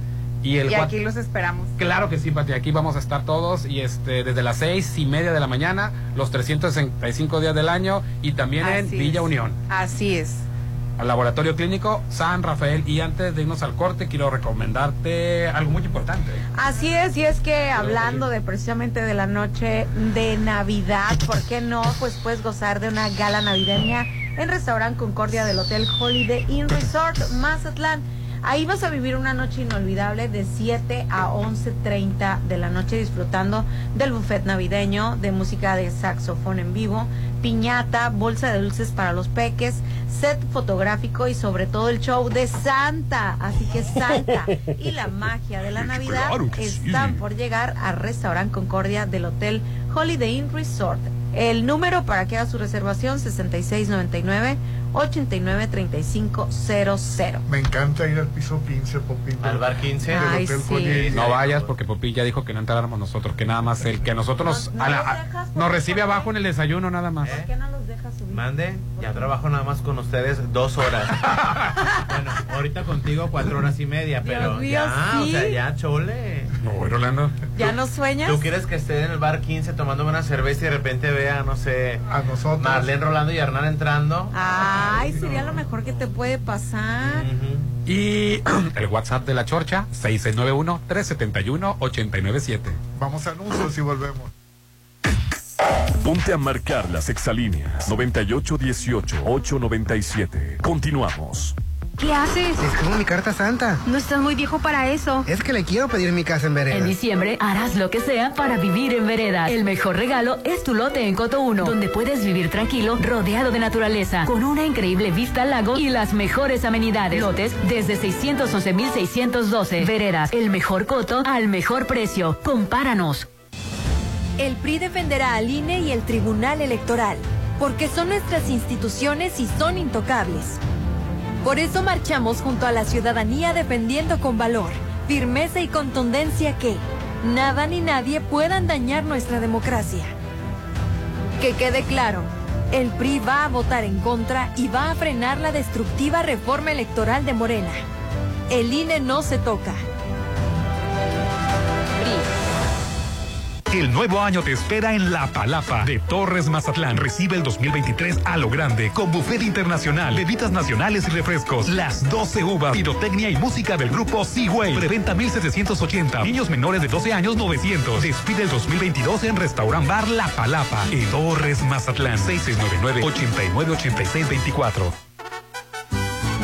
Y el Y what- aquí los esperamos. Claro que sí, Pati, aquí vamos a estar todos y este desde las seis y media de la mañana, los 365 días del año y también en Villa es. Unión, Así es. Al Laboratorio Clínico San Rafael. Y antes de irnos al corte, quiero recomendarte algo muy importante. Así es, y es que hablando de precisamente de la noche de Navidad, ¿por qué no? Pues puedes gozar de una gala navideña en Restaurant Concordia del Hotel Holiday Inn Resort Mazatlán. Ahí vas a vivir una noche inolvidable de 7 a 11.30 de la noche disfrutando del buffet navideño, de música de saxofón en vivo, piñata, bolsa de dulces para los peques, set fotográfico y sobre todo el show de Santa. Así que Santa y la magia de la Navidad están por llegar al Restaurant Concordia del Hotel Holiday Inn Resort. El número para que haga su reservación 6699 893500. Me encanta ir al piso 15, Popito. Al bar 15. Del Ay, Hotel sí. No vayas porque Popi ya dijo que no entráramos nosotros, que nada más el que a nosotros No, no a la- a- dejas, nos recibe abajo en el desayuno nada más. ¿Por qué no los dejas subir? Mande, ya trabajo nada más con ustedes dos horas. bueno, ahorita contigo cuatro horas y media, pero Dios mío, ya, sí. o sea, ya chole. No, Rolando. ¿Ya no sueñas? ¿Tú quieres que esté en el bar 15 tomándome una cerveza y de repente vea, no sé, A nosotros. Marlene Rolando y Hernán entrando? Ay, sería lo mejor que te puede pasar. Y el WhatsApp de la Chorcha, 6691-371-897. Vamos a anuncios y volvemos. Ponte a marcar las exalíneas 9818-897. Continuamos. ¿Qué haces? Escribo mi carta santa. No estás muy viejo para eso. Es que le quiero pedir mi casa en En vereda. diciembre harás lo que sea para vivir en veredas. El mejor regalo es tu lote en Coto 1, donde puedes vivir tranquilo, rodeado de naturaleza, con una increíble vista al lago y las mejores amenidades. Lotes desde 611.612. Veredas, el mejor coto al mejor precio. Compáranos. El PRI defenderá al INE y el Tribunal Electoral, porque son nuestras instituciones y son intocables. Por eso marchamos junto a la ciudadanía defendiendo con valor, firmeza y contundencia que nada ni nadie puedan dañar nuestra democracia. Que quede claro, el PRI va a votar en contra y va a frenar la destructiva reforma electoral de Morena. El INE no se toca. El nuevo año te espera en La Palapa de Torres Mazatlán. Recibe el 2023 a lo grande con buffet internacional, bebidas nacionales y refrescos. Las 12 uvas, pirotecnia y música del grupo Seaway. Preventa 1780. Niños menores de 12 años 900. Despide el 2022 en Restaurant Bar La Palapa en Torres Mazatlán. 6699 898624.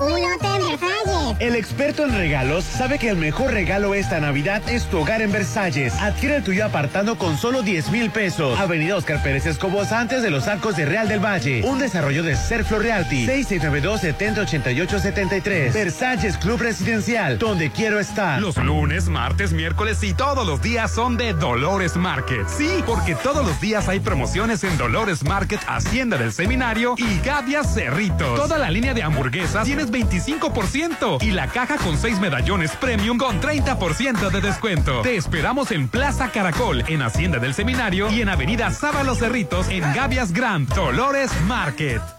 ¡Un hotel Versalles! El experto en regalos sabe que el mejor regalo esta Navidad es tu hogar en Versalles. Adquiere el tuyo apartando con solo 10 mil pesos. Avenida Oscar Pérez Escobos antes de los arcos de Real del Valle. Un desarrollo de Serflo Realty. 6692-708873. Versalles Club Residencial, donde quiero estar. Los lunes, martes, miércoles y todos los días son de Dolores Market. Sí, porque todos los días hay promociones en Dolores Market, Hacienda del Seminario y Gavias Cerritos. Toda la línea de hamburguesas tienes 25% y la caja con 6 medallones premium con 30% de descuento. Te esperamos en Plaza Caracol, en Hacienda del Seminario y en Avenida Sábalo Cerritos en Gavias Grand, Dolores Market.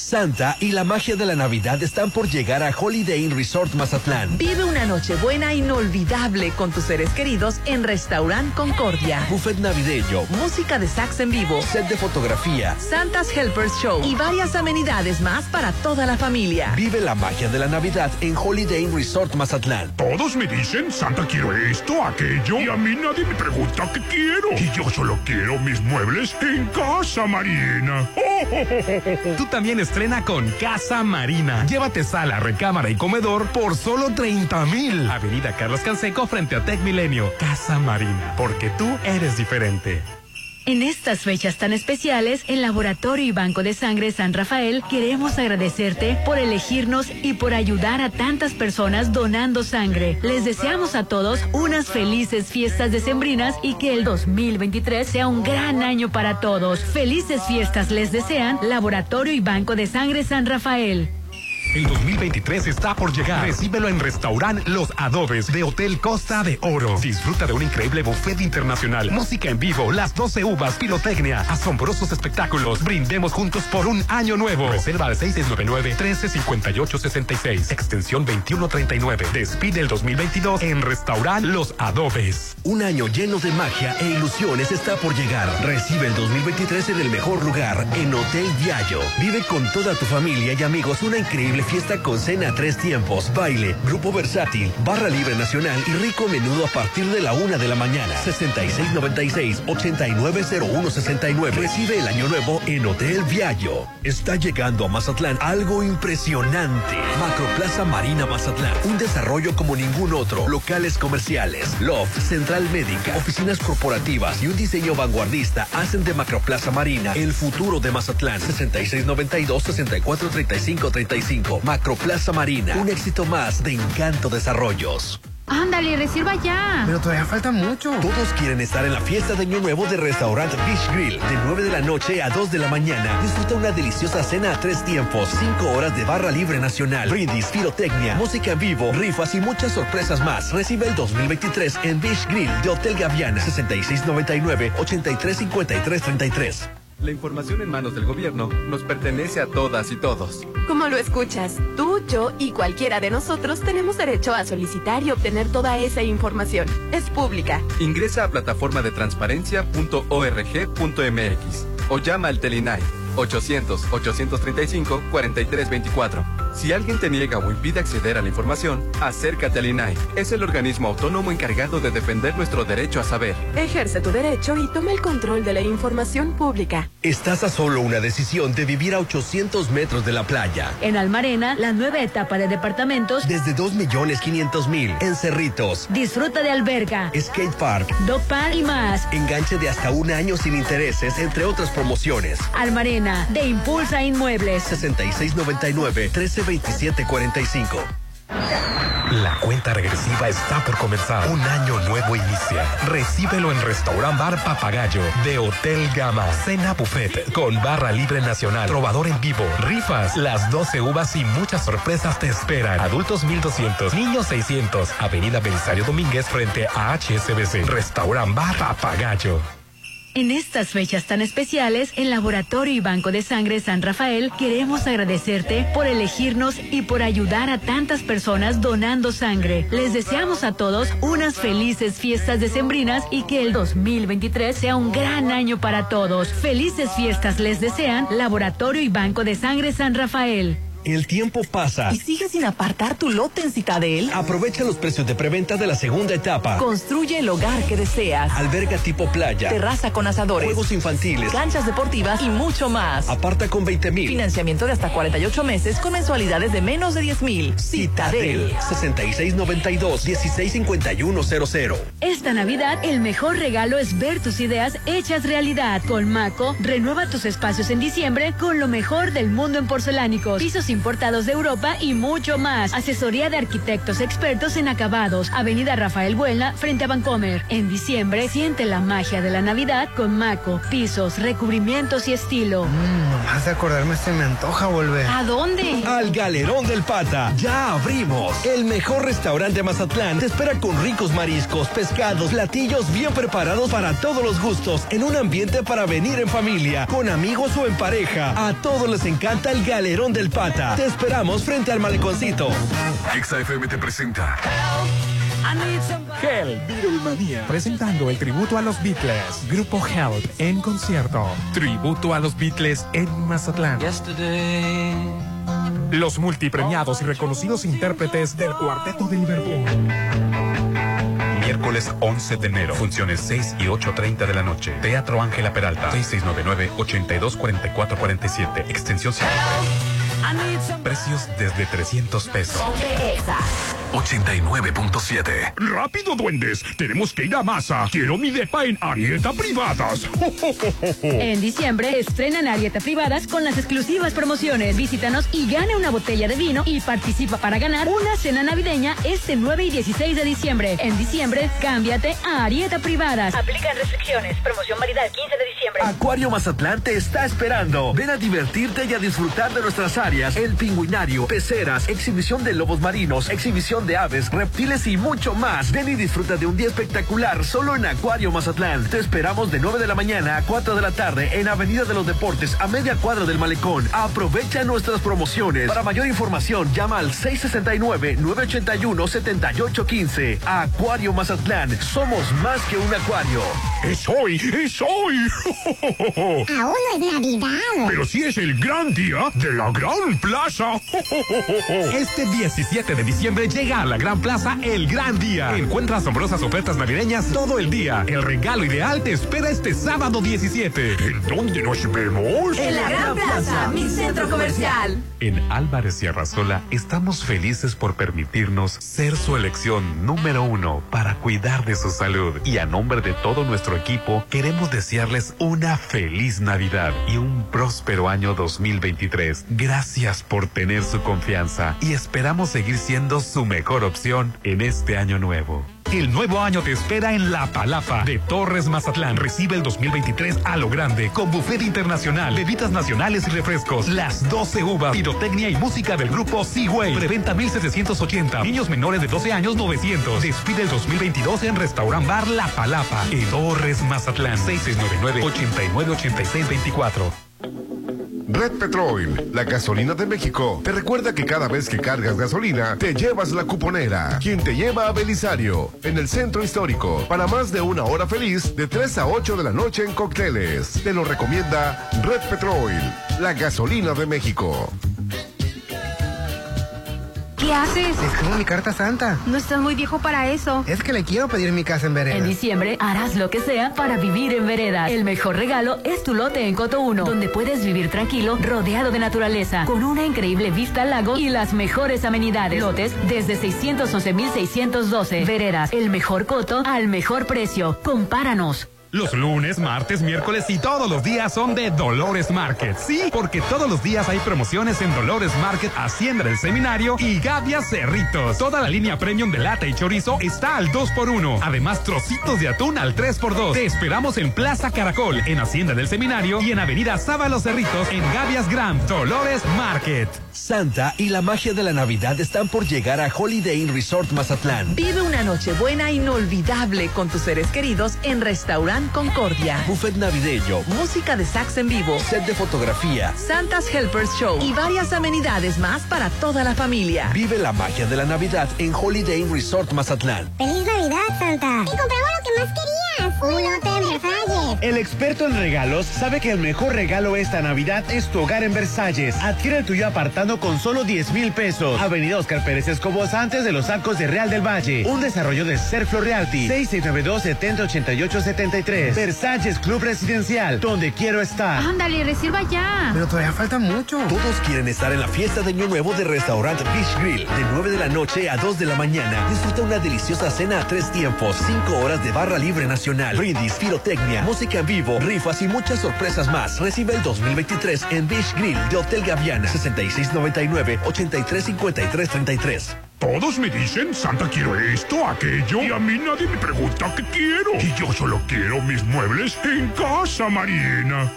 Santa y la magia de la Navidad están por llegar a Holiday Inn Resort Mazatlán. Vive una noche buena inolvidable con tus seres queridos en Restaurant Concordia. Buffet navideño, Música de sax en vivo, set de fotografía. Santa's Helpers Show y varias amenidades más para toda la familia. Vive la magia de la Navidad en Holiday Inn Resort Mazatlán. Todos me dicen, Santa, quiero esto, aquello, y a mí nadie me pregunta qué quiero. Y yo solo quiero mis muebles en Casa Marina. Tú también estrena con Casa Marina. Llévate sala, recámara y comedor por solo 30 mil. Avenida Carlos Canseco frente a Tech Milenio. Casa Marina, porque tú eres diferente. En estas fechas tan especiales, el Laboratorio y Banco de Sangre San Rafael queremos agradecerte por elegirnos y por ayudar a tantas personas donando sangre. Les deseamos a todos unas felices fiestas decembrinas y que el 2023 sea un gran año para todos. Felices fiestas les desean Laboratorio y Banco de Sangre San Rafael. El 2023 está por llegar. Recíbelo en Restaurant Los Adobes de Hotel Costa de Oro. Disfruta de un increíble buffet internacional, música en vivo, las 12 uvas, pirotecnia, asombrosos espectáculos. Brindemos juntos por un año nuevo. Reserva al 6699-135866, extensión 2139. Despide el 2022 en Restaurant Los Adobes. Un año lleno de magia e ilusiones está por llegar. Recibe el 2023 en el mejor lugar, en Hotel Viallo. Vive con toda tu familia y amigos una increíble fiesta con cena a tres tiempos, baile, grupo versátil, barra libre nacional y rico menudo a partir de la una de la mañana. 6696-890169. Recibe el año nuevo en Hotel Viallo. Está llegando a Mazatlán algo impresionante. Macroplaza Marina Mazatlán. Un desarrollo como ningún otro. Locales comerciales, loft, central médica, oficinas corporativas y un diseño vanguardista hacen de Macroplaza Marina el futuro de Mazatlán. 6692-643535. Macroplaza Marina. Un éxito más de Encanto Desarrollos. Ándale, reserva ya. Pero todavía falta mucho. Todos quieren estar en la fiesta de Año Nuevo de Restaurant Beach Grill. De 9 de la noche a 2 de la mañana. Disfruta una deliciosa cena a tres tiempos. 5 horas de barra libre nacional. Brindis, pirotecnia, música en vivo, rifas y muchas sorpresas más. Recibe el 2023 en Beach Grill de Hotel Gaviana. 6699-835333. La información en manos del gobierno nos pertenece a todas y todos. Como lo escuchas, tú, yo y cualquiera de nosotros tenemos derecho a solicitar y obtener toda esa información. Es pública. Ingresa a plataforma de transparencia.org.mx o llama al Telinai 800-835-4324. Si alguien te niega o impide acceder a la información, acércate al INAI. Es el organismo autónomo encargado de defender nuestro derecho a saber. Ejerce tu derecho y toma el control de la información pública. Estás a solo una decisión de vivir a 800 metros de la playa. En Almarena, la nueva etapa de departamentos Desde 2.500.000 en Cerritos. Disfruta de alberga, Skate Park. Dopar y más. Enganche de hasta un año sin intereses, entre otras promociones. Almarena, de Impulsa Inmuebles. 6699-132745. La cuenta regresiva está por comenzar. Un año nuevo inicia. Recíbelo en Restaurant Bar Papagayo de Hotel Gama. Cena buffet con barra libre nacional, trovador en vivo, rifas, las 12 uvas y muchas sorpresas te esperan. Adultos 1200, niños 600. Avenida Belisario Domínguez frente a HSBC. Restaurant Bar Papagayo. En estas fechas tan especiales, el Laboratorio y Banco de Sangre San Rafael queremos agradecerte por elegirnos y por ayudar a tantas personas donando sangre. Les deseamos a todos unas felices fiestas decembrinas y que el 2023 sea un gran año para todos. Felices fiestas les desean Laboratorio y Banco de Sangre San Rafael. El tiempo pasa. ¿Y sigues sin apartar tu lote en Citadel? Aprovecha los precios de preventa de la segunda etapa. Construye el hogar que deseas. Alberga tipo playa. Terraza con asadores. Juegos infantiles. Canchas deportivas y mucho más. Aparta con 20 mil. Financiamiento de hasta 48 meses con mensualidades de menos de 10 mil. Citadel. 6692-165100. Esta Navidad, el mejor regalo es ver tus ideas hechas realidad. Con Maco, renueva tus espacios en diciembre con lo mejor del mundo en porcelánicos, pisos importados de Europa y mucho más. Asesoría de arquitectos expertos en acabados. Avenida Rafael Buelna, frente a Vancomer. En diciembre, siente la magia de la Navidad con Maco, pisos, recubrimientos y estilo. Mmm, más de acordarme se me antoja volver. ¿A dónde? Al Galerón del Pata. Ya abrimos. El mejor restaurante de Mazatlán te espera con ricos mariscos, pescados, platillos bien preparados para todos los gustos, en un ambiente para venir en familia, con amigos o en pareja. A todos les encanta el Galerón del Pata. Te esperamos frente al maleconcito. XFM te presenta. Hell, Beatlemania. Presentando el tributo a los Beatles. Grupo Help en concierto. Tributo a los Beatles en Mazatlán. Los multipremiados y reconocidos intérpretes del Cuarteto de Liverpool. Miércoles 11 de enero. Funciones 6 y 8.30 de la noche. Teatro Ángela Peralta. 6699-824447. Extensión 5. Precios desde 300 pesos. 89.7. Rápido, duendes. Tenemos que ir a masa. Quiero mi depa en Arieta Privadas. En diciembre estrenan Arieta Privadas con las exclusivas promociones. Visítanos y gana una botella de vino y participa para ganar una cena navideña este 9 y 16 de diciembre. En diciembre, cámbiate a Arieta Privadas. Aplican restricciones. Promoción válida el 15 de diciembre. Acuario Mazatlán te está esperando. Ven a divertirte y a disfrutar de nuestras áreas. El pingüinario, peceras, exhibición de lobos marinos, exhibición de aves, reptiles y mucho más. Ven y disfruta de un día espectacular solo en Acuario Mazatlán. Te esperamos de 9 de la mañana a 4 de la tarde en Avenida de los Deportes a media cuadra del Malecón. Aprovecha nuestras promociones. Para mayor información llama al 669-981-7815. Acuario Mazatlán. Somos más que un acuario. Es hoy, es hoy. Aún no es Navidad. Pero sí es el gran día de la Gran Plaza. Este 17 de diciembre llega a la Gran Plaza el gran día. Encuentra asombrosas ofertas navideñas todo el día. El regalo ideal te espera este sábado 17. ¿En dónde nos vemos? En la Gran Plaza, mi centro comercial. En Álvarez y Arrasola estamos felices por permitirnos ser su elección número uno para cuidar de su salud. Y a nombre de todo nuestro equipo, queremos desearles una feliz Navidad y un próspero año 2023. Gracias por tener su confianza y esperamos seguir siendo su mejor opción en este año nuevo. El nuevo año te espera en La Palapa de Torres Mazatlán. Recibe el 2023 a lo grande con buffet internacional, bebidas nacionales y refrescos, las 12 uvas, pirotecnia y música del grupo Seaway. Preventa 1780. Niños menores de 12 años 900. Despide el 2022 en Restaurant Bar La Palapa en Torres Mazatlán. 6699-898624. Red Petrol, la gasolina de México, te recuerda que cada vez que cargas gasolina, te llevas la cuponera, quien te lleva a Belisario, en el centro histórico, para más de una hora feliz, de 3 a 8 de la noche en cócteles. Te lo recomienda Red Petrol, la gasolina de México. ¿Qué haces? Escribo mi carta santa. No estás muy viejo para eso. Es que le quiero pedir mi casa en En vereda. diciembre harás lo que sea para vivir en veredas. El mejor regalo es tu lote en Coto 1, donde puedes vivir tranquilo, rodeado de naturaleza, con una increíble vista al lago y las mejores amenidades. Lotes desde 611,612. Veredas, el mejor coto al mejor precio. Compáranos. Los lunes, martes, miércoles y todos los días son de Dolores Market. Sí, porque todos los días hay promociones en Dolores Market, Hacienda del Seminario y Gavia Cerritos. Toda la línea premium de lata y chorizo está al 2x1. Además, trocitos de atún al 3x2. Te esperamos en Plaza Caracol, en Hacienda del Seminario y en Avenida Sábalo Cerritos, en Gavias Grand, Dolores Market. Santa y la magia de la Navidad están por llegar a Holiday Inn Resort Mazatlán. Vive una noche buena inolvidable con tus seres queridos en Restaurant Concordia. Buffet navideño, Música de sax en vivo, set de fotografía. Santa's Helpers Show y varias amenidades más para toda la familia. Vive la magia de la Navidad en Holiday Inn Resort Mazatlán. ¡Feliz Navidad, Santa! ¡Y compramos lo que más querías! ¡Un hotel Versalles! El experto en regalos sabe que el mejor regalo esta Navidad es tu hogar en Versalles. Adquiere el tuyo apartando con solo 10 mil pesos. Avenida Oscar Pérez Escobos antes de los arcos de Real del Valle. Un desarrollo de Serflo Realty. 6692-708873. Versalles Club Residencial, donde quiero estar. Ándale, reserva ya. Pero todavía falta mucho. Todos quieren estar en la fiesta de Año Nuevo de Restaurante Fish Grill. De 9 de la noche a 2 de la mañana. Disfruta una deliciosa cena a tres tiempos. 5 horas de barra libre nacional. Brindis, pirotecnia, música en vivo, rifas y muchas sorpresas más. Recibe el 2023 en Beach Grill de Hotel Gaviana. 6699-835333. Todos me dicen, Santa quiero esto, aquello, y a mí nadie me pregunta qué quiero. Y yo solo quiero mis muebles en Casa Marina.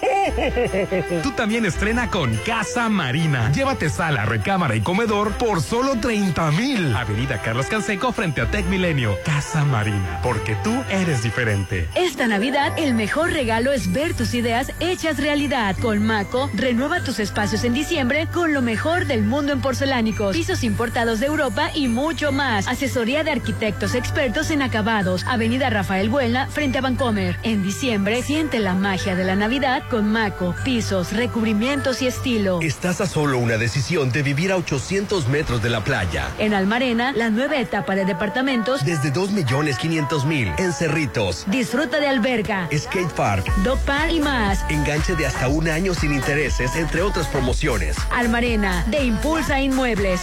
Tú también estrena con Casa Marina. Llévate sala, recámara y comedor por solo 30 mil. Avenida Carlos Canseco frente a Tech Milenio. Casa Marina, porque tú eres diferente. Esta Navidad, el mejor regalo es ver tus ideas hechas realidad. Con Maco, renueva tus espacios en diciembre con lo mejor del mundo en porcelánicos, pisos importados de Europa y mucho más. Asesoría de arquitectos expertos en acabados. Avenida Rafael Buelna, frente a Vancomer. En diciembre, siente la magia de la Navidad con Maco, pisos, recubrimientos y estilo. Estás a solo una decisión de vivir a 800 metros de la playa. En Almarena, la nueva etapa de departamentos. Desde 2 millones 500 mil en Cerritos. Disfruta de alberga, Skate Park. dog park y más. Enganche de hasta un año sin intereses, entre otras promociones. Almarena, de Impulsa Inmuebles.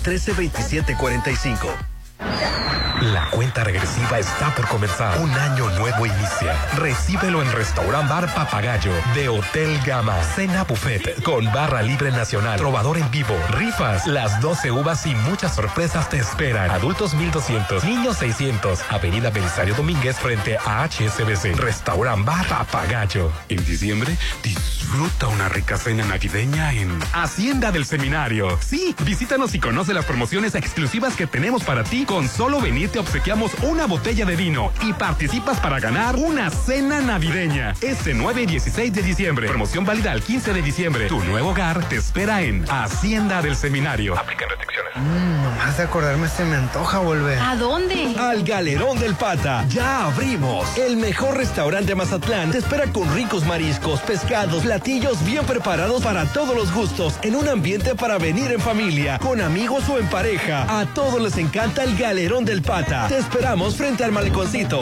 6699-132745. La cuenta regresiva está por comenzar. Un año nuevo inicia. Recíbelo en Restaurant Bar Papagayo de Hotel Gama. Cena buffet con barra libre nacional. Trovador en vivo. Rifas. Las 12 uvas y muchas sorpresas te esperan. Adultos 1200. Niños 600. Avenida Belisario Domínguez frente a HSBC. Restaurant Bar Papagayo. En diciembre, disfruta una rica cena navideña en Hacienda del Seminario. Sí, visítanos y conoce las promociones exclusivas que tenemos para ti. Con solo venir te obsequiamos una botella de vino y participas para ganar una cena navideña. Este 9 y 16 de diciembre. Promoción válida al 15 de diciembre. Tu nuevo hogar te espera en Hacienda del Seminario. Aplican restricciones. Mmm, nomás de acordarme se me antoja volver. ¿A dónde? Al Galerón del Pata. Ya abrimos. El mejor restaurante de Mazatlán te espera con ricos mariscos, pescados, platillos bien preparados para todos los gustos, en un ambiente para venir en familia, con amigos o en pareja. A todos les encanta el Galerón del Pata. Te esperamos frente al maleconcito.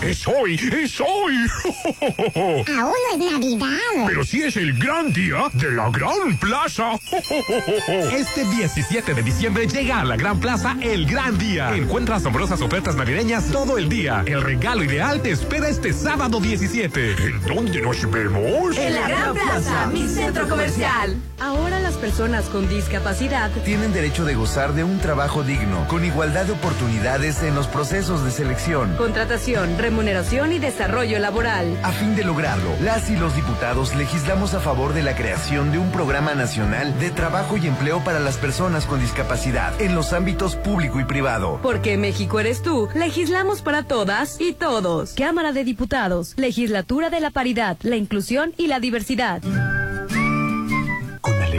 Es hoy, es hoy. Aún no es Navidad. Pero sí es el gran día de la Gran Plaza. Este 17 de diciembre llega a la Gran Plaza el gran día. Encuentra asombrosas ofertas navideñas todo el día. El regalo ideal te espera este sábado 17. ¿En dónde nos vemos? En la Gran Plaza, mi centro comercial. Ahora las personas con discapacidad Tienen derecho de gozar de un trabajo digno, con igualdad de oportunidades en los procesos de selección. contratación, remuneración y desarrollo laboral. A fin de lograrlo, las y los diputados legislamos a favor de la creación de un programa nacional de trabajo y empleo para las personas con discapacidad en los ámbitos público y privado. Porque México eres tú, legislamos para todas y todos. Cámara de Diputados, Legislatura de la Paridad, la Inclusión y la Diversidad.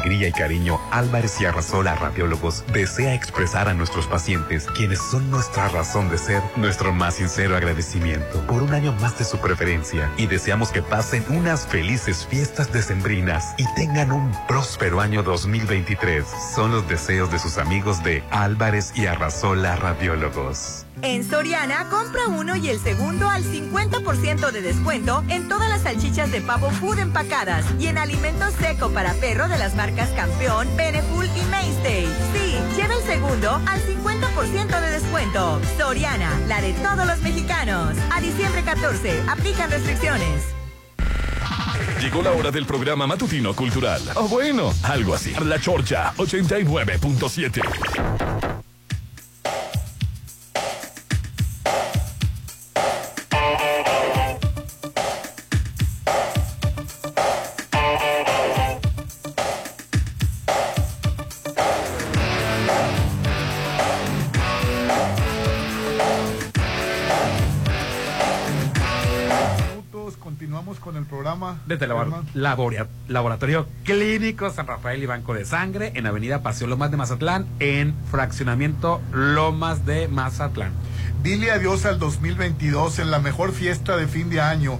Alegría y cariño, Álvarez y Arrasola Radiólogos desea expresar a nuestros pacientes, quienes son nuestra razón de ser, nuestro más sincero agradecimiento por un año más de su preferencia y deseamos que pasen unas felices fiestas decembrinas y tengan un próspero año 2023. Son los deseos de sus amigos de Álvarez y Arrasola Radiólogos. En Soriana, compra uno y el segundo al 50% de descuento en todas las salchichas de pavo food empacadas y en alimento seco para perro de las marcas Campeón, Beneful y Mainstay. Sí, lleva el segundo al 50% de descuento. Soriana, la de todos los mexicanos. A diciembre 14. Aplican restricciones. Llegó la hora del programa matutino cultural. O bueno, algo así. La Chorcha 89.7. programa. Desde el labor- laboria- Laboratorio Clínico San Rafael y Banco de Sangre en Avenida Paseo Lomas de Mazatlán, en Fraccionamiento Lomas de Mazatlán. Dile adiós al 2022 en la mejor fiesta de fin de año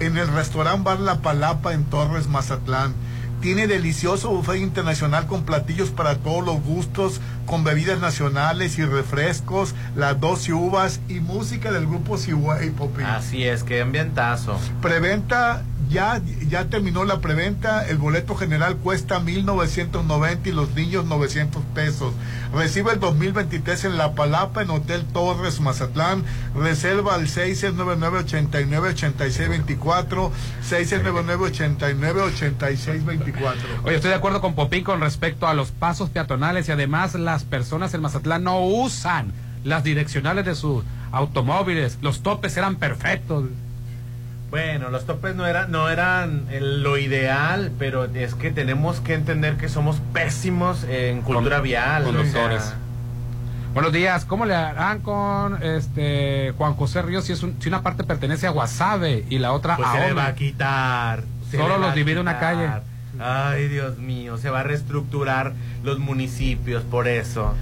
en el restaurante Bar La Palapa en Torres, Mazatlán. Tiene delicioso buffet internacional con platillos para todos los gustos, con bebidas nacionales y refrescos, las 12 uvas y música del grupo Siway, Popi. Así es, qué ambientazo. Preventa, ya, ya terminó la preventa, el boleto general cuesta 1.990 y los niños 900 pesos. Recibe el 2023 en La Palapa, en Hotel Torres, Mazatlán. Reserva al 699-89-8624, 699-89-8624. Oye, estoy de acuerdo con Popín con respecto a los pasos peatonales y además las personas en Mazatlán no usan las direccionales de sus automóviles. Los topes eran perfectos. Bueno, los topes no eran, no eran lo ideal, pero es que tenemos que entender que somos pésimos en cultura Con- vial. conductores. o sea, Buenos días, ¿cómo le harán con este Juan José Ríos si, es un- si una parte pertenece a Guasave y la otra pues a se le va a quitar. se Solo los divide una calle. Ay, Dios mío, se va a reestructurar los municipios por eso.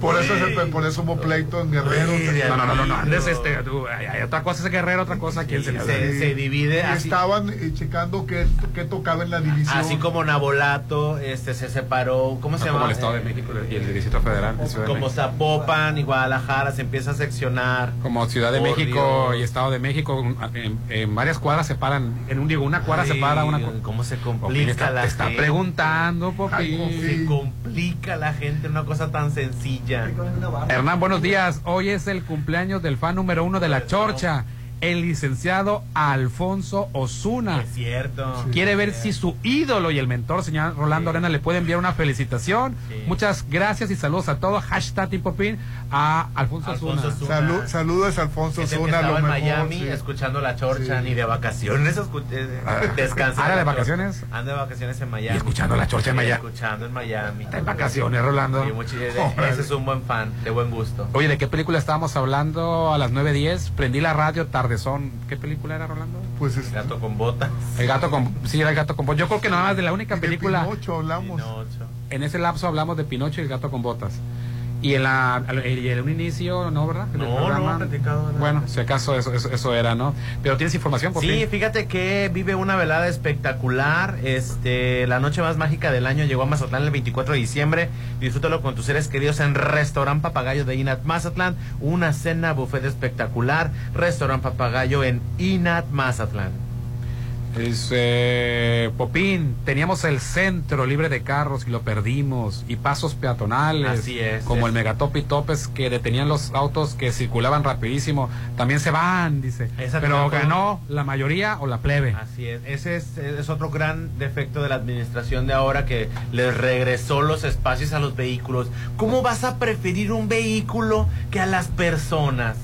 Por eso, se- por eso hubo pleito en Guerrero. No, no, no, no, no, andes, este, tú, hay, hay otra cosa es Guerrero, otra cosa quién se, se- se divide Y así. estaban eh, checando qué, qué tocaba en la división. Así como Nabolato este, se separó, ¿cómo se No, llama? como el Estado de México y el Distrito Federal. de Como. Zapopan y Guadalajara se empieza a seccionar. Como Ciudad de México Dios. y Estado de México, en, en varias cuadras separan, en un digo, una cuadra Ay, separa una ¿Cómo se complica está, la está gente? preguntando, Popín. Se complica la gente una cosa tan sencilla. Hernán, buenos días. Hoy es el cumpleaños del fan número uno de la Chorcha, el licenciado Alfonso Osuna. Es cierto. Quiere ver si su ídolo y el mentor, señor Rolando Arena, le puede enviar una felicitación. Muchas gracias y saludos a todos. Hashtag Tipopin a Alfonso, Alfonso Osuna. Osuna. Salud- saludos a Alfonso lo en Miami sí. escuchando la chorcha, ni de vacaciones, eh, Ah, descansando. ¿anda de vacaciones? Anda de vacaciones en Miami. Y escuchando la chorcha en Sí, Miami. Escuchando en Miami. Está en vacaciones, Rolando. Sí, mucho- de- ese es un buen fan, de buen gusto. Oye, ¿de qué película estábamos hablando a las 9.10? Prendí la radio, tardezón. ¿Qué película era, Rolando? Pues El gato con botas. El gato con... Sí, era el gato con botas. Yo creo que nada más de la única película... Pinocho hablamos. En ese lapso hablamos de Pinocho y el gato con botas. Y en la y en un inicio, ¿no, verdad? No, programa. no, platicado. Bueno, si acaso eso, eso, eso era, ¿no? Pero tienes información, por Sí, fin? fíjate que vive una velada espectacular. Este, la noche más mágica del año llegó a Mazatlán el 24 de diciembre. Disfrútalo con tus seres queridos en Restaurant Papagayo de Inat Mazatlán. Una cena buffet espectacular. Restaurant Papagayo en Inat Mazatlán. Dice Popín, teníamos el centro libre de carros y lo perdimos, y pasos peatonales, Así es, como es. el megatop y topes que detenían los autos que circulaban rapidísimo, también se van, dice. Esa Pero ganó la mayoría o la plebe. Así es. Ese es, es otro gran defecto de la administración de ahora que les regresó los espacios a los vehículos. ¿Cómo vas a preferir un vehículo que a las personas?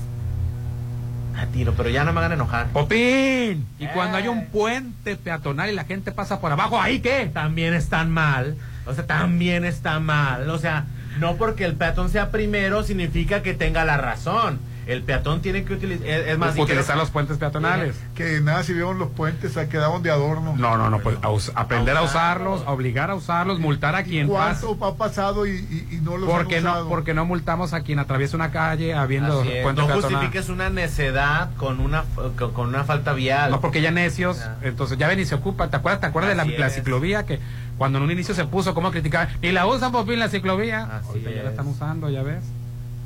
A tiro, pero ya no me hagan enojar. Popín, y cuando hay un puente peatonal y la gente pasa por abajo, ¿ahí qué? También están mal. O sea, también está mal. O sea, no porque el peatón sea primero significa que tenga la razón. El peatón tiene que utilizar. Es, más, si utilizar los puentes peatonales. Que nada sirvieron los puentes, se quedaron de adorno. No, no, no, pues a us- aprender a usarlos, a obligar a usarlos, multar a quien pasa. ¿Cuánto ha pasado y, y- y no los ¿Por qué han no, porque no multamos a quien atraviesa una calle habiendo Así es. puente No justifiques una necedad con una, con, una falta vial. No, porque ya necios, entonces ya ven y se ocupan. ¿Te acuerdas, ¿te acuerdas de Así la, ciclovía que cuando en un inicio se puso, cómo criticaban? Y la usan por fin la ciclovía. Ahorita ya la es. están usando, ya ves.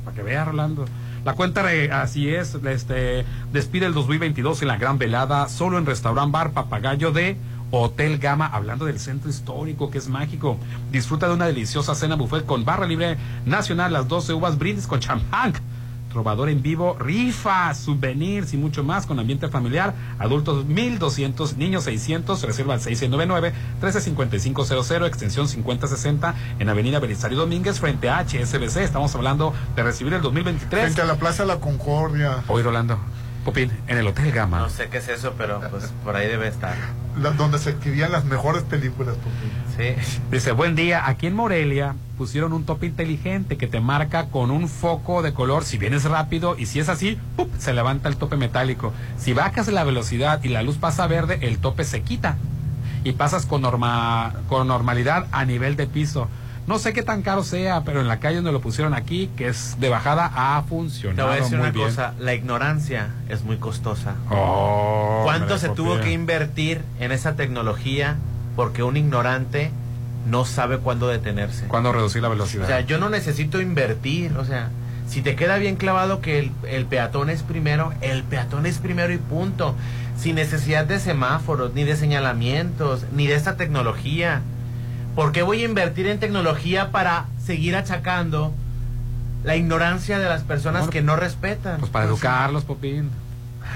Para que veas, Rolando. La cuenta, así es, este, despide el 2022 en la gran velada, solo en Restaurant Bar Papagayo de Hotel Gama, hablando del centro histórico que es mágico. Disfruta de una deliciosa cena buffet con barra libre nacional, las 12 uvas brindis con champán. Trovador en vivo, rifas, souvenirs y mucho más con ambiente familiar. Adultos 1200, niños 600, reserva al 699-135500, extensión 5060 en Avenida Belisario Domínguez frente a HSBC. Estamos hablando de recibir el 2023. Frente a la Plaza La Concordia. Hoy, Rolando. Popín, en el Hotel Gama. No sé qué es eso, pero pues por ahí debe estar. La- donde se escribían las mejores películas, Popín. Sí. Dice, buen día, aquí en Morelia pusieron un tope inteligente que te marca con un foco de color si vienes rápido y si es así, ¡pup! se levanta el tope metálico. Si bajas la velocidad y la luz pasa verde, el tope se quita y pasas con, norma, con normalidad a nivel de piso. No sé qué tan caro sea, pero en la calle donde lo pusieron aquí, que es de bajada, ha Te funcionado voy a decir muy una bien. cosa, la ignorancia es muy costosa. Oh, ¿Cuánto se tuvo que invertir en esa tecnología porque un ignorante no sabe cuándo detenerse? ¿Cuándo reducir la velocidad? O sea, yo no necesito invertir, o sea, si te queda bien clavado que el, el peatón es primero, el peatón es primero y punto. Sin necesidad de semáforos, ni de señalamientos, ni de esta tecnología. ¿Por qué voy a invertir en tecnología para seguir achacando la ignorancia de las personas que no respetan? Pues para educarlos, Popín.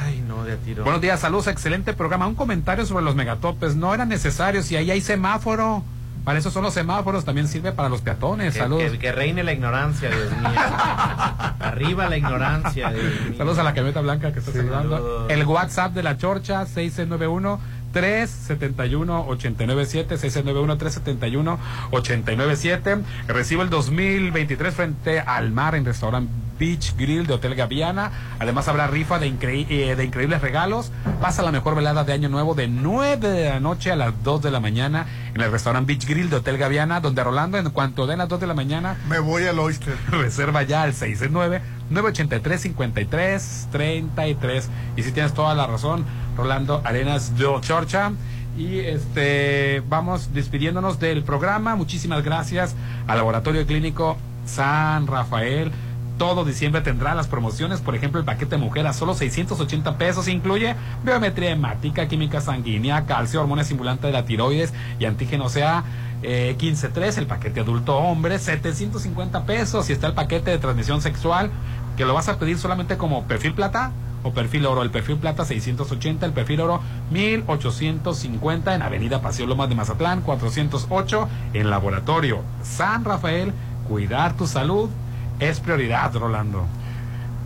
Ay, no, de a tiro. Buenos días, saludos, excelente programa. Un comentario sobre los megatopes. No era necesario si ahí hay semáforo. Para eso son los semáforos, también sirve para los peatones. Que, Saludos. que- que reine la ignorancia, Dios mío. Arriba la ignorancia, Dios mío. Saludos a la camioneta blanca que está saludando. Saludos. El WhatsApp de la Chorcha, 691 371 897 691 371 897 Recibo el 2023 frente al mar en restaurante Beach Grill de Hotel Gaviana. Además habrá rifa de, increí- eh, de increíbles regalos. Pasa la mejor velada de Año Nuevo de 9 de la noche a las 2 de la mañana en el restaurante Beach Grill de Hotel Gaviana, donde Rolando en cuanto den las 2 de la mañana Me voy al Oyster. reserva ya al 669 983 53 33 y si tienes toda la razón Rolando Arenas de Chorcha y este vamos despidiéndonos del programa. Muchísimas gracias al laboratorio clínico San Rafael. Todo diciembre tendrá las promociones, por ejemplo, el paquete mujer a solo 680 pesos incluye biometría hemática, química sanguínea, calcio, hormona estimulante de la tiroides y antígeno CA eh, 15.3, el paquete adulto hombre, 750 pesos. Y está el paquete de transmisión sexual, que lo vas a pedir solamente como perfil plata o perfil oro. El perfil plata 680, el perfil oro 1850 en Avenida Paseo Lomas de Mazatlán, 408 en Laboratorio San Rafael. Cuidar tu salud es prioridad, Rolando.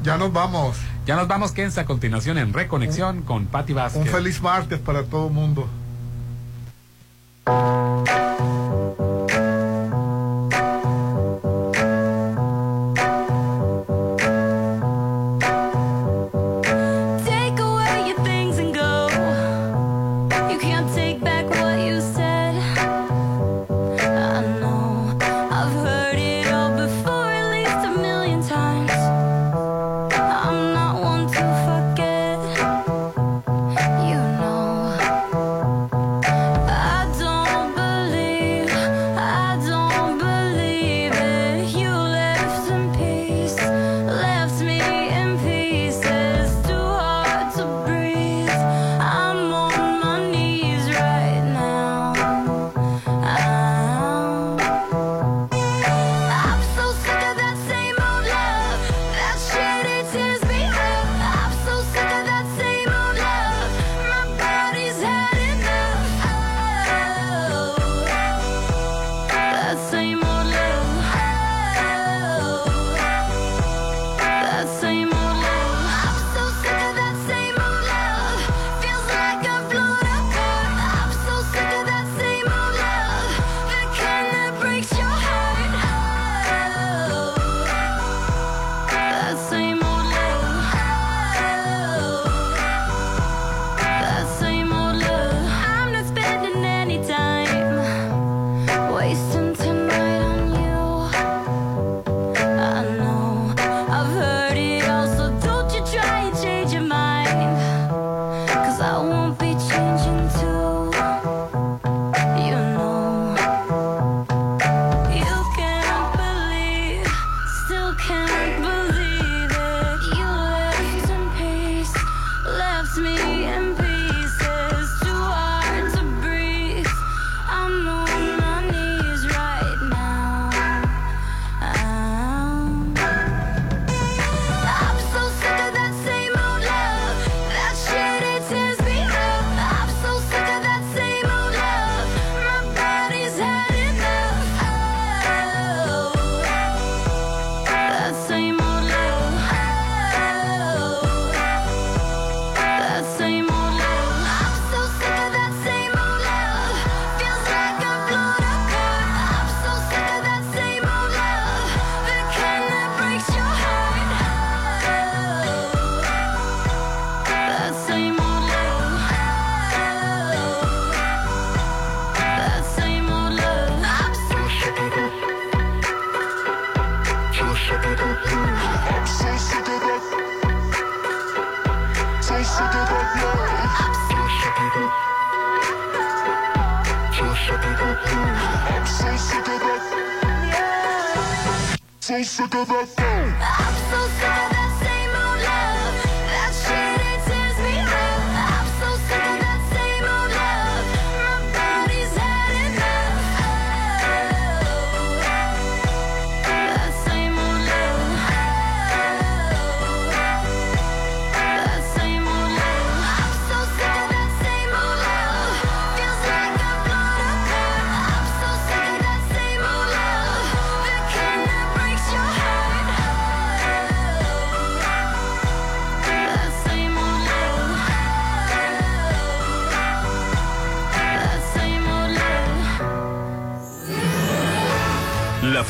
Ya nos vamos. Ya nos vamos, quédense a continuación en Reconexión con Patti Vázquez. Un feliz martes para todo el mundo.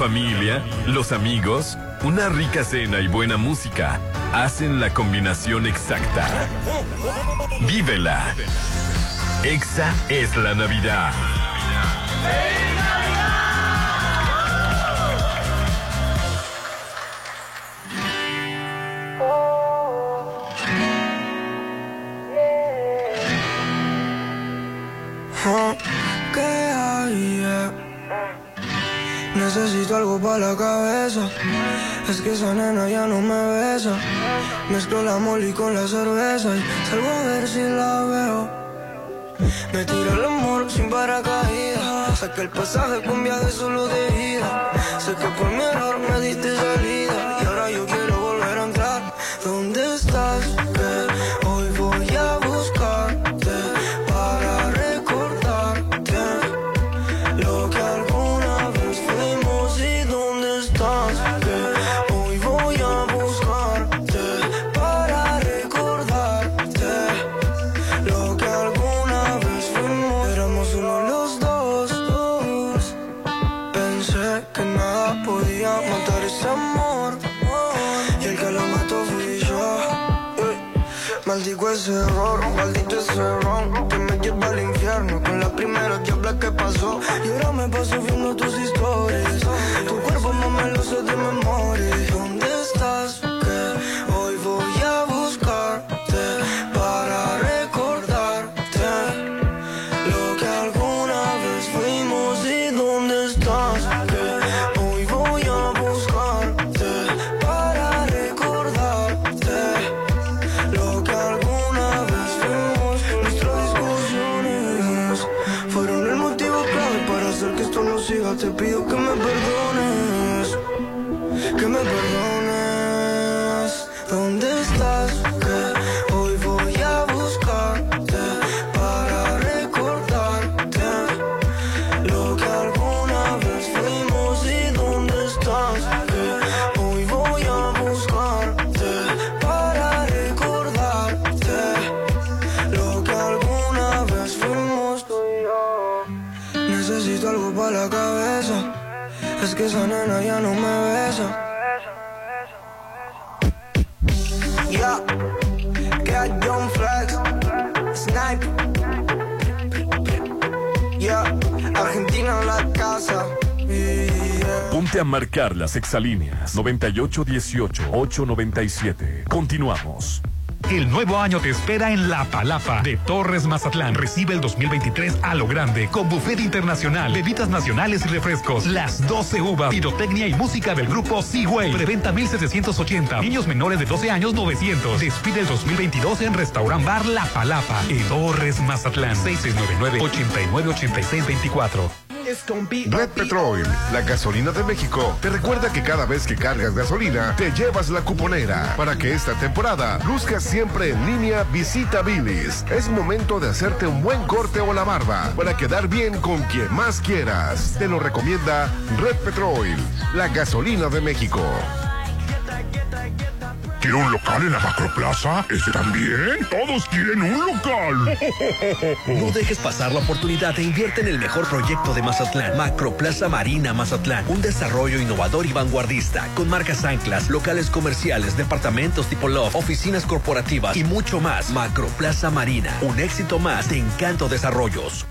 Familia, los amigos, una rica cena y buena música hacen la combinación exacta. Vívela. Exa es la Navidad. Esa nena ya no me besa. Mezclo la moli con la cerveza y salgo a ver si la veo. Me tiro el amor sin paracaídas. Saqué el pasaje con viaje solo de ida. Sé que por mi error me diste salida. Y ahora me paso viendo tus historias. Tu cuerpo no me lo sé de memoria marcar las exalíneas 9818-897. Continuamos. El nuevo año te espera en La Palapa de Torres Mazatlán. Recibe el 2023 a lo grande con buffet internacional, bebidas nacionales y refrescos. Las 12 uvas, pirotecnia y música del grupo Seaway. Preventa 1780. Niños menores de 12 años 900. Despide el 2022 en Restaurant Bar La Palapa en Torres Mazatlán. 6699-898624. Red Petrol, la gasolina de México, te recuerda que cada vez que cargas gasolina, te llevas la cuponera. Para que esta temporada luzcas siempre en línea, visita Billy's. Es momento de hacerte un buen corte o la barba para quedar bien con quien más quieras. Te lo recomienda Red Petrol, la gasolina de México. ¿Quiere un local en la Macroplaza? ¿Ese también? Todos quieren un local. No dejes pasar la oportunidad e invierte en el mejor proyecto de Mazatlán, Macroplaza Marina Mazatlán, un desarrollo innovador y vanguardista, con marcas anclas, locales comerciales, departamentos tipo loft, oficinas corporativas y mucho más. Macroplaza Marina, un éxito más de Encanto Desarrollos.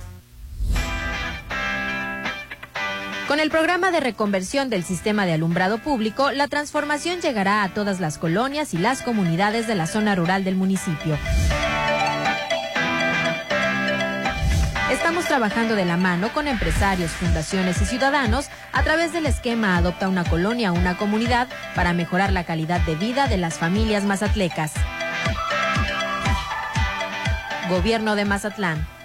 Con el programa de reconversión del sistema de alumbrado público, la transformación llegará a todas las colonias y las comunidades de la zona rural del municipio. Estamos trabajando de la mano con empresarios, fundaciones y ciudadanos a través del esquema Adopta una colonia, una comunidad para mejorar la calidad de vida de las familias mazatlecas. Gobierno de Mazatlán.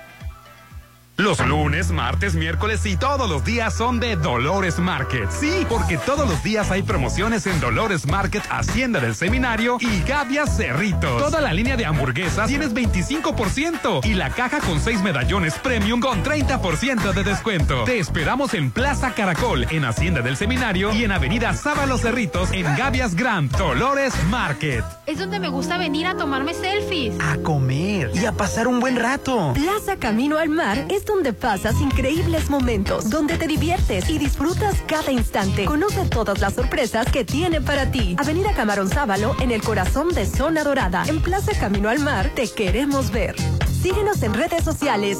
Los lunes, martes, miércoles y todos los días son de Dolores Market. Sí, porque todos los días hay promociones en Dolores Market, Hacienda del Seminario y Gavias Cerritos. Toda la línea de hamburguesas tienes 25% y la caja con 6 medallones premium con 30% de descuento. Te esperamos en Plaza Caracol, en Hacienda del Seminario y en Avenida Sábalo Cerritos en Gavias Grand, Dolores Market. Es donde me gusta venir a tomarme selfies. A comer y a pasar un buen rato. Plaza Camino al Mar donde pasas increíbles momentos, donde te diviertes y disfrutas cada instante. Conoce todas las sorpresas que tiene para ti. Avenida Camarón Sábalo, en el corazón de Zona Dorada. En Plaza Camino al Mar, te queremos ver. Síguenos en redes sociales.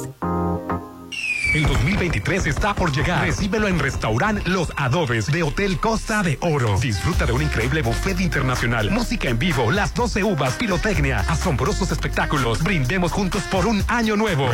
El 2023 está por llegar. Recíbelo en Restaurant Los Adobes de Hotel Costa de Oro. Disfruta de un increíble buffet internacional, música en vivo, las 12 uvas, pirotecnia, asombrosos espectáculos. Brindemos juntos por un año nuevo.